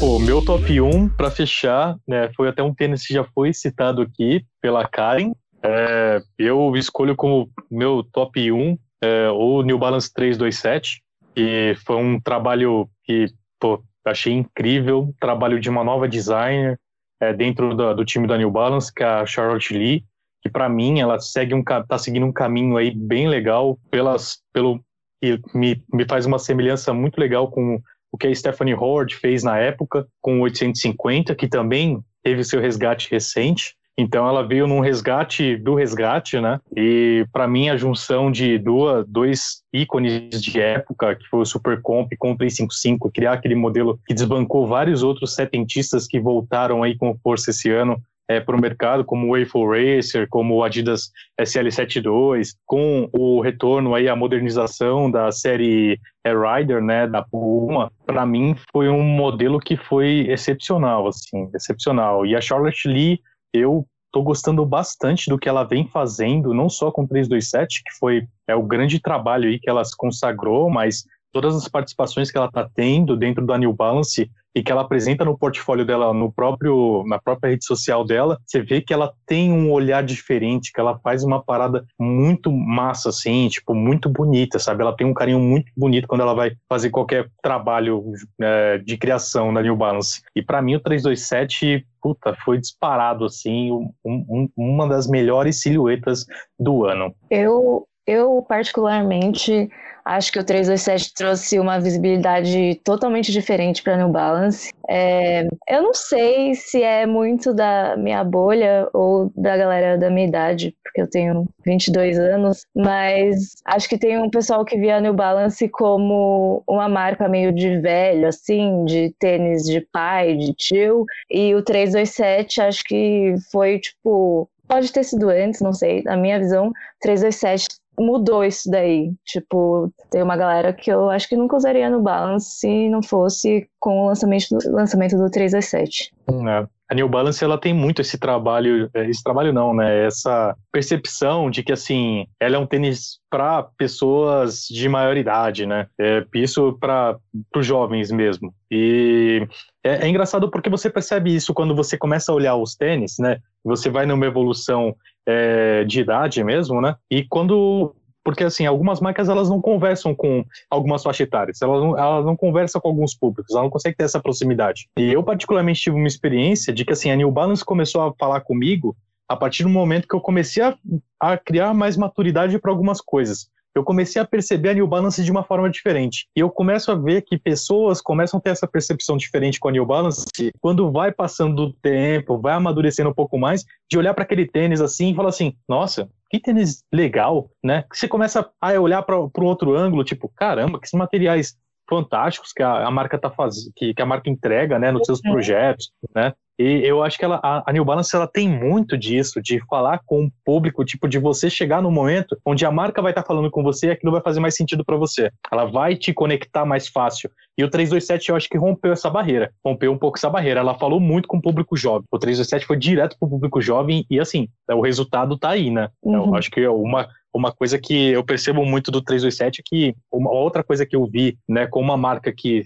O meu top 1, para fechar, né, foi até um tênis que já foi citado aqui pela Karen, é, eu escolho como meu top 1 é, o New Balance 327, que foi um trabalho que pô, achei incrível, trabalho de uma nova designer é, dentro do, do, time da New Balance, que é a Charlotte Lee, que para mim ela segue um tá seguindo um caminho aí bem legal pelas pelo que me, me faz uma semelhança muito legal com o que a Stephanie Howard fez na época com o 850, que também teve seu resgate recente. Então ela veio num resgate do resgate, né? E para mim a junção de duas, dois ícones de época, que foi o Super Comp com o 355, criar aquele modelo que desbancou vários outros setentistas que voltaram aí com força esse ano é, para o mercado, como o Wayful Racer, como o Adidas SL72, com o retorno aí à modernização da série é, Rider, né, da Puma, para mim foi um modelo que foi excepcional, assim, excepcional. E a Charlotte Lee eu estou gostando bastante do que ela vem fazendo, não só com 327, que foi é o grande trabalho aí que ela se consagrou, mas todas as participações que ela está tendo dentro da New Balance e que ela apresenta no portfólio dela, no próprio, na própria rede social dela, você vê que ela tem um olhar diferente, que ela faz uma parada muito massa, assim, tipo, muito bonita, sabe? Ela tem um carinho muito bonito quando ela vai fazer qualquer trabalho é, de criação na New Balance. E para mim o 327, puta, foi disparado, assim, um, um, uma das melhores silhuetas do ano. Eu, eu particularmente Acho que o 327 trouxe uma visibilidade totalmente diferente para New Balance. É, eu não sei se é muito da minha bolha ou da galera da minha idade, porque eu tenho 22 anos, mas acho que tem um pessoal que via New Balance como uma marca meio de velho, assim, de tênis de pai, de tio, e o 327 acho que foi tipo pode ter sido antes, não sei, na minha visão, 327 mudou isso daí. Tipo, tem uma galera que eu acho que nunca usaria no Balance se não fosse com o lançamento do, lançamento do 327. É. A New Balance ela tem muito esse trabalho, é, esse trabalho não, né? Essa percepção de que assim, ela é um tênis para pessoas de maior idade, né? É, isso para os jovens mesmo. E é, é engraçado porque você percebe isso quando você começa a olhar os tênis, né? Você vai numa evolução é, de idade mesmo, né? E quando porque assim, algumas marcas elas não conversam com algumas faixas etárias, elas não, elas não conversam com alguns públicos, elas não conseguem ter essa proximidade. E eu particularmente tive uma experiência de que assim, a New Balance começou a falar comigo a partir do momento que eu comecei a, a criar mais maturidade para algumas coisas eu comecei a perceber a New Balance de uma forma diferente. E eu começo a ver que pessoas começam a ter essa percepção diferente com a New Balance quando vai passando o tempo, vai amadurecendo um pouco mais, de olhar para aquele tênis assim e falar assim: nossa, que tênis legal, né? Você começa a olhar para o outro ângulo, tipo, caramba, que materiais fantásticos que a, a marca tá fazendo, que, que, a marca entrega, né, nos seus uhum. projetos, né? E eu acho que ela, a, New Balance ela tem muito disso, de falar com o público, tipo, de você chegar no momento onde a marca vai estar tá falando com você e aquilo vai fazer mais sentido para você. Ela vai te conectar mais fácil. E o 327 eu acho que rompeu essa barreira, rompeu um pouco essa barreira. Ela falou muito com o público jovem. O 327 foi direto pro público jovem e assim, o resultado tá aí, né? Uhum. Eu acho que é uma, uma coisa que eu percebo muito do 327 é que uma outra coisa que eu vi, né, com uma marca que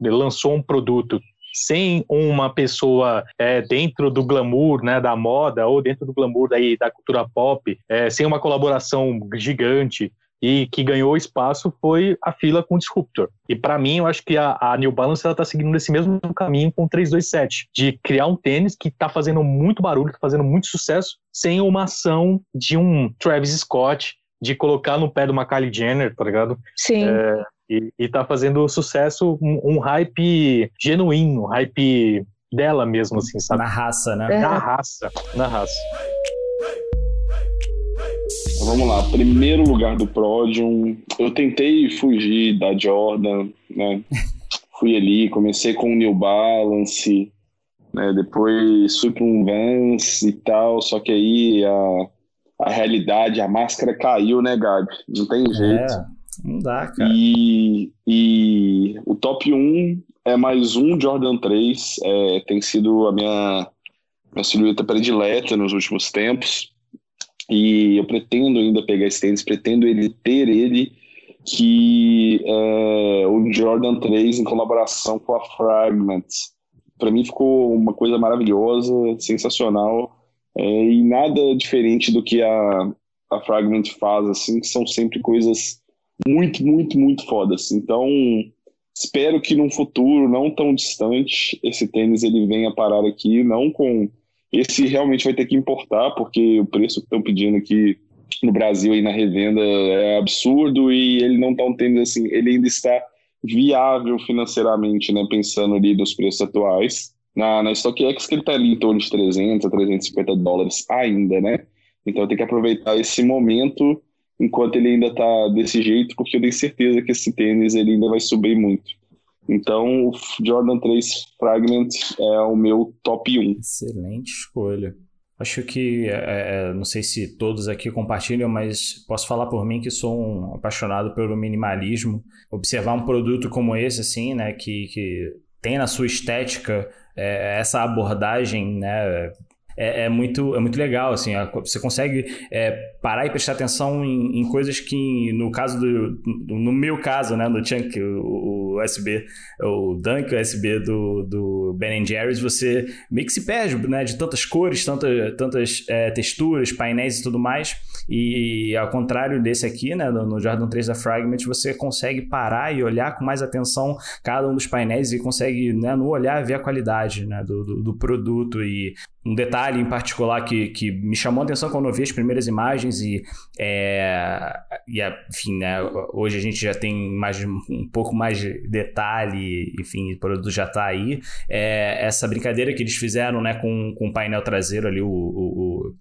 lançou um produto sem uma pessoa é, dentro do glamour, né, da moda ou dentro do glamour daí, da cultura pop, é, sem uma colaboração gigante e que ganhou espaço foi a fila com o Disruptor. E para mim, eu acho que a, a New Balance está seguindo esse mesmo caminho com o 327, de criar um tênis que está fazendo muito barulho, está fazendo muito sucesso, sem uma ação de um Travis Scott, de colocar no pé do Kylie Jenner, tá ligado? Sim. É, e, e tá fazendo sucesso, um, um hype genuíno, um hype dela mesmo, assim, sabe? Na raça, né? É. Na raça, na raça. Vamos lá, primeiro lugar do Prodium. Eu tentei fugir da Jordan, né? (laughs) Fui ali, comecei com o New Balance, né? Depois fui para um Vans e tal, só que aí a, a realidade, a máscara caiu, né, Gabi? Não tem jeito. É. Não dá, cara. E, e o top 1 é mais um Jordan 3. É, tem sido a minha, minha silhueta predileta nos últimos tempos. E eu pretendo ainda pegar esse tênis, pretendo ele ter ele, que é o Jordan 3 em colaboração com a Fragment. Para mim ficou uma coisa maravilhosa, sensacional, é, e nada diferente do que a, a Fragment faz, assim, que são sempre coisas muito, muito, muito fodas. Então, espero que num futuro não tão distante esse tênis ele venha parar aqui, não com esse realmente vai ter que importar, porque o preço que estão pedindo aqui no Brasil e na revenda é absurdo e ele não está um tênis assim, ele ainda está viável financeiramente, né, pensando ali dos preços atuais. Na, na StockX que ele está ali em torno de 300 a 350 dólares ainda, né? Então tem que aproveitar esse momento enquanto ele ainda está desse jeito, porque eu tenho certeza que esse tênis ele ainda vai subir muito. Então, o Jordan 3 Fragment é o meu top 1. Excelente escolha. Acho que, é, é, não sei se todos aqui compartilham, mas posso falar por mim que sou um apaixonado pelo minimalismo. Observar um produto como esse, assim, né, que, que tem na sua estética é, essa abordagem, né, é, é, muito, é muito legal, assim, você consegue é, parar e prestar atenção em, em, coisas que, no caso do, no meu caso, né, no Chunk, o, o USB, o Dunk USB do, do Ben Jerry's, você meio que se perde, né, de tantas cores, tanta, tantas é, texturas, painéis e tudo mais, e ao contrário desse aqui, né, no, Jordan 3 da Fragment, você consegue parar e olhar com mais atenção cada um dos painéis e consegue, né, no olhar ver a qualidade, né, do, do, do produto e um detalhe em particular que, que me chamou a atenção quando eu vi as primeiras imagens e, é, e enfim, né, hoje a gente já tem mais, um pouco mais de detalhe, enfim, o produto já está aí. É, essa brincadeira que eles fizeram né, com, com o painel traseiro ali, o, o,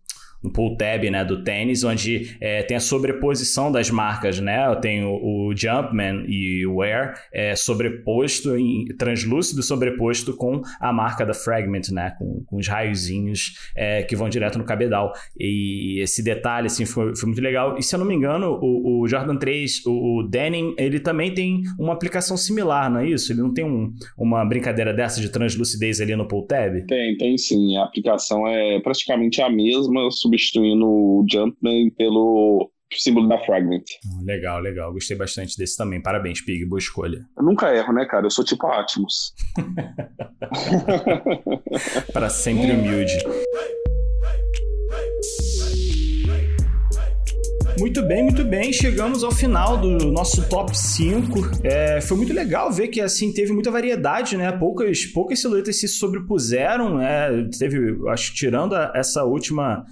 um pull tab né, do tênis, onde é, tem a sobreposição das marcas, né? Eu tenho o, Jumpman e o Air é, sobreposto, em, translúcido sobreposto com a marca da Fragment, né? Com, com os raiozinhos é, que vão direto no cabedal. E esse detalhe, assim, foi, foi muito legal. E se eu não me engano, o, o Jordan 3, o, o, Denim, ele também tem uma aplicação similar, não é isso? Ele não tem um, uma brincadeira dessa de translucidez ali no pull tab? Tem, tem sim. A aplicação é praticamente a mesma, substituindo o Jumpman pelo símbolo da Fragment. Legal, legal. Gostei bastante desse também. Parabéns, Pig. Boa escolha. Eu nunca erro, né, cara? Eu sou tipo Atmos. (laughs) Para sempre humilde. Muito bem, muito bem. Chegamos ao final do nosso top 5. É, foi muito legal ver que assim teve muita variedade, né? Poucas, poucas silhuetas se sobrepuseram, né? Teve, acho, tirando a, essa última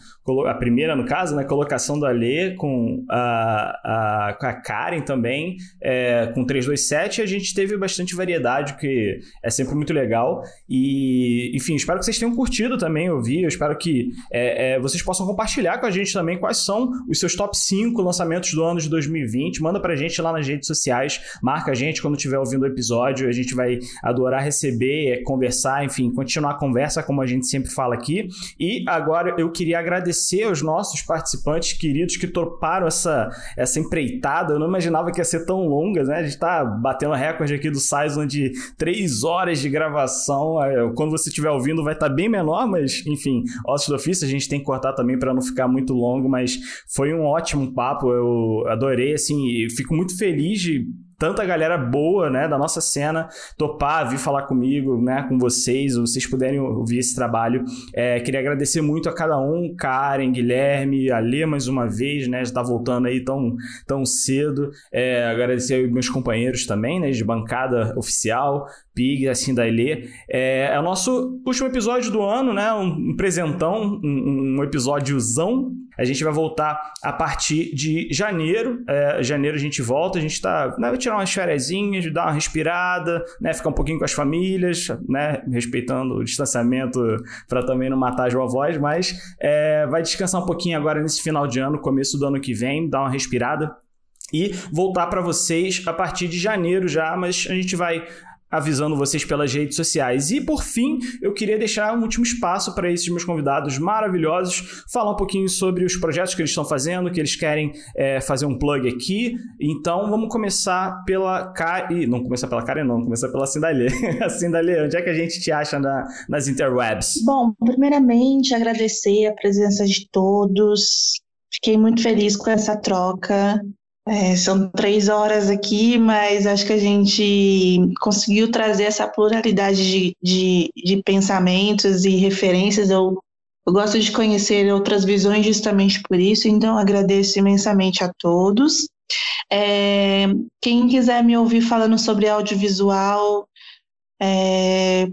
a primeira, no caso, né, colocação do Alê com a, a, com a Karen também, é, com 327, a gente teve bastante variedade, que é sempre muito legal. E, enfim, espero que vocês tenham curtido também ouvir. Eu espero que é, é, vocês possam compartilhar com a gente também quais são os seus top 5 lançamentos do ano de 2020. Manda pra gente lá nas redes sociais, marca a gente quando estiver ouvindo o episódio. A gente vai adorar receber, conversar, enfim, continuar a conversa, como a gente sempre fala aqui. E agora eu queria agradecer agradecer aos nossos participantes queridos que toparam essa, essa empreitada. Eu não imaginava que ia ser tão longa, né? A gente tá batendo recorde aqui do Saison de três horas de gravação. Quando você estiver ouvindo, vai estar tá bem menor, mas enfim, ossos do ofício a gente tem que cortar também para não ficar muito longo. Mas foi um ótimo papo, eu adorei, assim, e fico muito feliz de tanta galera boa, né, da nossa cena topar, vir falar comigo, né, com vocês, ou vocês puderem ouvir esse trabalho. É, queria agradecer muito a cada um, Karen, Guilherme, Alê mais uma vez, né, já tá voltando aí tão, tão cedo. É, agradecer aos meus companheiros também, né, de bancada oficial, Pig, assim, da Ilê. É, é o nosso último episódio do ano, né? Um, presentão, um, um episódiozão. A gente vai voltar a partir de janeiro. É, janeiro a gente volta, a gente tá. Né, vai tirar umas férias, dar uma respirada, né? Ficar um pouquinho com as famílias, né? Respeitando o distanciamento para também não matar as vovós, mas é, vai descansar um pouquinho agora nesse final de ano, começo do ano que vem, dar uma respirada e voltar para vocês a partir de janeiro já, mas a gente vai avisando vocês pelas redes sociais. E por fim, eu queria deixar um último espaço para esses meus convidados maravilhosos falar um pouquinho sobre os projetos que eles estão fazendo, que eles querem é, fazer um plug aqui. Então vamos começar pela Karen. Não começar pela Karen, não, começar pela Cindalê. Cindalê, (laughs) onde é que a gente te acha na, nas interwebs? Bom, primeiramente agradecer a presença de todos. Fiquei muito feliz com essa troca. É, são três horas aqui, mas acho que a gente conseguiu trazer essa pluralidade de, de, de pensamentos e referências. Eu, eu gosto de conhecer outras visões justamente por isso, então agradeço imensamente a todos. É, quem quiser me ouvir falando sobre audiovisual, é,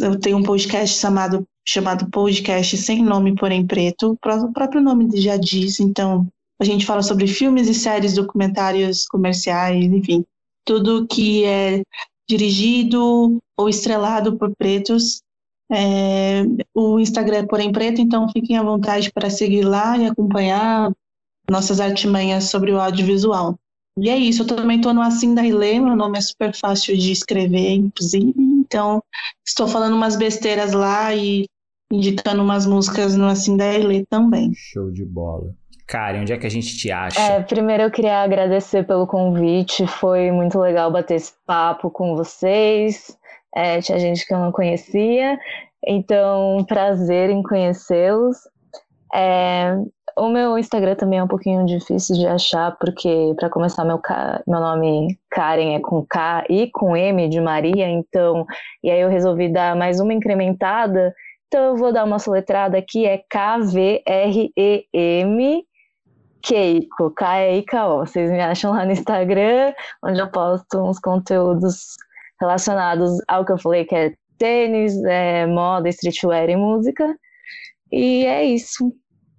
eu tenho um podcast chamado, chamado Podcast Sem Nome Porém Preto, o próprio nome já diz, então a gente fala sobre filmes e séries, documentários comerciais, enfim, tudo que é dirigido ou estrelado por pretos. É, o Instagram é Porém Preto, então fiquem à vontade para seguir lá e acompanhar nossas artimanhas sobre o audiovisual. E é isso, eu também estou no Assim da Ilê, meu nome é super fácil de escrever, inclusive, então estou falando umas besteiras lá e indicando umas músicas no Assim da Ilê também. Show de bola. Karen, onde é que a gente te acha? É, primeiro eu queria agradecer pelo convite, foi muito legal bater esse papo com vocês. É, tinha gente que eu não conhecia, então prazer em conhecê-los. É, o meu Instagram também é um pouquinho difícil de achar, porque para começar meu, meu nome Karen é com K e com M de Maria, então e aí eu resolvi dar mais uma incrementada. Então eu vou dar uma soletrada aqui, é K-V-R-E-M Keiko, K-E-I-K-O. Vocês me acham lá no Instagram, onde eu posto uns conteúdos relacionados ao que eu falei, que é tênis, é, moda, streetwear e música. E é isso.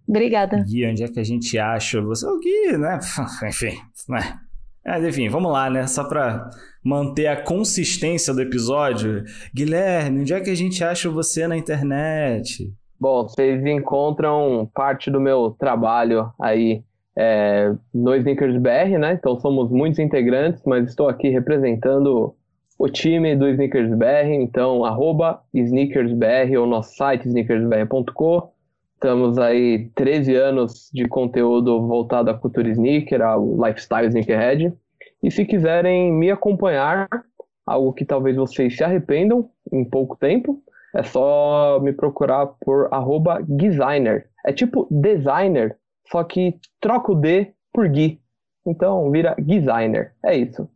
Obrigada. Gui, onde é que a gente acha você? O Gui, né? (laughs) Enfim, né? Mas enfim, vamos lá, né? Só para manter a consistência do episódio. Guilherme, onde é que a gente acha você na internet? Bom, vocês encontram parte do meu trabalho aí é, no Sneakers BR, né? Então somos muitos integrantes, mas estou aqui representando o time do Sneakers BR, então arroba SneakersBR ou nosso site sneakersbr.com. Estamos aí 13 anos de conteúdo voltado à cultura sneaker, ao lifestyle sneakerhead. E se quiserem me acompanhar, algo que talvez vocês se arrependam em pouco tempo, é só me procurar por arroba designer. É tipo designer, só que troca o D por Gui. Então vira designer. É isso.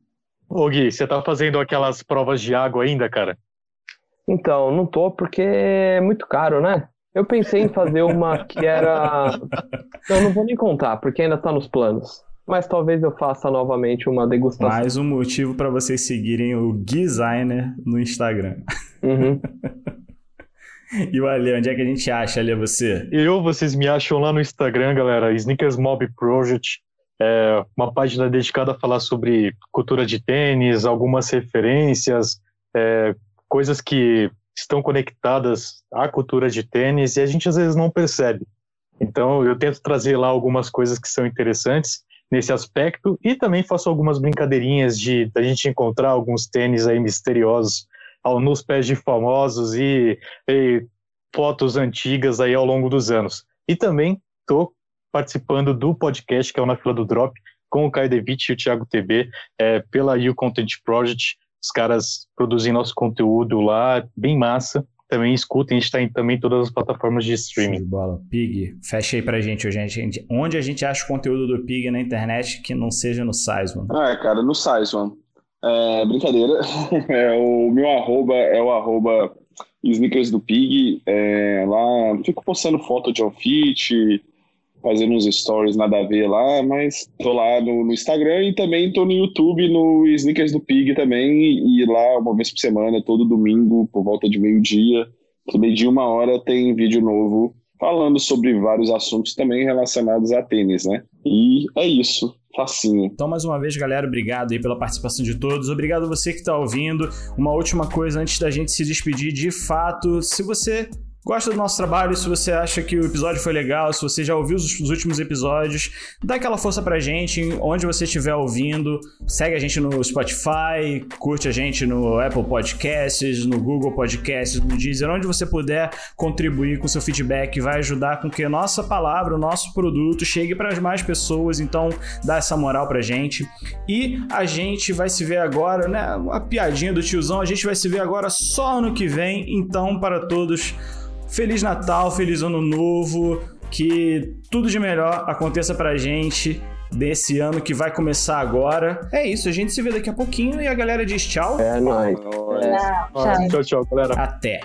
Ô Gui, você tá fazendo aquelas provas de água ainda, cara? Então, não tô porque é muito caro, né? Eu pensei em fazer uma que era. Não, não vou nem contar, porque ainda tá nos planos. Mas talvez eu faça novamente uma degustação. Mais um motivo para vocês seguirem o Designer no Instagram. Uhum. (laughs) (laughs) E o Ale, onde é que a gente acha, Ale, você? Eu, vocês me acham lá no Instagram, galera, Sneakers Mob Project. É uma página dedicada a falar sobre cultura de tênis, algumas referências, é, coisas que estão conectadas à cultura de tênis e a gente às vezes não percebe. Então eu tento trazer lá algumas coisas que são interessantes nesse aspecto e também faço algumas brincadeirinhas de a gente encontrar alguns tênis aí misteriosos ao, nos pés de famosos e, e, fotos antigas aí ao longo dos anos. E também estou participando do podcast que é o Na Fila do Drop com o Caio Devitt e o Thiago TB é, pela You Content Project. Os caras produzem nosso conteúdo lá, bem massa. Também escutem, a gente está em também todas as plataformas de streaming. De bola. Pig, fecha aí pra gente, gente. Onde a gente acha o conteúdo do Pig na internet que não seja no Sizemon? Ah, cara, no Sizemon. É, brincadeira. (laughs) É, o meu arroba é o arroba sneakers do Pig. É, lá fico postando foto de outfit, fazendo uns stories nada a ver lá, mas tô lá no, no, Instagram e também tô no YouTube, no Sneakers do Pig também, e lá uma vez por semana, todo domingo, por volta de meio-dia, meio-dia uma hora tem vídeo novo falando sobre vários assuntos também relacionados a tênis, né? E é isso. Facinho. Então, mais uma vez, galera, obrigado aí pela participação de todos. Obrigado você que está ouvindo. Uma última coisa antes da gente se despedir, de fato, se você gosta do nosso trabalho, se você acha que o episódio foi legal, se você já ouviu os, os, últimos episódios, dá aquela força pra gente, onde você estiver ouvindo. Segue a gente no Spotify, curte a gente no Apple Podcasts, no Google Podcasts, no Deezer, onde você puder contribuir com seu feedback, vai ajudar com que a nossa palavra, o nosso produto chegue para mais pessoas, então dá essa moral pra gente. E a gente vai se ver agora, né? Uma piadinha do tiozão, a gente vai se ver agora só ano que vem, então para todos Feliz Natal, feliz Ano Novo, que tudo de melhor aconteça pra gente desse ano que vai começar agora. É isso, a gente se vê daqui a pouquinho e a galera diz tchau. É nóis. É, tchau, tchau, galera. Até.